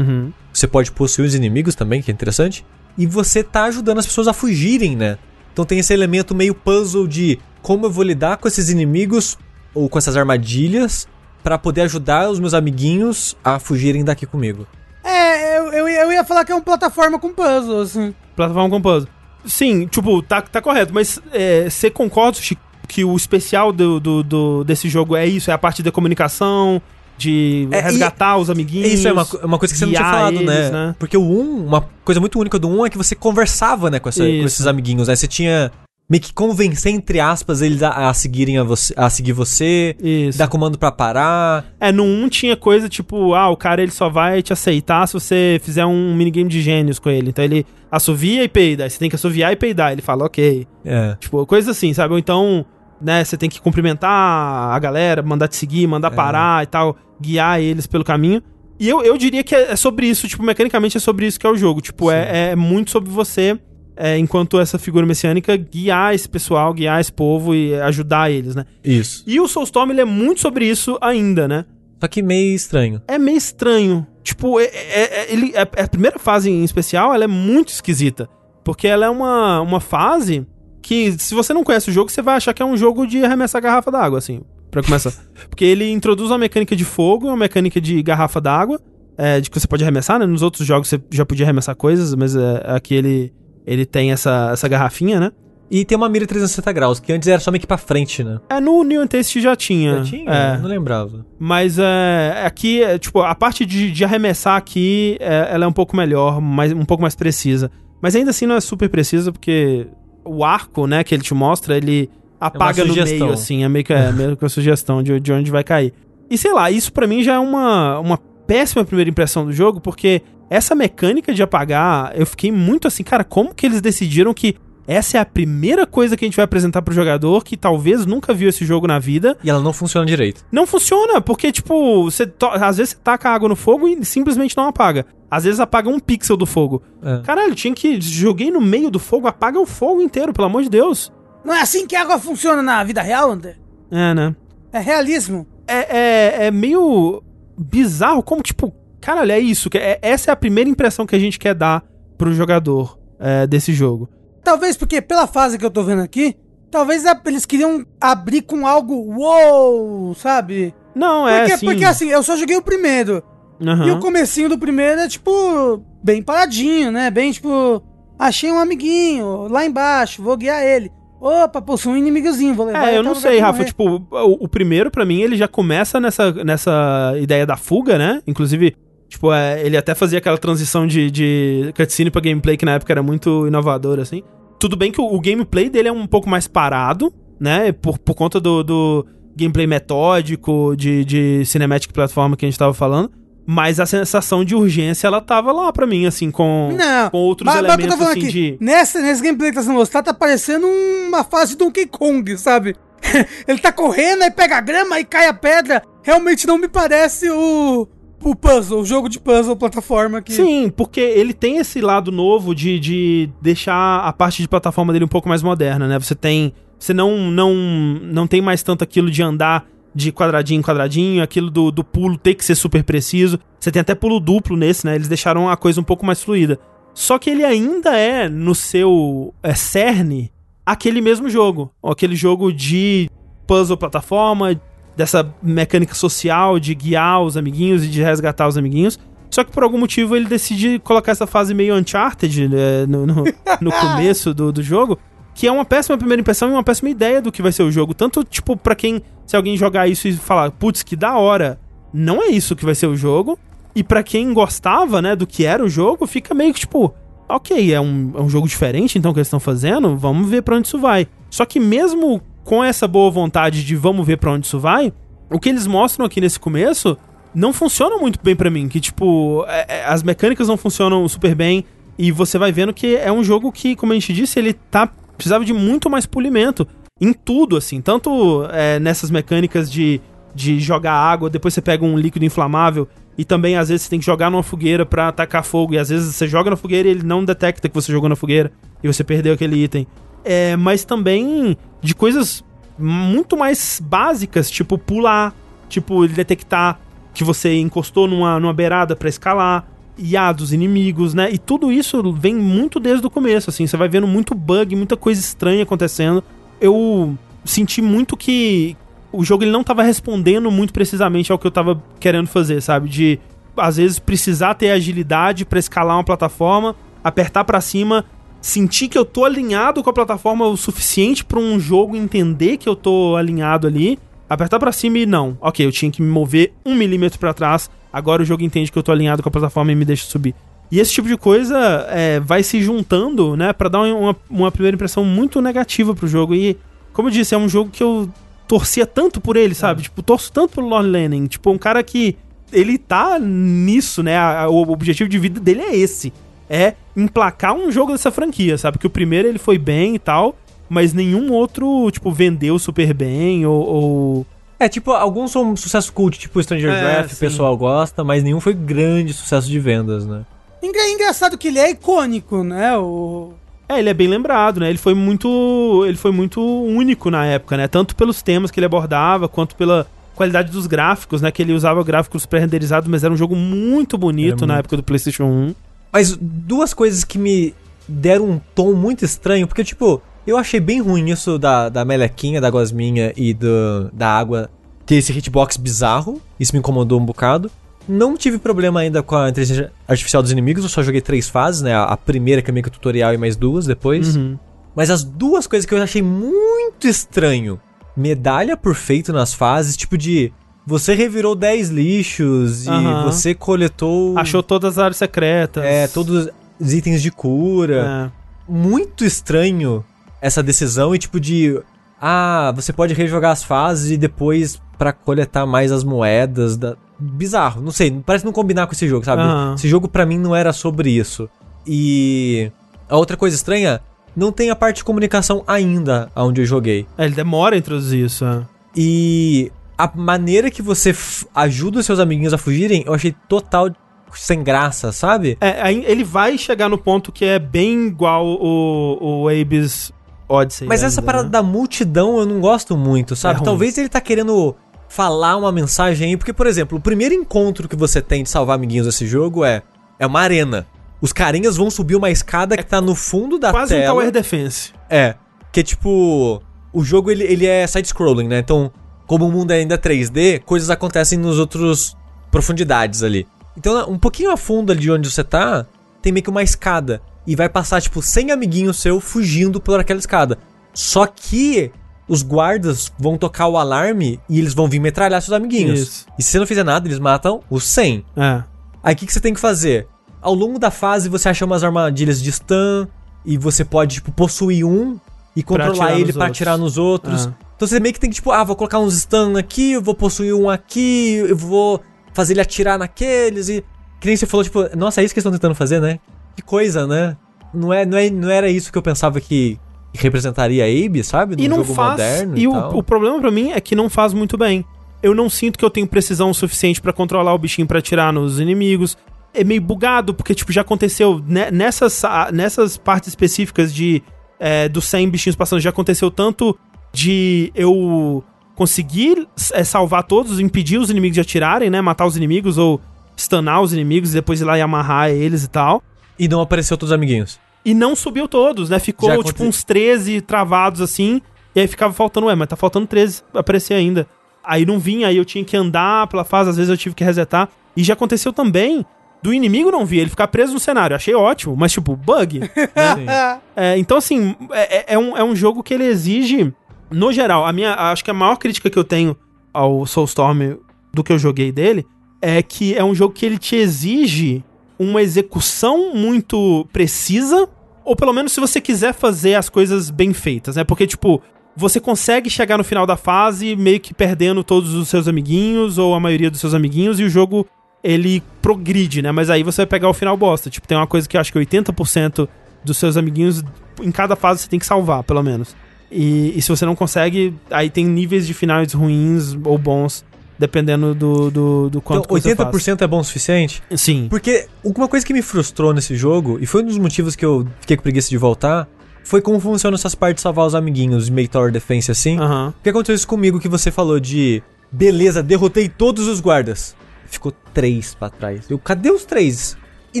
Uhum. Você pode possuir os inimigos também, que é interessante. E você tá ajudando as pessoas a fugirem, né? Então tem esse elemento meio puzzle de como eu vou lidar com esses inimigos ou com essas armadilhas pra poder ajudar os meus amiguinhos a fugirem daqui comigo. É, eu, eu, ia- eu ia falar que é uma plataforma com puzzle, assim. Plataforma com puzzle. Sim, tipo, tá, tá correto, mas é, você concorda, Chico, que o especial do, do, do- desse jogo é isso? É a parte da comunicação? De É, e- resgatar os amiguinhos. Isso é uma, co- uma coisa que você não tinha falado, eles, né? né? Porque o 1, uma coisa muito única do 1 é que você conversava, né, com, essa- com esses amiguinhos, né? Você tinha meio que convencer, entre aspas, eles a, a seguirem a, você, a seguir você, Isso. dar comando pra parar. É, no 1 tinha coisa tipo, ah, o cara ele só vai te aceitar se você fizer um minigame de gênios com ele. Então ele assovia e peida, aí você tem que assoviar e peidar. Ele fala, ok. É. Tipo, coisas assim, sabe? Ou então, né, você tem que cumprimentar a galera, mandar te seguir, mandar É. parar e tal, guiar eles pelo caminho. E eu, eu diria que é, é sobre isso, tipo, mecanicamente é sobre isso que é o jogo. Tipo, é, é muito sobre você, é, enquanto essa figura messiânica, guiar esse pessoal, guiar esse povo e ajudar eles, né? Isso. E o Soulstorm, ele é muito sobre isso ainda, né? Só que meio estranho. é meio estranho. Tipo, é, é- é- ele, é- a primeira fase em especial, ela é muito esquisita. Porque ela é uma, uma fase que, se você não conhece o jogo, você vai achar que é um jogo de arremessar garrafa d'água, assim, pra começar. Porque ele introduz uma mecânica de fogo e uma mecânica de garrafa d'água, é, de que você pode arremessar, né? Nos outros jogos você já podia arremessar coisas, mas é, aqui ele, ele tem essa, essa garrafinha, né? E tem uma mira 360 graus, que antes era só meio que pra frente, né? É, no New Taste já tinha. Já tinha? É. Não lembrava. Mas é, aqui, é, tipo, a parte de, de arremessar aqui, é, ela é um pouco melhor, mais, um pouco mais precisa. Mas ainda assim não é super precisa, porque o arco, né, que ele te mostra, ele apaga no sugestão. meio, assim, é meio que, é, *laughs* meio que uma sugestão de, de onde vai cair. E sei lá, isso pra mim já é uma, uma péssima primeira impressão do jogo, porque essa mecânica de apagar, eu fiquei muito assim, cara, como que eles decidiram que essa é a primeira coisa que a gente vai apresentar pro jogador que talvez nunca viu esse jogo na vida E ela não funciona direito. não funciona, porque, tipo, você às vezes você taca água no fogo e simplesmente não apaga. Às vezes apaga um pixel do fogo. É. Caralho, tinha que. Joguei no meio do fogo, apaga o fogo inteiro, pelo amor de Deus. Não é assim que a água funciona na vida real, André? É, né? É realismo. É, é, é meio bizarro, como, tipo, caralho, é isso. é- essa é a primeira impressão que a gente quer dar pro jogador é, desse jogo. Talvez porque, pela fase que eu tô vendo aqui, talvez a- eles queriam abrir com algo uou, sabe? Não, é Porque, assim. porque assim, eu só joguei o primeiro. aham. E o comecinho do primeiro é, tipo, bem paradinho, né? Bem, tipo, achei um amiguinho lá embaixo, vou guiar ele. Opa, possui um inimigozinho, vou levar É, eu não sei, Rafa. morrer. Tipo, o, o primeiro, pra mim, ele já começa nessa, nessa ideia da fuga, né? Inclusive, tipo, é, ele até fazia aquela transição de, de cutscene pra gameplay que na época era muito inovador, assim. Tudo bem que o, o gameplay dele é um pouco mais parado, né? Por, por conta do, do gameplay metódico, de, de cinematic platform que a gente tava falando. Mas a sensação de urgência, ela tava lá pra mim, assim, com, Não, com outros mas, mas o que eu elementos, tô falando assim, aqui, de... nessa, nesse gameplay que tá sendo mostrado, tá parecendo uma fase de Donkey Kong, sabe? *laughs* Ele tá correndo, aí pega a grama, aí cai a pedra. Realmente não me parece o, o puzzle, o jogo de puzzle plataforma aqui. Sim, porque ele tem esse lado novo de, de deixar a parte de plataforma dele um pouco mais moderna, né? Você tem. Você não, não, não tem mais tanto aquilo de andar de quadradinho em quadradinho, aquilo do, do pulo ter que ser super preciso. Você tem até pulo duplo nesse, né? Eles deixaram a coisa um pouco mais fluida. Só que ele ainda é, no seu é, cerne, aquele mesmo jogo. Ou aquele jogo de puzzle plataforma, dessa mecânica social de guiar os amiguinhos e de resgatar os amiguinhos. Só que por algum motivo ele decide colocar essa fase meio Uncharted né, no, no, no *laughs* começo do, do jogo. Que é uma péssima primeira impressão e uma péssima ideia do que vai ser o jogo. Tanto, tipo, pra quem. Se alguém jogar isso e falar, putz, que da hora, não é isso que vai ser o jogo. E pra quem gostava, né, do que era o jogo, fica meio que tipo, ok, é um, é um jogo diferente então que eles estão fazendo, vamos ver pra onde isso vai. Só que mesmo com essa boa vontade de vamos ver pra onde isso vai, o que eles mostram aqui nesse começo não funciona muito bem pra mim. Que, tipo, é- é- as mecânicas não funcionam super bem. E você vai vendo que é um jogo que, como a gente disse, ele tá. Precisava de muito mais polimento em tudo, assim. Tanto é, nessas mecânicas de, de jogar água, depois você pega um líquido inflamável. E também, às vezes, você tem que jogar numa fogueira pra atacar fogo. E às vezes você joga na fogueira e ele não detecta que você jogou na fogueira. E você perdeu aquele item. É, mas também de coisas muito mais básicas, tipo pular, tipo detectar que você encostou numa, numa beirada pra escalar, IA dos inimigos, né? E tudo isso vem muito desde o começo, assim, você vai vendo muito bug, muita coisa estranha acontecendo. Eu senti muito que o jogo ele não tava respondendo muito precisamente ao que eu tava querendo fazer, sabe? De às vezes precisar ter agilidade pra escalar uma plataforma, apertar pra cima, sentir que eu tô alinhado com a plataforma o suficiente pra um jogo entender que eu tô alinhado ali apertar pra cima e não. Ok, eu tinha que me mover um milímetro pra trás. Agora o jogo entende que eu tô alinhado com a plataforma e me deixa subir. E esse tipo de coisa é, vai se juntando, né, pra dar uma, uma primeira impressão muito negativa pro jogo. E, como eu disse, é um jogo que eu torcia tanto por ele, sabe? Tipo, torço tanto pelo Lord Lennon. Tipo, um cara que. Ele tá nisso, né? O objetivo de vida dele é esse. É emplacar um jogo dessa franquia, sabe? Que o primeiro ele foi bem e tal, mas nenhum outro, tipo, vendeu super bem ou. ou- É, tipo, alguns são um sucesso cult, tipo Stranger É, Draft, o pessoal gosta, mas nenhum foi grande sucesso de vendas, né? Engra- engraçado que ele é icônico, né? O... É, ele é bem lembrado, né? Ele foi muito. Ele foi muito único na época, né? Tanto pelos temas que ele abordava, quanto pela qualidade dos gráficos, né? Que ele usava gráficos pré-renderizados, mas era um jogo muito bonito Era na muito. época do PlayStation 1. Mas duas coisas que me deram um tom muito estranho, porque, tipo, eu achei bem ruim isso da, da melequinha, da gosminha e do, da água ter esse hitbox bizarro. Isso me incomodou um bocado. Não tive problema ainda com a inteligência artificial dos inimigos, eu só joguei três fases, né? A, primeira que é meio que tutorial e mais duas depois. Uhum. Mas as duas coisas que eu achei muito estranho. Medalha por feito nas fases, tipo de... Você revirou 10 lixos e Aham. você coletou... Achou todas as áreas secretas. É, todos os itens de cura. É. Muito estranho essa decisão e tipo de... Ah, você pode rejogar as fases e depois pra coletar mais as moedas da... Bizarro, não sei, parece não combinar com esse jogo, sabe? Aham. Esse jogo pra mim não era sobre isso. E... A outra coisa estranha, não tem a parte de comunicação ainda onde eu joguei. É, ele demora a introduzir isso. é. E a maneira que você ajuda os seus amiguinhos a fugirem, eu achei total sem graça, sabe? É, ele vai chegar no ponto que é bem igual o, o Abe's Odyssey. Mas essa ainda, parada né? da multidão eu não gosto muito, É sabe? ruim. Talvez ele tá querendo falar uma mensagem aí, porque, por exemplo, o primeiro encontro que você tem de salvar amiguinhos nesse jogo é, é uma arena. Os carinhas vão subir uma escada que tá no fundo da Quase um tela. Tower Defense. É. Que é tipo. O jogo ele, ele é side-scrolling, né? Então, como o mundo é ainda 3D, coisas acontecem nos outros profundidades ali. Então, um pouquinho a fundo ali de onde você tá, tem meio que uma escada. E vai passar, tipo, 100 amiguinhos seu fugindo por aquela escada. Só que os guardas vão tocar o alarme e eles vão vir metralhar seus amiguinhos. Isso. E se você não fizer nada, eles matam os 100. É. Aí o que, que você tem que fazer? Ao longo da fase você acha umas armadilhas de stun e você pode, tipo, possuir um e controlar ele outros. atirar nos outros. Ah. Então você meio que tem que, tipo, ah, vou colocar uns stun aqui, eu vou possuir um aqui, eu vou fazer ele atirar naqueles e. Que nem você falou, tipo, nossa, é isso que eles estão tentando fazer, né? Que coisa, né? Não, é, não, é, não era isso que eu pensava que representaria a Abe, sabe? Num E não faz. moderno E, e, o, o problema pra mim é que não faz muito bem. Eu não sinto que eu tenho precisão suficiente pra controlar o bichinho pra atirar nos inimigos. É meio bugado, porque, tipo, já aconteceu né, nessas, nessas partes específicas de é, dos 100 bichinhos passando, já aconteceu tanto de eu conseguir é, salvar todos, impedir os inimigos de atirarem, né? Matar os inimigos ou stunar os inimigos e depois ir lá e amarrar eles e tal. E não apareceu todos os amiguinhos. E não subiu todos, né? Ficou, Já tipo, uns 13 travados assim. E aí ficava faltando, ué, mas tá faltando 13 pra aparecer ainda. Aí não vinha, aí eu tinha que andar pela fase, às vezes eu tive que resetar. E já aconteceu também do inimigo não vir, ele ficar preso no cenário. Achei ótimo, mas tipo, bug. Sim. *laughs* É, então, assim, é, é- é um, é um jogo que ele exige, no geral, a minha, acho que a maior crítica que eu tenho ao Soulstorm do que eu joguei dele é que é um jogo que ele te exige uma execução muito precisa, ou pelo menos se você quiser fazer as coisas bem feitas, né? Porque, tipo, você consegue chegar no final da fase meio que perdendo todos os seus amiguinhos, ou a maioria dos seus amiguinhos, e o jogo ele progride, né? Mas aí você vai pegar o final bosta. Tipo, tem uma coisa que eu acho que 80% dos seus amiguinhos, em cada fase você tem que salvar, pelo menos. E, e se você não consegue, aí tem níveis de finais ruins ou bons, dependendo do, do, do quanto Então, que você faz. 80% é bom o suficiente? Sim. Porque uma coisa que me frustrou nesse jogo, e foi um dos motivos que eu fiquei com preguiça de voltar, foi como funcionam essas partes de salvar os amiguinhos, make tower defense assim. O que aconteceu isso comigo que você falou de beleza, derrotei todos os guardas. Ficou três pra trás. Eu, cadê os três? E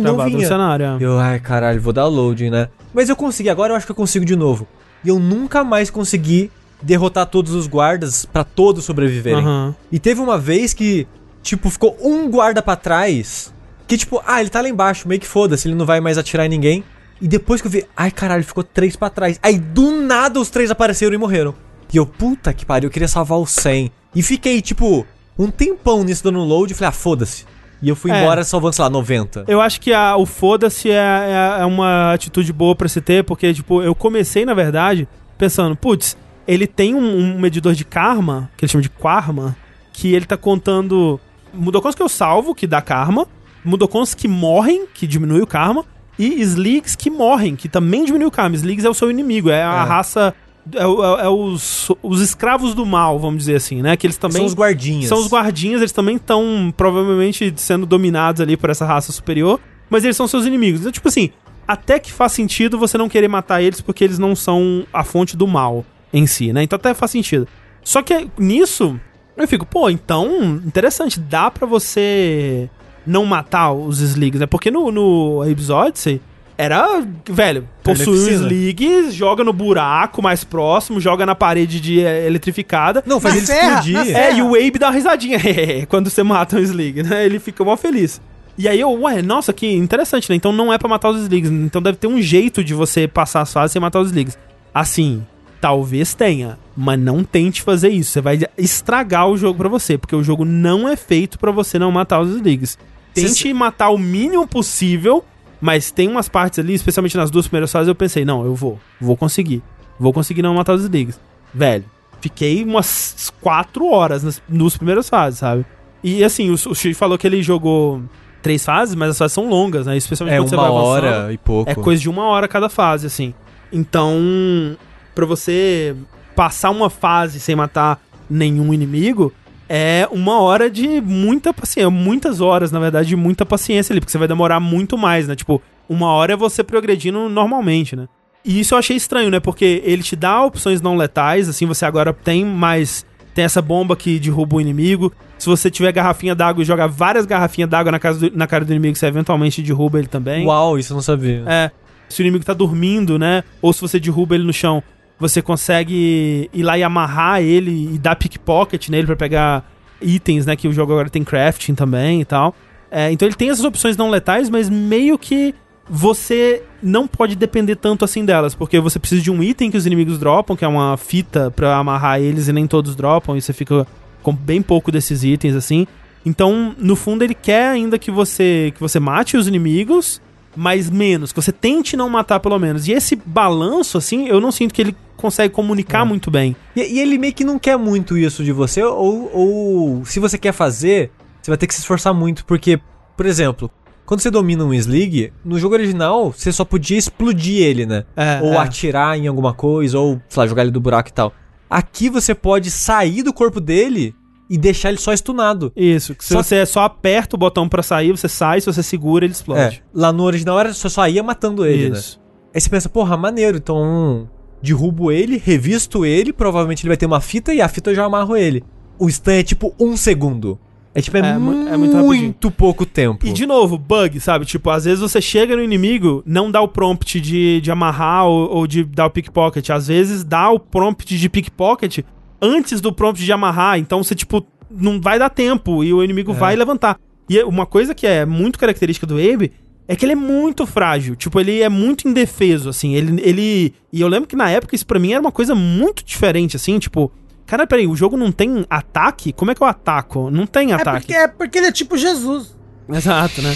não Travado no vinha. cenário. é. Eu, ai caralho, vou dar loading, né? Mas eu consegui, agora eu acho que eu consigo de novo. E eu nunca mais consegui derrotar todos os guardas pra todos sobreviverem. Aham. E teve uma vez que, tipo, ficou um guarda pra trás. Que, tipo, ah, ele tá lá embaixo, meio que foda-se, ele não vai mais atirar em ninguém. E depois que eu vi, ai caralho, ficou três pra trás. Aí do nada os três apareceram e morreram. E eu, puta que pariu, eu queria salvar os 100. E fiquei, tipo, um tempão nisso dando load. Falei, ah, foda-se. E eu fui É. embora salvando, sei lá, 90. Eu acho que a- o foda-se é, é- é uma atitude boa pra se ter, porque, tipo, eu comecei, na verdade, pensando, putz, ele tem um, um medidor de karma, que ele chama de karma, que ele tá contando mudocons que eu salvo, que dá karma, mudocons que morrem, que diminui o karma, e Sligs que morrem, que também diminui o karma. Sligs é o seu inimigo, é a É. raça. É, é- é os, os escravos do mal, vamos dizer assim, né? Que eles também. São os guardinhas. São os guardinhas, eles também estão provavelmente sendo dominados ali por essa raça superior, mas eles são seus inimigos. Então, tipo assim, até que faz sentido você não querer matar eles porque eles não são a fonte do mal em si, né? Então até faz sentido. Só que nisso, eu fico, pô, então, interessante, dá pra você não matar os Sligs, né? Porque no, no Odyssey era, velho, possui um. Slig, joga no buraco mais próximo, joga na parede de eh, eletrificada. Não, faz Na ele serra, explodir. na serra. É, e o Abe dá uma risadinha *laughs* quando você mata um Slig, né? Ele fica mó feliz. E aí eu, ué, nossa, que interessante, né? Então não é pra matar os Sligs. Então deve ter um jeito de você passar as fases sem matar os Sligs. Assim, talvez tenha, mas não tente fazer isso. Você vai estragar o jogo pra você, porque o jogo não é feito pra você não matar os Sligs. Tente matar o mínimo possível, mas tem umas partes ali, especialmente nas duas primeiras fases, eu pensei, não, eu vou, vou conseguir. Vou conseguir não matar os Sligs. Velho, fiquei umas quatro horas nas duas primeiras fases, sabe? E assim, o, o Xi falou que ele jogou três fases, mas as fases são longas, né? Especialmente É quando você uma vai avançando. hora e pouco. É coisa de uma hora cada fase, assim. Então, pra você passar uma fase sem matar nenhum inimigo, é uma hora de muita paciência. Muitas horas, na verdade, de muita paciência ali, porque você vai demorar muito mais, né? Tipo, uma hora é você progredindo normalmente, né? E isso eu achei estranho, né? Porque ele te dá opções não letais, assim, você agora tem mais. Tem essa bomba que derruba o inimigo. Se você tiver garrafinha d'água e jogar várias garrafinhas d'água na, casa do- na cara do inimigo, você eventualmente derruba ele também. Uau, isso eu não sabia. É. Se o inimigo tá dormindo, né? Ou se você derruba ele no chão, você consegue ir lá e amarrar ele e dar pickpocket nele pra pegar itens, né? Que o jogo agora tem crafting também e tal. É, então ele tem essas opções não letais, mas meio que você não pode depender tanto assim delas, porque você precisa de um item que os inimigos dropam, que é uma fita pra amarrar eles e nem todos dropam, e você fica com bem pouco desses itens assim. Então, no fundo, ele quer ainda que você que você mate os inimigos, mas menos, que você tente não matar pelo menos. E esse balanço, assim, eu não sinto que ele consegue comunicar muito bem. E, e ele meio que não quer muito isso de você, ou, ou se você quer fazer, você vai ter que se esforçar muito, porque, por exemplo, quando você domina um Slig, no jogo original, você só podia explodir ele, né? É, ou é. atirar em alguma coisa, ou, sei lá, jogar ele do buraco e tal. Aqui você pode sair do corpo dele e deixar ele só stunado. Isso, se Só- você só aperta o botão pra sair, você sai, se você segura, ele É, explode. lá no original era você só ia matando ele, né? Isso. Aí você pensa, porra, maneiro, então derrubo ele, revisto ele, provavelmente ele vai ter uma fita e a fita eu já amarro ele. O stun é tipo um segundo. É tipo, é, É, mu- muito, é muito rapidinho. pouco tempo. E de novo, bug, sabe? Tipo, às vezes você chega no inimigo, não dá o prompt de, de amarrar ou, ou de dar o pickpocket. Às vezes dá o prompt de pickpocket antes do prompt de amarrar. Então você, tipo, não vai dar tempo e o inimigo vai levantar. E é uma coisa que é muito característica do Abe é que ele é muito frágil. Tipo, ele é muito indefeso, assim. Ele. ele e eu lembro que na época isso pra mim era uma coisa muito diferente, assim. Tipo, cara, peraí, o jogo não tem ataque? Como é que eu ataco? Não tem É ataque. porque, é porque ele é tipo Jesus. Exato, né?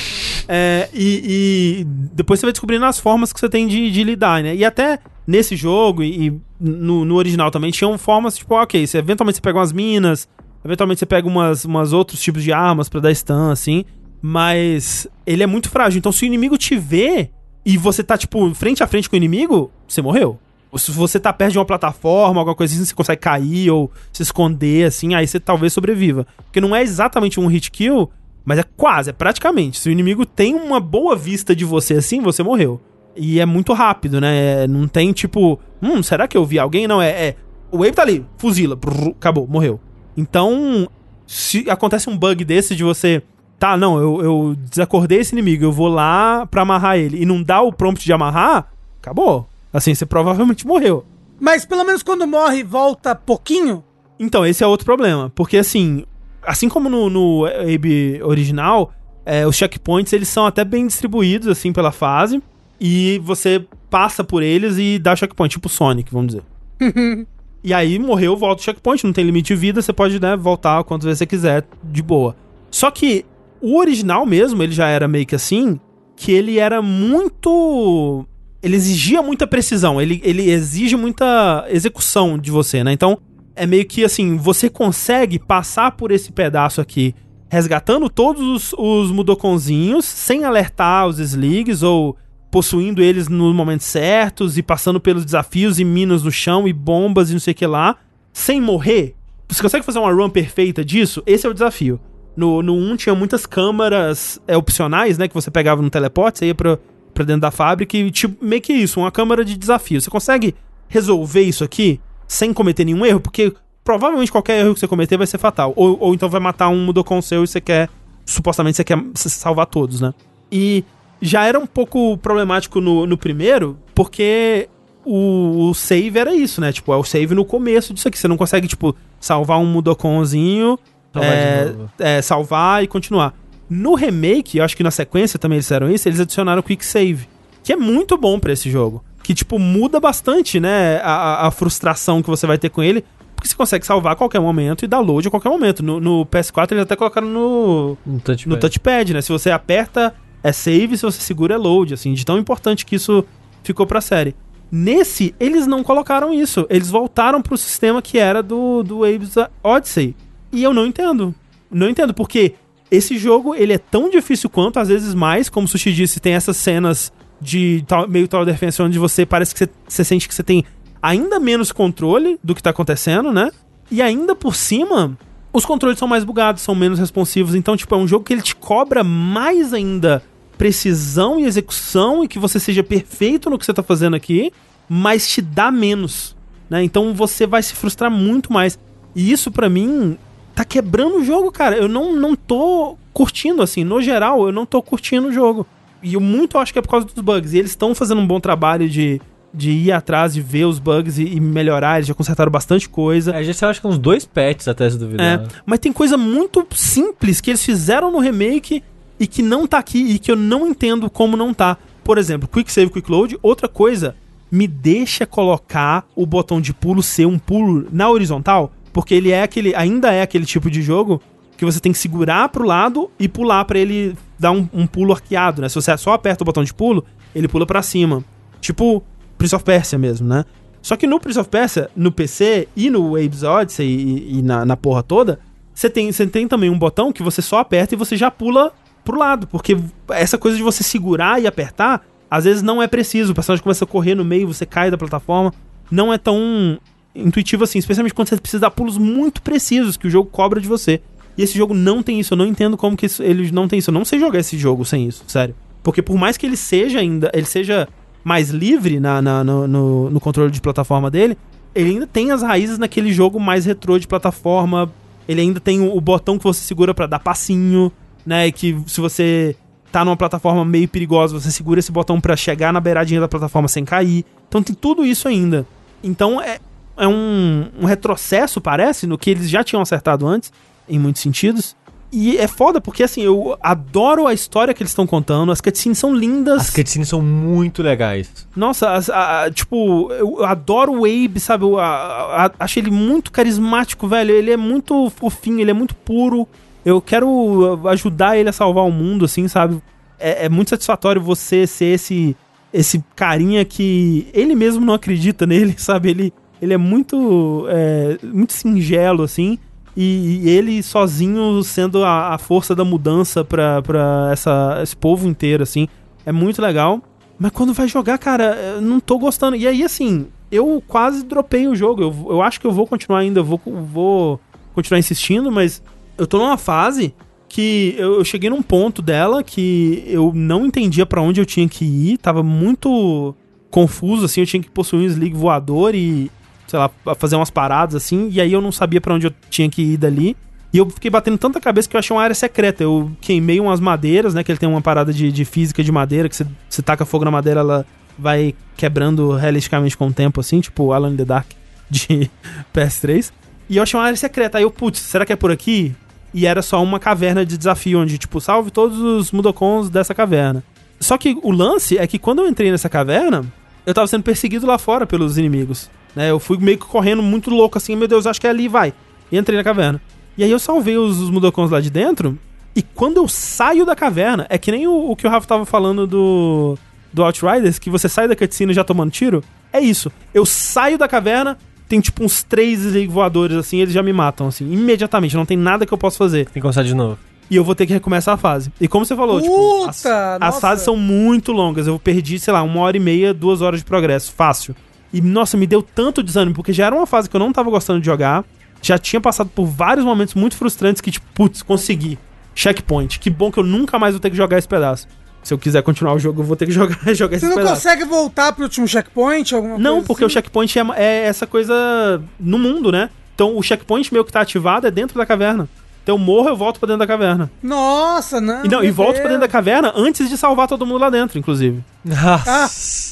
É, e, e depois você vai descobrindo as formas que você tem de, de lidar, né? E até nesse jogo e, e no, no original também tinham formas, tipo, ok, você, eventualmente você pega umas minas, eventualmente você pega umas, umas outros tipos de armas pra dar stun, assim, mas ele é muito frágil. Então se o inimigo te vê e você tá, tipo, frente a frente com o inimigo, você morreu. Ou se você tá perto de uma plataforma, alguma coisa assim, você consegue cair ou se esconder, assim, aí você talvez sobreviva. Porque não é exatamente um hit kill, mas é quase, é praticamente. Se o inimigo tem uma boa vista de você assim, você morreu. E é muito rápido, né? É, Não tem tipo, hum, será que eu vi alguém? Não, é. é o Wave tá ali, fuzila, brrr, acabou, morreu. Então, se acontece um bug desse de você. Tá, não, eu, eu desacordei esse inimigo, eu vou lá pra amarrar ele e não dá o prompt de amarrar, acabou. Assim, você provavelmente morreu. Mas pelo menos quando morre, volta pouquinho. Então, esse é outro problema. Porque, assim, assim como no, no Abe original, é, os checkpoints, eles são até bem distribuídos, assim, pela fase. E você passa por eles e dá checkpoint, tipo Sonic, vamos dizer. *laughs* E aí morreu, volta o checkpoint, não tem limite de vida, você pode, né, voltar quantas vezes você quiser, de boa. Só que o original mesmo, ele já era meio que assim, que ele era muito. Ele exigia muita precisão, ele, ele exige muita execução de você, né? Então, é meio que assim, você consegue passar por esse pedaço aqui, resgatando todos os, os sem alertar os sligs ou possuindo eles nos momentos certos e passando pelos desafios e minas no chão e bombas e não sei o que lá, sem morrer. Você consegue fazer uma run perfeita disso? Esse é o desafio. No, no 1 tinha muitas câmaras é, opcionais, né? Que você pegava no teleporte, você ia pra, pra dentro da fábrica e tipo, meio que isso, uma câmara de desafio. Você consegue resolver isso aqui sem cometer nenhum erro? Porque provavelmente qualquer erro que você cometer vai ser fatal. Ou, ou então vai matar um Mudokon seu e você quer. Supostamente você quer salvar todos, né? E já era um pouco problemático no, no primeiro, porque o, o, save era isso, né? Tipo, é o save no começo disso aqui. Você não consegue, tipo, salvar um Mudokonzinho, salvar, é, é, salvar e continuar. No remake, eu acho que na sequência também eles fizeram isso, eles adicionaram o Quick Save, que é muito bom para esse jogo. Que, tipo, muda bastante, né? A, a, frustração que você vai ter com ele. Porque você consegue salvar a qualquer momento e dar load a qualquer momento. No, no PS4 eles até colocaram no, no, touchpad. no touchpad, né? Se você aperta é save, se você segura é load, assim, de tão importante que isso ficou pra série. Nesse, eles não colocaram isso. Eles voltaram pro sistema que era do, do Waves Odyssey. E eu não entendo. Não entendo, porque esse jogo, ele é tão difícil quanto, às vezes mais, como o Sushi disse, tem essas cenas de meio Tower Defense onde você parece que você, você sente que você tem ainda menos controle do que tá acontecendo, né? E ainda por cima, os controles são mais bugados, são menos responsivos. Então, tipo, é um jogo que ele te cobra mais ainda precisão e execução e que você seja perfeito no que você tá fazendo aqui, mas te dá menos, né? Então você vai se frustrar muito mais. E isso para mim tá quebrando o jogo, cara. Eu não, não tô curtindo assim, no geral, eu não tô curtindo o jogo. E eu muito acho que é por causa dos bugs. E eles estão fazendo um bom trabalho de de ir atrás, de ver os bugs e, e, melhorar. Eles já consertaram bastante coisa. É, já sei, acho que uns dois patches até se duvidar. É, mas tem coisa muito simples que eles fizeram no remake e que não tá aqui e que eu não entendo como não tá. Por exemplo, Quick Save, Quick Load. Outra coisa, me deixa colocar o botão de pulo ser um pulo na horizontal, porque ele é aquele, ainda é aquele tipo de jogo que você tem que segurar pro lado e pular para ele dar um, um, pulo arqueado, né? Se você só aperta o botão de pulo, ele pula para cima. Tipo Prince of Persia mesmo, né? Só que no Prince of Persia, no PC e no Waves Odyssey e, e na, na porra toda, você tem, tem também um botão que você só aperta e você já pula pro lado, porque essa coisa de você segurar e apertar, às vezes não é preciso. O personagem começa a correr no meio, você cai da plataforma. Não é tão intuitivo assim, especialmente quando você precisa dar pulos muito precisos que o jogo cobra de você. E esse jogo não tem isso, eu não entendo como que isso, ele não tem isso. Eu não sei jogar esse jogo sem isso, sério. Porque por mais que ele seja ainda, ele seja mais livre na, na no, no, no, controle de plataforma dele, ele ainda tem as raízes naquele jogo mais retrô de plataforma. Ele ainda tem o, o botão que você segura para dar passinho né? Que se você tá numa plataforma meio perigosa, você segura esse botão para chegar na beiradinha da plataforma sem cair. Então tem tudo isso ainda. Então é, é um, um retrocesso, parece, no que eles já tinham acertado antes, em muitos sentidos. E é foda porque, assim, eu adoro a história que eles estão contando. As cutscenes são lindas. As cutscenes são muito legais. Nossa, as, a, a, tipo, eu adoro o Abe, sabe? Eu a, acho ele muito carismático, velho. Ele é muito fofinho, ele é muito puro eu quero ajudar ele a salvar o mundo, assim, sabe? É, é, muito satisfatório você ser esse, esse carinha que ele mesmo não acredita nele, *laughs* sabe? Ele, ele é muito, é, muito singelo, assim. E, e, ele sozinho sendo a, a força da mudança pra, pra essa, esse povo inteiro, assim. É muito legal. Mas quando vai jogar, cara, eu não tô gostando. E aí, assim, eu quase dropei o jogo. Eu, eu acho que eu vou continuar ainda, eu vou, vou continuar insistindo, mas eu tô numa fase que eu, eu, cheguei num ponto dela que eu não entendia para onde eu tinha que ir, tava muito confuso, assim, eu tinha que possuir um slig voador e, sei lá, fazer umas paradas, assim, e aí eu não sabia para onde eu tinha que ir dali. E eu fiquei batendo tanta cabeça que eu achei uma área secreta. Eu queimei umas madeiras, né? Que ele tem uma parada de, de física de madeira, que você, taca fogo na madeira, ela vai quebrando realisticamente com o tempo, assim, tipo Alan in the Dark de *laughs* PS3. E eu achei uma área secreta. Aí eu, putz, será que é por aqui? E era só uma caverna de desafio, onde, tipo, salve todos os Mudokons dessa caverna. Só que o lance é que quando eu entrei nessa caverna, eu tava sendo perseguido lá fora pelos inimigos. Né? Eu fui meio que correndo muito louco assim, meu Deus, acho que é ali, vai. E entrei na caverna. E aí eu salvei os, os Mudokons lá de dentro, e quando eu saio da caverna, é que nem o, o que o Rafa tava falando do, do Outriders, que você sai da cutscene já tomando tiro. É isso. Eu saio da caverna, tem tipo uns três voadores assim, eles já me matam, assim, imediatamente. Não tem nada que eu possa fazer. Tem que começar de novo. E eu vou ter que recomeçar a fase. E como você falou, tipo, as, Puta, as nossa. fases são muito longas. Eu perdi, sei lá, uma hora e meia, duas horas de progresso. Fácil. E, nossa, me deu tanto desânimo, porque já era uma fase que eu não tava gostando de jogar. Já tinha passado por vários momentos muito frustrantes que, tipo, putz, consegui. Checkpoint. Que bom que eu nunca mais vou ter que jogar esse pedaço. Se eu quiser continuar o jogo, eu vou ter que *laughs* jogar, jogar Você esse não pedaço. consegue voltar pro último checkpoint? Alguma Não, coisa porque o assim? checkpoint é, é essa coisa no mundo, né? Então o checkpoint meu que tá ativado é dentro da caverna. Então eu morro, eu volto pra dentro da caverna. Nossa, não. E, não, e volto pra dentro da caverna antes de salvar todo mundo lá dentro, inclusive. Ah,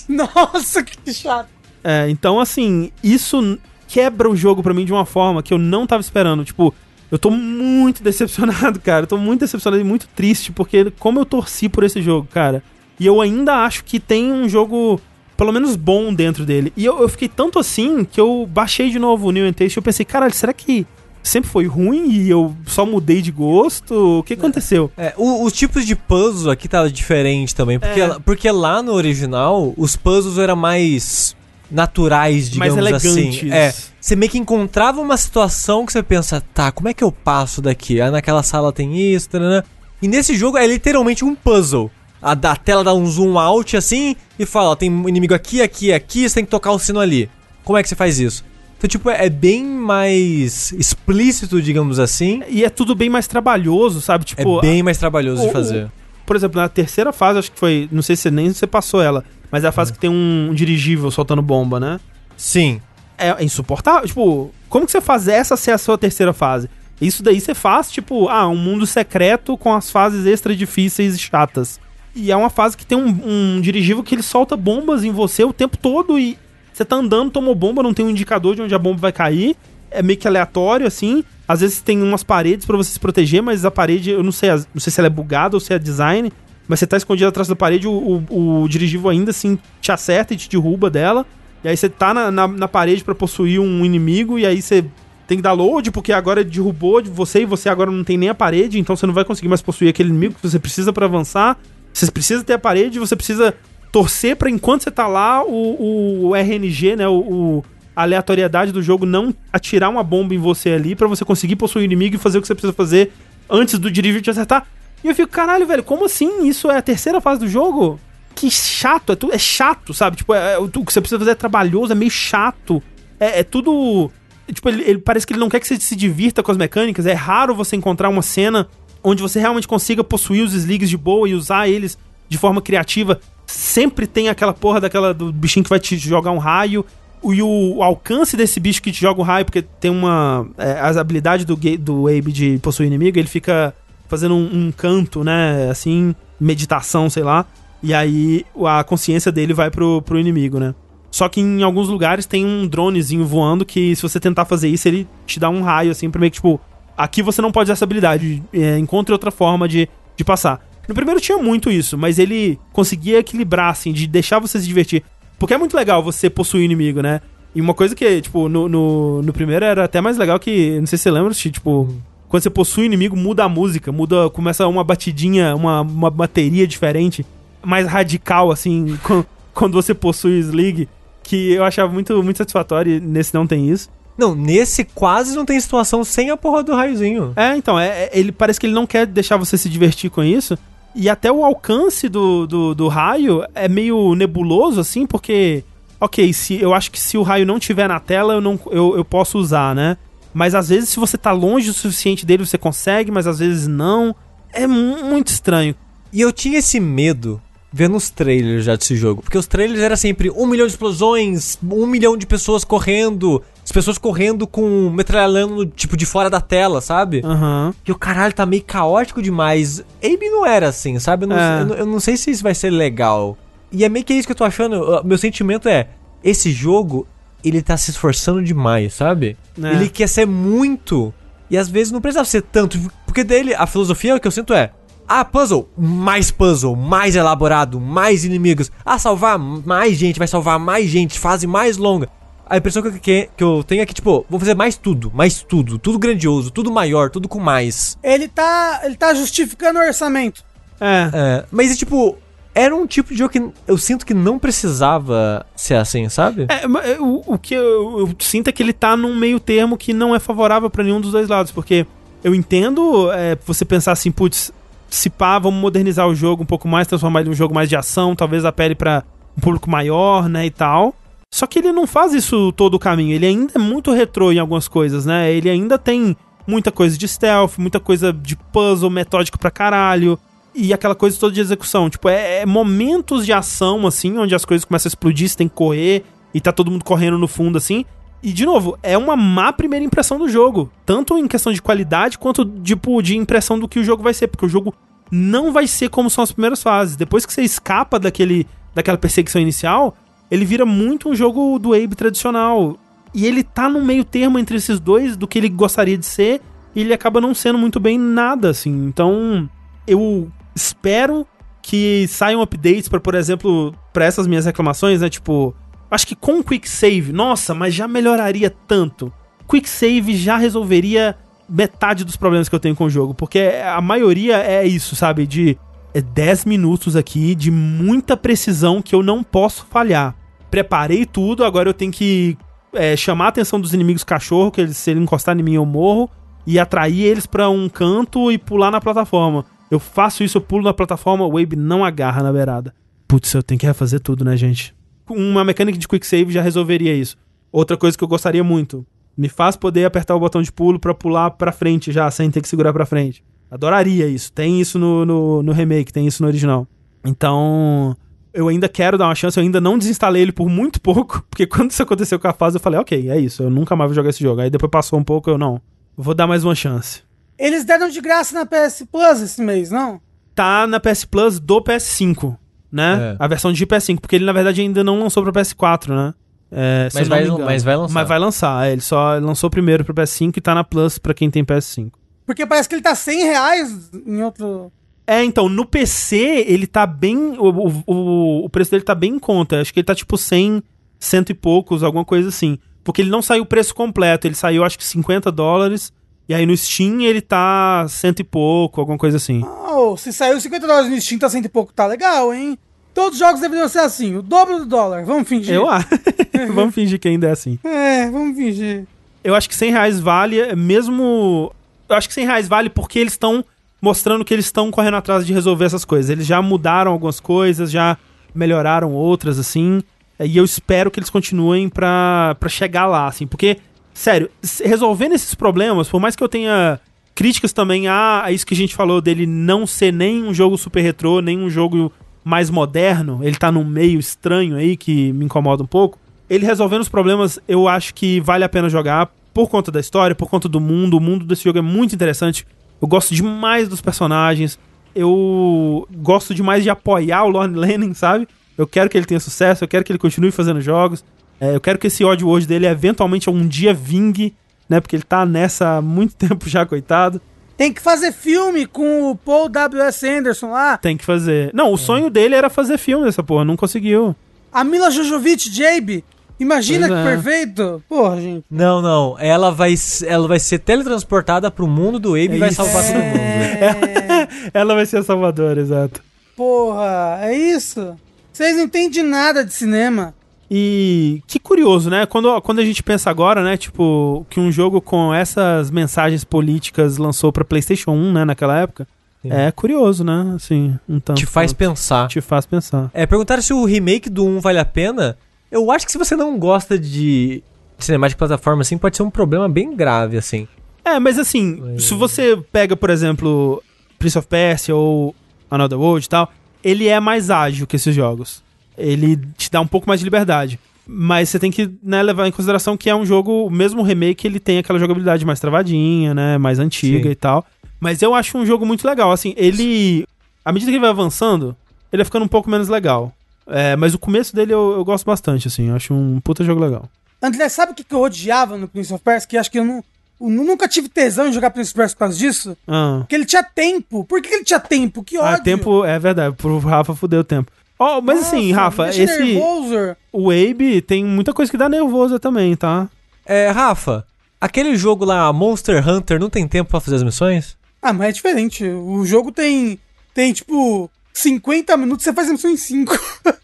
nossa, *laughs* que chato. É, então, assim, isso quebra o jogo pra mim de uma forma que eu não tava esperando. Tipo, eu tô muito *laughs* decepcionado, cara. Eu tô muito decepcionado e muito triste, porque como eu torci por esse jogo, cara. E eu ainda acho que tem um jogo, pelo menos bom dentro dele. E eu, eu fiquei tanto assim que eu baixei de novo o New and Taste e eu pensei, caralho, será que sempre foi ruim e eu só mudei de gosto? O que aconteceu? É, o- os tipos de puzzles aqui tava diferente também, porque, É. porque lá no original os puzzles eram mais naturais, Mais digamos elegantes. assim. É, você meio que encontrava uma situação que você pensa, tá, como é que eu passo daqui? Ah, naquela sala tem isso, né? E nesse jogo é literalmente um puzzle. A, da tela dá um zoom out assim e fala, ó, tem um inimigo aqui, aqui, aqui, você tem que tocar o sino ali. Como é que você faz isso? Então, tipo, é é bem mais explícito, digamos assim. E é tudo bem mais trabalhoso, sabe? Tipo, é bem mais trabalhoso o- de fazer. por exemplo, na terceira fase, acho que foi. Não sei se nem você passou ela, mas é a fase que tem um dirigível soltando bomba, né? Sim. É, é insuportável. Tipo, como que você faz essa ser a sua terceira fase? Isso daí você faz, tipo, ah, um mundo secreto com as fases extra difíceis e chatas. E é uma fase que tem um, um dirigível que ele solta bombas em você o tempo todo e você tá andando, tomou bomba, não tem um indicador de onde a bomba vai cair. É meio que aleatório, assim. Às vezes tem umas paredes pra você se proteger, mas a parede, eu não sei, não sei se ela é bugada ou se é design. Mas você tá escondido atrás da parede, o, o, o dirigível ainda assim te acerta e te derruba dela. E aí você tá na, na, na parede pra possuir um inimigo, e aí você tem que dar load, porque agora derrubou de você e você agora não tem nem a parede, então você não vai conseguir mais possuir aquele inimigo que você precisa pra avançar. Você precisa ter a parede, você precisa torcer pra enquanto você tá lá, o, o RNG, né? O, a aleatoriedade do jogo não atirar uma bomba em você ali pra você conseguir possuir o inimigo e fazer o que você precisa fazer antes do dirigível te acertar. E eu fico, caralho, velho, como assim? Isso é a terceira fase do jogo? Que chato, é, tu, é chato, sabe? Tipo, é, é, o que você precisa fazer é trabalhoso, é meio chato. É, é tudo. Tipo, ele, ele- parece que ele não quer que você se divirta com as mecânicas. É raro você encontrar uma cena onde você realmente consiga possuir os sligs de boa e usar eles de forma criativa. Sempre tem aquela porra daquela do bichinho que vai te jogar um raio. O- E o, o alcance desse bicho que te joga um raio, porque tem uma. é, as habilidades do, do Abe de possuir inimigo, ele fica fazendo um, um canto, né? Assim, meditação, sei lá. E aí a consciência dele vai pro, pro inimigo, né? Só que em alguns lugares tem um dronezinho voando que se você tentar fazer isso, ele te dá um raio, assim, pra meio que, tipo, aqui você não pode usar essa habilidade, é, encontre outra forma de, de passar. No primeiro tinha muito isso, mas ele conseguia equilibrar, assim, de deixar você se divertir. Porque é muito legal você possuir inimigo, né? E uma coisa que, tipo, no, no, no primeiro era até mais legal que, não sei se você lembra, tipo, quando você possui o inimigo, muda a música, muda, começa uma batidinha, uma, uma bateria diferente, mais radical, assim, *laughs* quan- quando você possui o Slig, que eu achava muito, muito satisfatório, e nesse não tem isso. Não, nesse quase não tem situação sem a porra do raiozinho. É, então, é, é- ele parece que ele não quer deixar você se divertir com isso. E até o alcance do, do, do raio é meio nebuloso, assim, porque. Ok, se, eu acho que se o raio não tiver na tela, eu, não, eu, eu posso usar, né? Mas às vezes, se você tá longe o suficiente dele, você consegue, mas às vezes não. É mu- muito estranho. E eu tinha esse medo vendo os trailers já desse jogo. Porque os trailers era sempre um milhão de explosões, um milhão de pessoas correndo, as pessoas correndo com metralhando tipo de fora da tela, sabe? Aham. E o caralho tá meio caótico demais. Abe não era assim, sabe? Eu não, É. eu eu não sei se isso vai ser legal. E é meio que isso que eu tô achando. Meu sentimento é: esse jogo, ele tá se esforçando demais, sabe? É. Ele quer ser muito. E às vezes não precisava ser tanto. Porque dele, a filosofia que eu sinto é. Ah, puzzle, mais puzzle, mais elaborado, mais inimigos. Ah, salvar mais gente, vai salvar mais gente, fase mais longa. a impressão que eu, que, que eu tenho é que, tipo, vou fazer mais tudo, mais tudo, tudo grandioso, tudo maior, tudo com mais. Ele tá, ele tá justificando o orçamento. É. É, mas, tipo, era um tipo de jogo que eu sinto que não precisava ser assim, sabe? É, é, o, o que eu, eu sinto é que ele tá num meio termo que não é favorável pra nenhum dos dois lados, porque eu entendo é, você pensar assim, putz, se pá, vamos modernizar o jogo um pouco mais, transformar ele em um jogo mais de ação, talvez apele pra um público maior, né, e tal. Só que ele não faz isso todo o caminho, ele ainda é muito retrô em algumas coisas, né? Ele ainda tem muita coisa de stealth, muita coisa de puzzle metódico pra caralho. E aquela coisa toda de execução. Tipo, é, é momentos de ação, assim, onde as coisas começam a explodir, você tem que correr, e tá todo mundo correndo no fundo, assim. E, de novo, é uma má primeira impressão do jogo. Tanto em questão de qualidade, quanto, tipo, de impressão do que o jogo vai ser. Porque o jogo não vai ser como são as primeiras fases. Depois que você escapa daquele, daquela perseguição inicial, ele vira muito um jogo do Abe tradicional. E ele tá no meio termo entre esses dois do que ele gostaria de ser, e ele acaba não sendo muito bem nada, assim. Então, eu espero que saiam updates para, por exemplo, para essas minhas reclamações, né? Tipo, acho que com Quick Save, nossa, mas já melhoraria tanto. Quick Save já resolveria metade dos problemas que eu tenho com o jogo, porque a maioria é isso, sabe? De é 10 minutos aqui de muita precisão que eu não posso falhar. Preparei tudo, agora eu tenho que é, chamar a atenção dos inimigos cachorro, que eles, se ele encostar em mim eu morro, e atrair eles pra um canto e pular na plataforma. Eu faço isso, eu pulo na plataforma, o Wabe não agarra na beirada. Putz, eu tenho que refazer tudo, né, gente? Uma mecânica de quick save já resolveria isso. Outra coisa que eu gostaria muito, me faz poder apertar o botão de pulo pra pular pra frente já, sem ter que segurar pra frente. Adoraria isso. Tem isso no, no, no remake, tem isso no original. Então, eu ainda quero dar uma chance, eu ainda não desinstalei ele por muito *laughs* pouco, porque quando isso aconteceu com a fase, eu falei, ok, é isso, eu nunca mais vou jogar esse jogo. Aí depois passou um pouco, eu não. Vou dar mais uma chance. Eles deram de graça na PS Plus esse mês, não? Tá na PS Plus do PS5, né? É. A versão de PS5, porque ele na verdade ainda não lançou pra PS4, né? É, Mas vai- mas vai lançar. Mas vai lançar, é, ele só lançou primeiro pro PS5 e tá na Plus pra quem tem PS5. Porque parece que ele tá 100 reais em outro... É, então, no PC ele tá bem. O, o, o- o preço dele tá bem em conta. Acho que ele tá tipo 100, cento e poucos, alguma coisa assim. Porque ele não saiu o preço completo, ele saiu acho que 50 dólares. E aí no Steam ele tá cento e pouco, alguma coisa assim. Oh, se saiu 50 dólares no Steam, tá cento e pouco, tá legal, hein? Todos os jogos deveriam ser assim, o dobro do dólar, vamos fingir. Eu acho. *laughs* *laughs* Vamos fingir que ainda é assim. É, vamos fingir. Eu acho que 100 reais vale, é mesmo. Eu acho que 100 reais vale porque eles estão mostrando que eles estão correndo atrás de resolver essas coisas. Eles já mudaram algumas coisas, já melhoraram outras, assim. E eu espero que eles continuem pra, pra chegar lá, assim. Porque, sério, resolvendo esses problemas, por mais que eu tenha críticas também a, a isso que a gente falou dele não ser nem um jogo super retrô, nem um jogo mais moderno, ele tá num meio estranho aí que me incomoda um pouco. Ele resolvendo os problemas, eu acho que vale a pena jogar por conta da história, por conta do mundo. O mundo desse jogo é muito interessante. Eu gosto demais dos personagens. Eu gosto demais de apoiar o Lorne Lanning, sabe? Eu quero que ele tenha sucesso, eu quero que ele continue fazendo jogos. É, eu quero que esse ódio hoje dele eventualmente um dia vingue, né? Porque ele tá nessa há muito *laughs* tempo já, coitado. Tem que fazer filme com o Paul W.S. Anderson lá. Tem que fazer. Não, o sonho dele era fazer filme dessa porra, não conseguiu. A Mila Jojovic, Jabe. Imagina Pois que é. perfeito. Porra, gente. Não, não. Ela vai, ela vai ser teletransportada pro mundo do Abe É e vai salvar todo mundo. É, *laughs* Ela vai ser a salvadora, exato. porra, é isso? Vocês não entendem nada de cinema. E que curioso, né? Quando, quando a gente pensa agora, né? Tipo, que um jogo com essas mensagens políticas lançou pra PlayStation 1, né? Naquela época. Sim. É curioso, né? Assim, um tanto. Te faz pensar. Te faz pensar. É, perguntaram se o remake do 1 vale a pena. Eu acho que se você não gosta de cinemática de plataforma, assim, pode ser um problema bem grave, assim. É, mas assim, Mas- se você pega, por exemplo, Prince of Persia ou Another World e tal, ele é mais ágil que esses jogos. Ele te dá um pouco mais de liberdade. Mas você tem que né, levar em consideração que é um jogo, mesmo o remake, ele tem aquela jogabilidade mais travadinha, né? Mais antiga Sim. e tal. Mas eu acho um jogo muito legal. Assim, ele. À medida que ele vai avançando, ele vai ficando um pouco menos legal. É, mas o começo dele eu, eu gosto bastante, assim. Eu acho um puta jogo legal. André, sabe o que que eu odiava no Prince of Persia? Que acho que eu, não, eu nunca tive tesão em jogar Prince of Persia por causa disso. Ah. Porque ele tinha tempo. Por que ele tinha tempo? Que ódio. Ah, tempo, é verdade, pro Rafa fudeu o tempo. Ó, mas assim, Nossa, Rafa, me deixa esse. nervoso. O Abe tem muita coisa que dá nervoso também, tá? É, Rafa, aquele jogo lá, Monster Hunter, não tem tempo pra fazer as missões? Ah, mas é diferente. O jogo tem, tem tipo, 50 minutos, você faz a missão em 5. *laughs*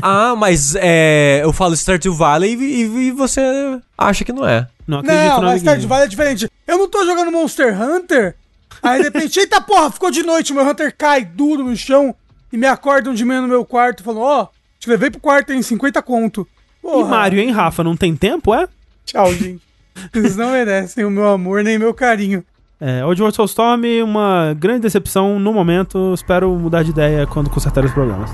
ah, mas é, eu falo Stardew Valley e, e- e você acha que não é. Não acredito Não, no mas. Stardew Valley é diferente. Eu não tô jogando Monster Hunter, aí de repente, *laughs* eita porra, ficou de noite, meu Hunter cai duro no chão e me acordam de manhã no meu quarto falando, ó, te levei pro quarto em 50 conto. E Porra, Mario, hein, Rafa? Não tem tempo, é? Tchau, gente. *laughs* Vocês não merecem o meu amor nem meu carinho. É, Oddworld Soulstorm, uma grande decepção no momento. Espero mudar de ideia quando consertar os problemas.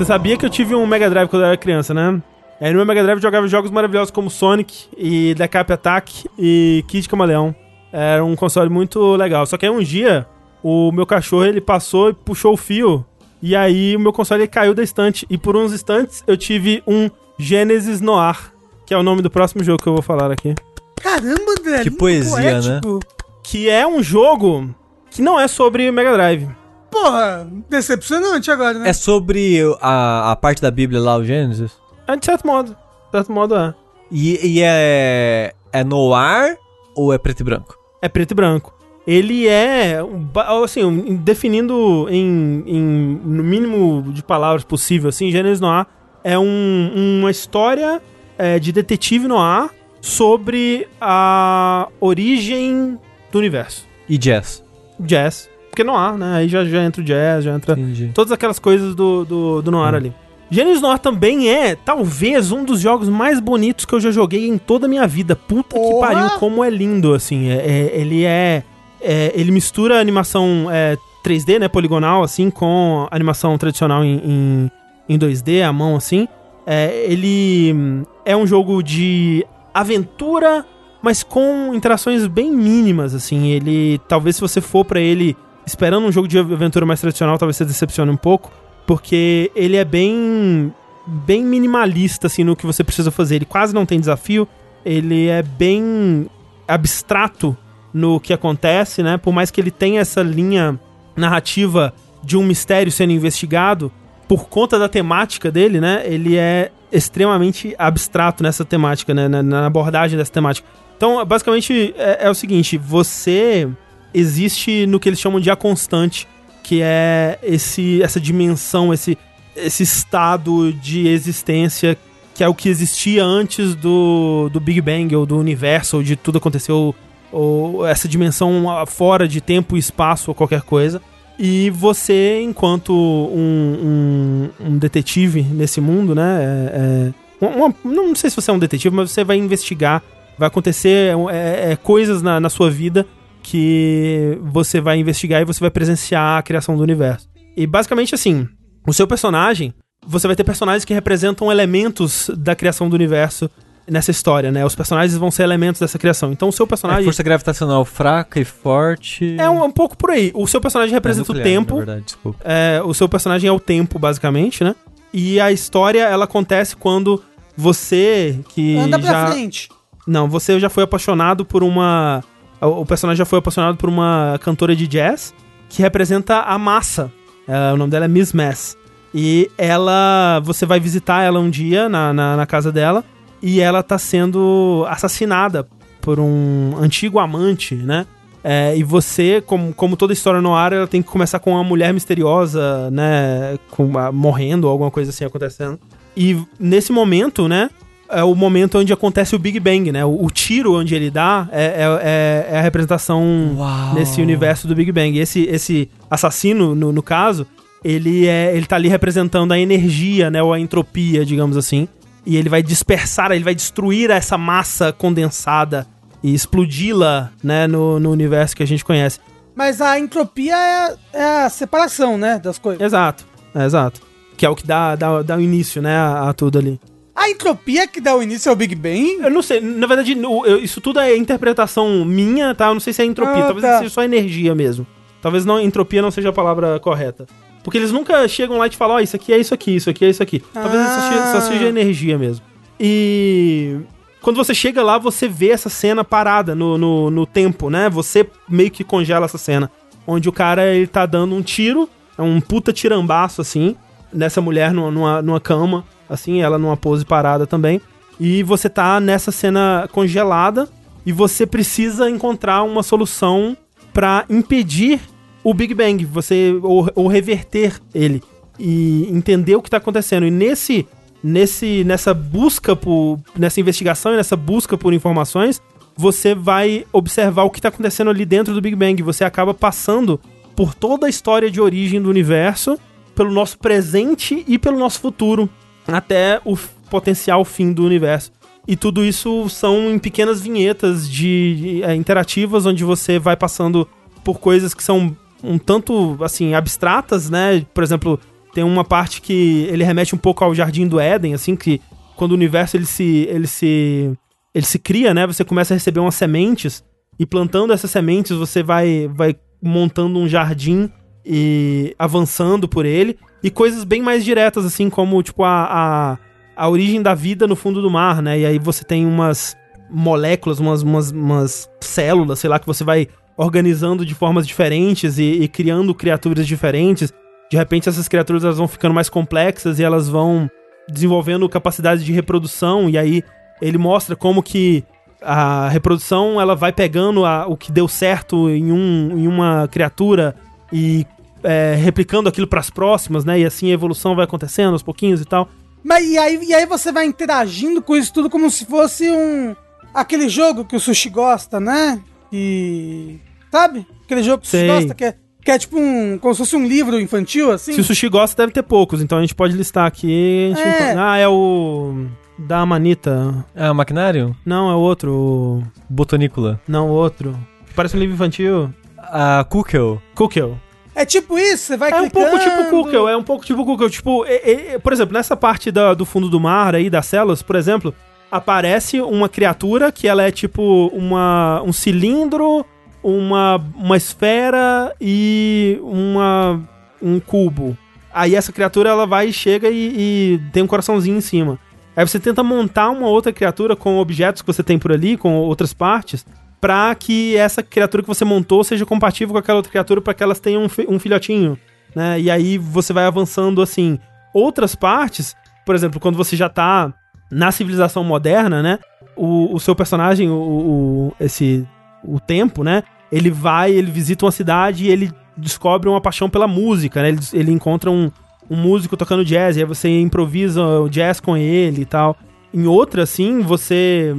Você sabia que eu tive um Mega Drive quando eu era criança, né? Aí no meu Mega Drive eu jogava jogos maravilhosos como Sonic e Decap Attack e Kid Camaleão. Era um console muito legal. Só que aí um dia o meu cachorro ele passou e puxou o fio e aí o meu console ele caiu da estante e por uns instantes eu tive um Genesis Noir, que é o nome do próximo jogo que eu vou falar aqui. Caramba, André. Que lindo, poesia, né? poético. Que é um jogo que não é sobre Mega Drive. Porra, decepcionante agora, né? É sobre a, a parte da Bíblia lá, o Gênesis? É de certo modo. De certo modo é. E, e é, é no ar ou é preto e branco? É preto e branco. Ele é, um assim, um- definindo em, em- no mínimo de palavras possível, assim, Gênesis Noir é um- uma história é, de detetive noir sobre a origem do universo. E jazz? Jazz. Porque noir, né? Aí já, já entra o jazz, já entra Entendi. todas aquelas coisas do, do, do Noir ali. Gênesis Noir também é, talvez, um dos jogos mais bonitos que eu já joguei em toda a minha vida. Puta que Porra! pariu, como é lindo, assim. É, é- ele é, é- Ele mistura animação é, 3D, né, poligonal, assim, com animação tradicional em, em, em 2D, à mão, assim. É, ele hum, é um jogo de aventura, mas com interações bem mínimas, assim. Ele, talvez se você for pra ele esperando um jogo de aventura mais tradicional, talvez você decepcione um pouco, porque ele é bem bem minimalista assim no que você precisa fazer. Ele quase não tem desafio, ele é bem abstrato no que acontece, né? Por mais que ele tenha essa linha narrativa de um mistério sendo investigado, por conta da temática dele, né? Ele é extremamente abstrato nessa temática, né? Na, abordagem dessa temática. Então, basicamente, é, é o seguinte: você existe no que eles chamam de a constante, que é esse, essa dimensão, esse, esse estado de existência que é o que existia antes do, do Big Bang, ou do universo, ou de tudo aconteceu, ou essa dimensão fora de tempo e espaço, ou qualquer coisa. E você, enquanto um, um, um detetive nesse mundo, né? é- é- uma- não sei se você é um detetive, mas você vai investigar. Vai acontecer é, é, coisas na, na sua vida que você vai investigar e você vai presenciar a criação do universo. E basicamente assim, o seu personagem, você vai ter personagens que representam elementos da criação do universo nessa história, né? Os personagens vão ser elementos dessa criação. Então o seu É personagem força gravitacional fraca e forte. é um, um pouco por aí. O seu personagem representa É nuclear, o tempo. Na verdade, desculpa. É, o seu personagem é o tempo, basicamente, né? E a história, ela acontece quando você que Anda pra já... frente. Não, você já foi apaixonado por uma. O personagem já foi apaixonado por uma cantora de jazz que representa a massa. É, o nome dela é Miss Mass. E ela. Você vai visitar ela um dia na, na, na casa dela e ela tá sendo assassinada por um antigo amante, né? É, e você, como, como toda história no ar, ela tem que começar com uma mulher misteriosa, né? Com, uma- morrendo alguma coisa assim acontecendo. E nesse momento, né? É o momento onde acontece o Big Bang, né? O, o tiro onde ele dá é, é, é- é a representação Uau. nesse universo do Big Bang. Esse, esse assassino, no, no caso, ele, é, ele tá ali representando a energia, né? Ou a entropia, digamos assim. E ele vai dispersar, ele vai destruir essa massa condensada e explodi-la, né? No, no universo que a gente conhece. Mas a entropia é, é a separação, né, das coisas. Exato, é, exato. Que é o que dá, dá, dá o início, né, a, a tudo ali. A entropia que dá o início ao Big Bang? Eu não sei, na verdade, isso tudo é interpretação minha, tá? Eu não sei se é entropia, Ah, talvez tá. seja só energia mesmo. Talvez não, entropia não seja a palavra correta. Porque eles nunca chegam lá e te falam, ó, isso aqui é isso aqui, isso aqui é isso aqui. Talvez só, seja, só Ah. seja energia mesmo. E quando você chega lá, você vê essa cena parada no, no, no tempo, né? Você meio que congela essa cena. Onde o cara, ele tá dando um tiro, é um puta tirambaço, assim, nessa mulher numa, numa, numa cama, assim, ela numa pose parada também. E você tá nessa cena congelada e você precisa encontrar uma solução pra impedir o Big Bang, você ou, ou reverter ele e entender o que tá acontecendo. E nesse nesse nessa busca por nessa investigação e nessa busca por informações, você vai observar o que tá acontecendo ali dentro do Big Bang. Você acaba passando por toda a história de origem do universo, pelo nosso presente e pelo nosso futuro, até o potencial fim do universo. E tudo isso são em pequenas vinhetas de, de, é, interativas, onde você vai passando por coisas que são um tanto, assim, abstratas, né? Por exemplo, tem uma parte que ele remete um pouco ao Jardim do Éden, assim, que quando o universo ele se, ele se, ele se cria, né? Você começa a receber umas sementes e plantando essas sementes você vai, vai montando um jardim e avançando por ele e coisas bem mais diretas assim como tipo a, a, a origem da vida no fundo do mar, né? E aí você tem umas moléculas, umas, umas, umas células, sei lá, que você vai organizando de formas diferentes e, e criando criaturas diferentes. De repente essas criaturas elas vão ficando mais complexas e elas vão desenvolvendo capacidade de reprodução e aí ele mostra como que a reprodução ela vai pegando a- o que deu certo em, um, em uma criatura e é, replicando aquilo para as próximas, né? E assim a evolução vai acontecendo aos pouquinhos e tal. Mas e aí, e aí você vai interagindo com isso tudo como se fosse um. Aquele jogo que o sushi gosta, né? E. Sabe? Aquele jogo que o sushi gosta, que é, que é tipo um. Como se fosse um livro infantil, assim. Se o sushi gosta, deve ter poucos, então a gente pode listar aqui. a gente É. Ah, é o. Da Manita. Ah, o maquinário? Não, é o outro. o- Botanícola. Não, o outro. Parece um livro infantil. A Kukel. Kukel. É tipo isso, você vai É um clicando. pouco tipo Kukel, é um pouco tipo Kukel. Tipo, é- é- por exemplo, nessa parte da- do fundo do mar aí, das células, por exemplo, aparece uma criatura que ela é tipo uma, um cilindro, uma, uma esfera e uma, um cubo. Aí essa criatura ela vai e chega e, e tem um coraçãozinho em cima. Aí você tenta montar uma outra criatura com objetos que você tem por ali, com outras partes, pra que essa criatura que você montou seja compatível com aquela outra criatura para que elas tenham um, fi- um filhotinho, né? E aí você vai avançando assim. Outras partes, por exemplo, quando você já tá na civilização moderna, né? O, o seu personagem, o, o- esse o tempo, né? Ele vai, ele visita uma cidade e ele descobre uma paixão pela música, né? Ele, ele encontra um, um músico tocando jazz, e aí você improvisa o jazz com ele e tal. Em outra, assim, você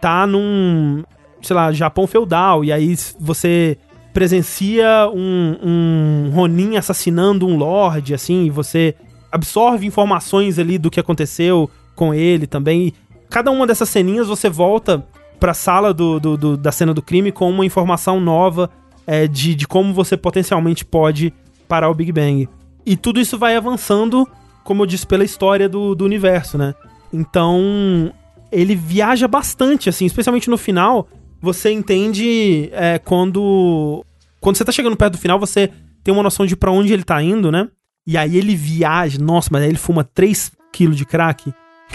tá num, sei lá, Japão feudal, e aí você presencia um, um Ronin assassinando um lord, assim, e você absorve informações ali do que aconteceu com ele também. E cada uma dessas ceninhas você volta pra sala do, do- do- da cena do crime com uma informação nova é, de, de como você potencialmente pode parar o Big Bang. E tudo isso vai avançando, como eu disse, pela história do, do universo, né? Então, ele viaja bastante, assim, especialmente no final. Você entende é, quando. Quando você tá chegando perto do final, você tem uma noção de pra onde ele tá indo, né? E aí ele viaja, nossa, mas aí ele fuma 3kg de crack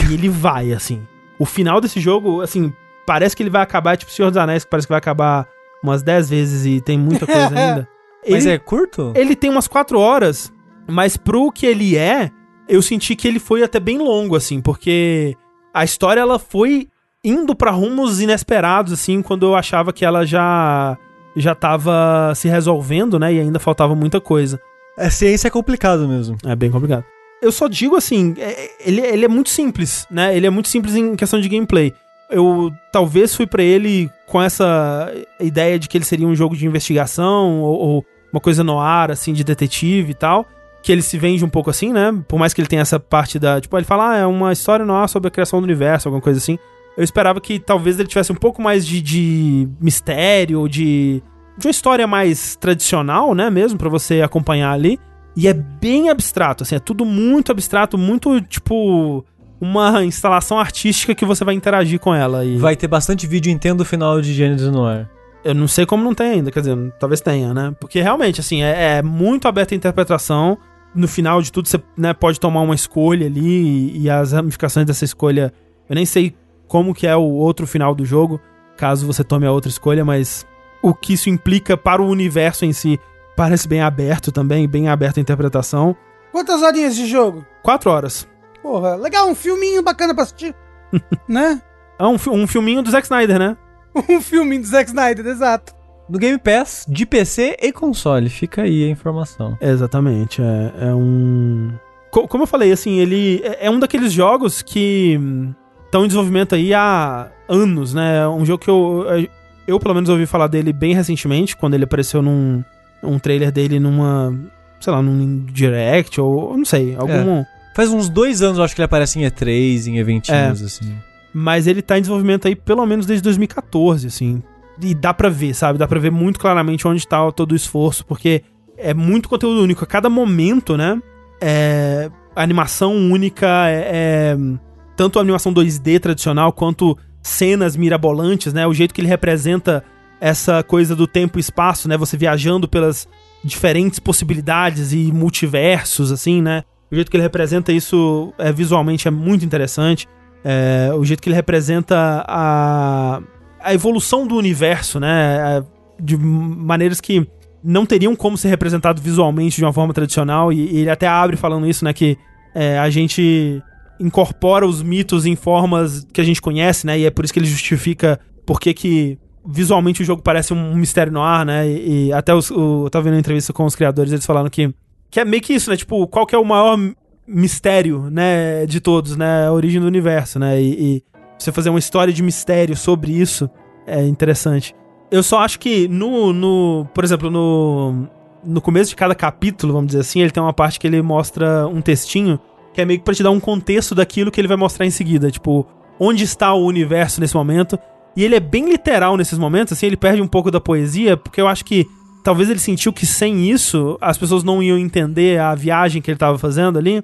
e ele vai, assim. O final desse jogo, assim, parece que ele vai acabar, tipo Senhor dos Anéis, que parece que vai acabar umas 10 vezes e tem muita coisa *laughs* ainda. Mas Ele- é curto? ele tem umas quatro horas, mas pro que ele é, eu senti que ele foi até bem longo, assim, porque a história ela foi indo pra rumos inesperados, assim, quando eu achava que ela já já tava se resolvendo, né, e ainda faltava muita coisa. A ciência é complicado mesmo. É bem complicado. Eu só digo assim, é- ele, ele é muito simples, né? Ele é muito simples em questão de gameplay. Eu talvez fui pra ele com essa ideia de que ele seria um jogo de investigação ou, ou uma coisa no ar, assim, de detetive e tal. Que ele se vende um pouco assim, né? Por mais que ele tenha essa parte da. Tipo, ele fala, ah, é uma história no ar sobre a criação do universo, alguma coisa assim. Eu esperava que talvez ele tivesse um pouco mais de, de mistério, de de uma história mais tradicional, né, mesmo, pra você acompanhar ali. E é bem abstrato, assim, é tudo muito abstrato, muito, tipo, uma instalação artística que você vai interagir com ela. E Vai ter bastante vídeo entendo o final de Gênesis no ar. eu não sei como não tem ainda, quer dizer, talvez tenha, né? Porque realmente, assim, é, é muito aberta a interpretação. No final de tudo, você né, pode tomar uma escolha ali e, e as ramificações dessa escolha. Eu nem sei como que é o outro final do jogo, caso você tome a outra escolha, mas o que isso implica para o universo em si parece bem aberto também, bem aberta a interpretação. Quantas horinhas de jogo? Quatro horas. Porra, legal, um filminho bacana pra assistir. *laughs* né? É um, um filminho do Zack Snyder, né? *laughs* Um filminho do Zack Snyder, exato. No Game Pass, de PC e console. Fica aí a informação. Exatamente, é, é um. Co- como eu falei, assim, ele é é um daqueles jogos que estão em desenvolvimento aí há anos, né? É Um jogo que eu, eu, pelo menos, ouvi falar dele bem recentemente, quando ele apareceu num um trailer dele numa, sei lá, num direct ou não sei, algum. Faz uns dois anos, eu acho que ele aparece em E3, em eventinhos, assim. Mas ele tá em desenvolvimento aí pelo menos desde 2014, assim. E dá pra ver, sabe? Dá pra ver muito claramente onde tá todo o esforço, porque é muito conteúdo único. A cada momento, né? É animação única, é, é tanto a animação 2D tradicional quanto cenas mirabolantes, né? O jeito que ele representa essa coisa do tempo e espaço, né? Você viajando pelas diferentes possibilidades e multiversos, assim, né? O jeito que ele representa isso é, visualmente é muito interessante. É, o jeito que ele representa a, a evolução do universo, né? É, De maneiras que não teriam como ser representado visualmente de uma forma tradicional. E, e ele até abre falando isso, né? Que é, a gente incorpora os mitos em formas que a gente conhece, né? E é por isso que ele justifica por que que visualmente o jogo parece um mistério no ar, né? E, e até os, o, eu tava vendo uma entrevista com os criadores, eles falaram que que é meio que isso, né? Tipo, qual que é o maior mistério, né, de todos, né? A origem do universo, né? E, e você fazer uma história de mistério sobre isso é interessante. Eu só acho que no, no por exemplo, no, no começo de cada capítulo, vamos dizer assim, ele tem uma parte que ele mostra um textinho que é meio que pra te dar um contexto daquilo que ele vai mostrar em seguida. Tipo, onde está o universo nesse momento. E ele é bem literal nesses momentos, assim, ele perde um pouco da poesia, porque eu acho que talvez ele sentiu que sem isso as pessoas não iam entender a viagem que ele tava fazendo ali.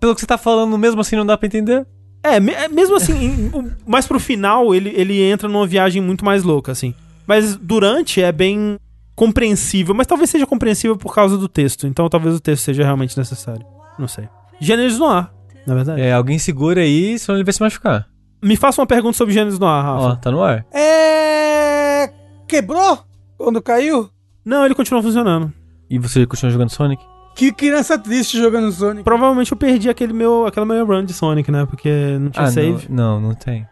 Pelo que você tá falando, mesmo assim não dá pra entender? É, é, mesmo assim, mais pro final ele, ele entra numa viagem muito mais louca, assim. Mas durante é bem compreensível, mas talvez seja compreensível por causa do texto. Então talvez o texto seja realmente necessário. Não sei. Gênesis no ar, na verdade. É, alguém segura aí, senão ele vai se machucar. Me faça uma pergunta sobre Gênesis no ar, Rafa. Ó, tá no ar. É. Quebrou quando caiu? Não, ele continua funcionando. E você continua jogando Sonic? Que criança triste jogando Sonic. Provavelmente eu perdi aquele meu, aquela minha run de Sonic, né? Porque não tinha Ah, save. não, não, não tem.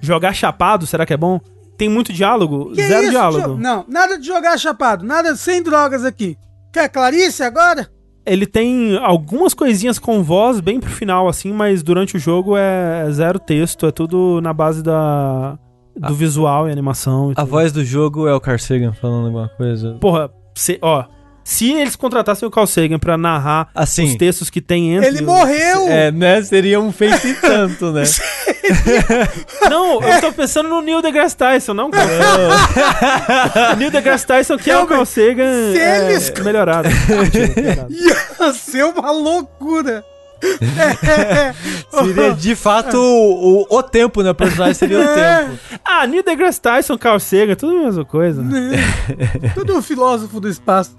Jogar chapado, será que é bom? Tem muito diálogo? Que Zero isso, diálogo. Jo- Não, nada de jogar chapado, nada sem drogas aqui. Quer Clarice agora? Ele tem algumas coisinhas com voz bem pro final, assim, mas durante o jogo é zero texto, é tudo na base da do visual e animação. e A tudo. voz do jogo é o Carl Sagan falando alguma coisa. Porra, se, ó, se eles contratassem o Carl Sagan pra narrar Assim, os textos que tem entre... Ele os- morreu! é, né? Seria um feito e *laughs* tanto, né? Não, eu tô pensando no Neil deGrasse Tyson, não, cara. o Neil deGrasse Tyson que é o Carl Sagan se é, eles- melhorado. Melhorado. *laughs* Ia ser uma loucura. É, *laughs* Seria de fato o, o, o tempo, né? O personagem seria o É. tempo. Ah, Neil deGrasse Tyson, Carl Sagan, tudo a mesma coisa. Tudo um filósofo do espaço.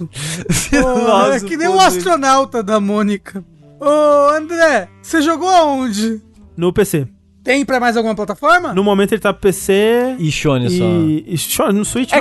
Nossa, é que nem o pô, astronauta da Mônica. Ô, André, você jogou aonde? No PC. Tem pra mais alguma plataforma? No momento ele tá PC E Shone só. e, e no Switch não.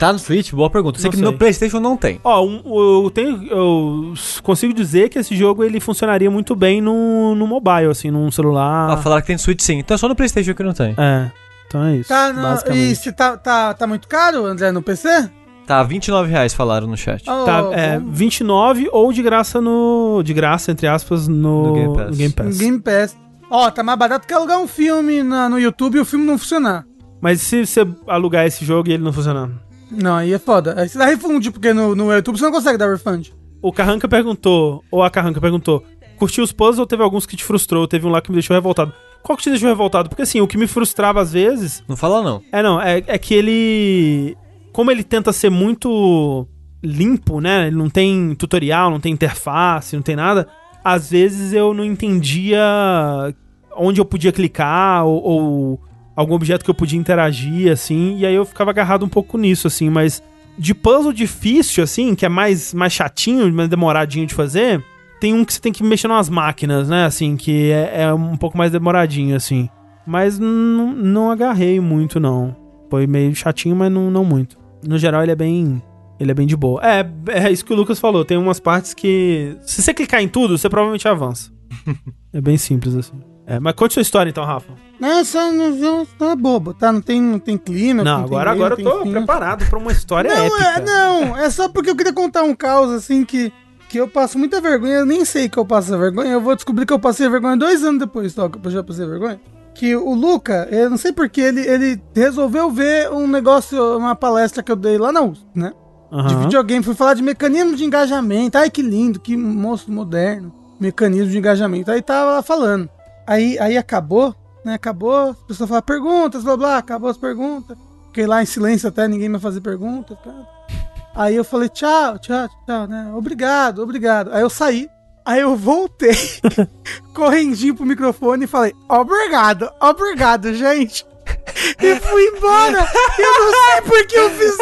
Tá no Switch? Boa pergunta. Sei Não que no sei. PlayStation não tem. Ó, um- eu tenho eu consigo dizer que esse jogo ele funcionaria muito bem no, no mobile, assim, num celular. Ah, falaram que tem no Switch sim. Então é só no PlayStation que não tem. É. Então é isso. Tá, no, basicamente. e se tá, tá, tá muito caro, André, no PC? Tá, 29 reais falaram no chat. Oh, Tá, é, vamos- 29 ou de graça no. De graça, entre aspas, no, No Game Pass. no Game Pass. Game Pass. Ó, tá mais barato que alugar um filme na- no YouTube e o filme não funcionar. Mas se você alugar esse jogo e ele não funcionar? Não, aí é foda. Aí você dá refund, porque no, no YouTube você não consegue dar refund. O Carranca perguntou, ou a Carranca perguntou, curtiu os puzzles ou teve alguns que te frustrou? Teve um lá que me deixou revoltado. Qual que te deixou revoltado? Porque assim, o que me frustrava às vezes Não fala não. É, não, é, é que ele. como ele tenta ser muito limpo, né? Ele não tem tutorial, não tem interface, não tem nada. Às vezes eu não entendia onde eu podia clicar ou, ou algum objeto que eu podia interagir, assim, e aí eu ficava agarrado um pouco nisso, assim, mas de puzzle difícil, assim, que é mais, mais chatinho, mais demoradinho de fazer, tem um que você tem que mexer nas máquinas, né, assim, que é, é um pouco mais demoradinho, assim. Mas não, agarrei muito, não. Foi meio chatinho, mas não, não muito. No geral, ele é bem. Ele é bem de boa. É, é isso que o Lucas falou. Tem umas partes que. Se você clicar em tudo, você provavelmente avança. *laughs* é bem simples assim. É, mas conte sua história então, Rafa. Não, só não, não é bobo, tá? Não tem, não tem clima. Não, agora, meio, agora eu tô fim. preparado pra uma história Não, épica. é, não, é só porque eu queria contar um caos assim que, que eu passo muita vergonha. Eu nem sei que eu passo vergonha. Eu vou descobrir que eu passei vergonha dois anos depois só que eu já passei vergonha. Que o Luca, eu não sei porque, ele, ele resolveu ver um negócio, uma palestra que eu dei lá na USP, né? de Aham. videogame, fui falar de mecanismo de engajamento. Ai, que lindo, que moço moderno. Mecanismo de engajamento. Aí tava lá falando. Aí, aí acabou, né? Acabou, a pessoa fala perguntas, blá blá, acabou as perguntas. Fiquei lá em silêncio até ninguém me fazer perguntas. cara. Aí eu falei, tchau, tchau, tchau, né? Obrigado, obrigado. Aí eu saí. Aí eu voltei, *laughs* correndinho pro microfone e falei, obrigado, obrigado, gente. E fui embora. Eu não sei por que eu fiz isso,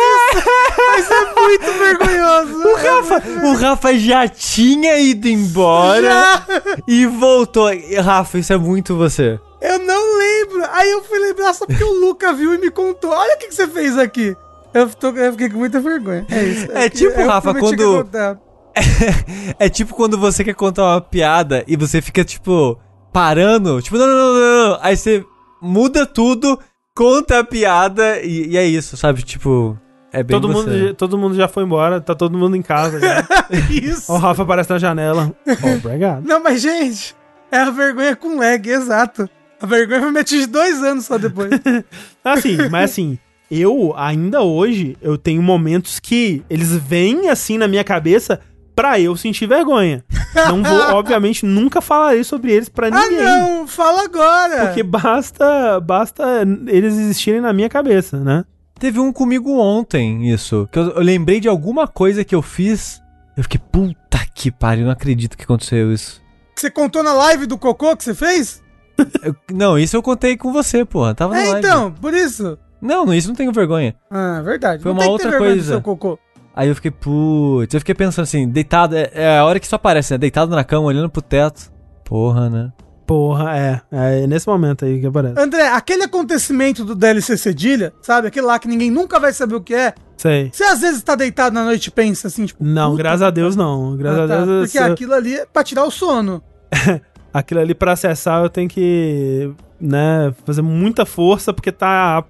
mas é muito vergonhoso. O Rafa, o Rafa já tinha ido embora Já. e voltou. Rafa, isso é muito você. Eu não lembro. Aí eu fui lembrar só porque o Luca viu e me contou. Olha o que, que você fez aqui. Eu, tô- eu fiquei com muita vergonha. É isso. É que tipo, Rafa, quando- contar. *laughs* É tipo quando você quer contar uma piada e você fica, tipo, parando. Tipo, não, não, não, não, não. Aí você muda tudo, conta a piada e, e é isso, sabe? Tipo, é bem Todo você. mundo, todo mundo já foi embora, tá todo mundo em casa já. *laughs* Isso. O Rafa aparece na janela. Obrigado. Não, mas, gente, é a vergonha com lag, exato. A vergonha vai me atingir dois anos só depois. *laughs* Assim, mas assim, eu ainda hoje, eu tenho momentos que eles vêm assim na minha cabeça pra eu sentir vergonha. *laughs* Não vou, obviamente, nunca falarei sobre eles pra ah, ninguém. não, fala agora. Porque basta, basta eles existirem na minha cabeça, né? Teve um comigo ontem, isso. Que eu, eu lembrei de alguma coisa que eu fiz. Eu fiquei, puta que pariu, não acredito que aconteceu isso. Você contou na live do cocô que você fez? *laughs* Eu- não, isso eu contei com você, porra. Tava na É, live. então, por isso. Não, isso não tenho vergonha. Ah, verdade. Foi Não uma tem que ter outra vergonha do coisa. Aí eu fiquei, putz, eu fiquei pensando assim, deitado, é, é a hora que isso aparece, né? Deitado na cama, olhando pro teto. Porra, né? Porra, é. É nesse momento aí que aparece. André, aquele acontecimento do DLC Cedilha, sabe? Aquele lá que ninguém nunca vai saber o que é. Sei. Você às vezes tá deitado na noite e pensa assim, tipo. Não, puta, graças a Deus não. Graças ah, tá, a Deus. Porque eu- aquilo ali é pra tirar o sono. *laughs* Aquilo ali pra acessar eu tenho que, né, fazer muita força porque tá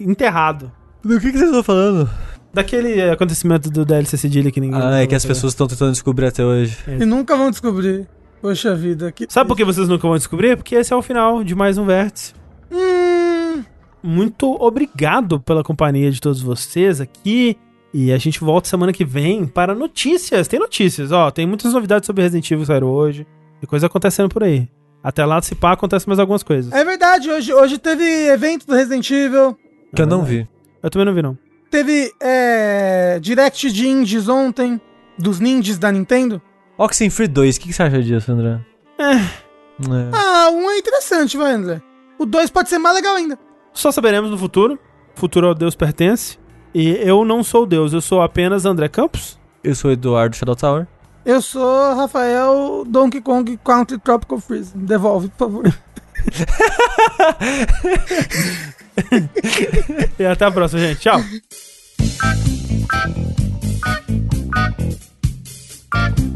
enterrado. Do que, que vocês estão falando? Daquele acontecimento do DLC Cedilha que ninguém. Ah, é que as pessoas estão tentando descobrir até hoje. É. E nunca vão descobrir. Poxa vida. Que... Sabe por que vocês nunca vão descobrir? Porque esse é o final de mais um vértice. Hum. Muito obrigado pela companhia de todos vocês aqui. E a gente volta semana que vem para notícias. Tem notícias, ó. Tem muitas novidades sobre Resident Evil que saíram hoje. Tem coisa acontecendo por aí. Até lá, se pá, acontece mais algumas coisas. É verdade, hoje, hoje teve evento do Resident Evil. Que eu não vi. Eu também não vi, não. Teve é, Direct de Indies ontem. Dos ninjas da Nintendo. Oxenfree 2, o que, que você acha disso, André? É. É. Ah, um é interessante, vai, André. O dois pode ser mais legal ainda. Só saberemos no futuro. O futuro ao Deus pertence. E eu não sou Deus, eu sou apenas André Campos. Eu sou o Eduardo Shadow Tower. Eu sou Rafael Donkey Kong Country Tropical Freeze. Devolve, por favor. *laughs* *laughs* e até a próxima, gente. Tchau. Thank you.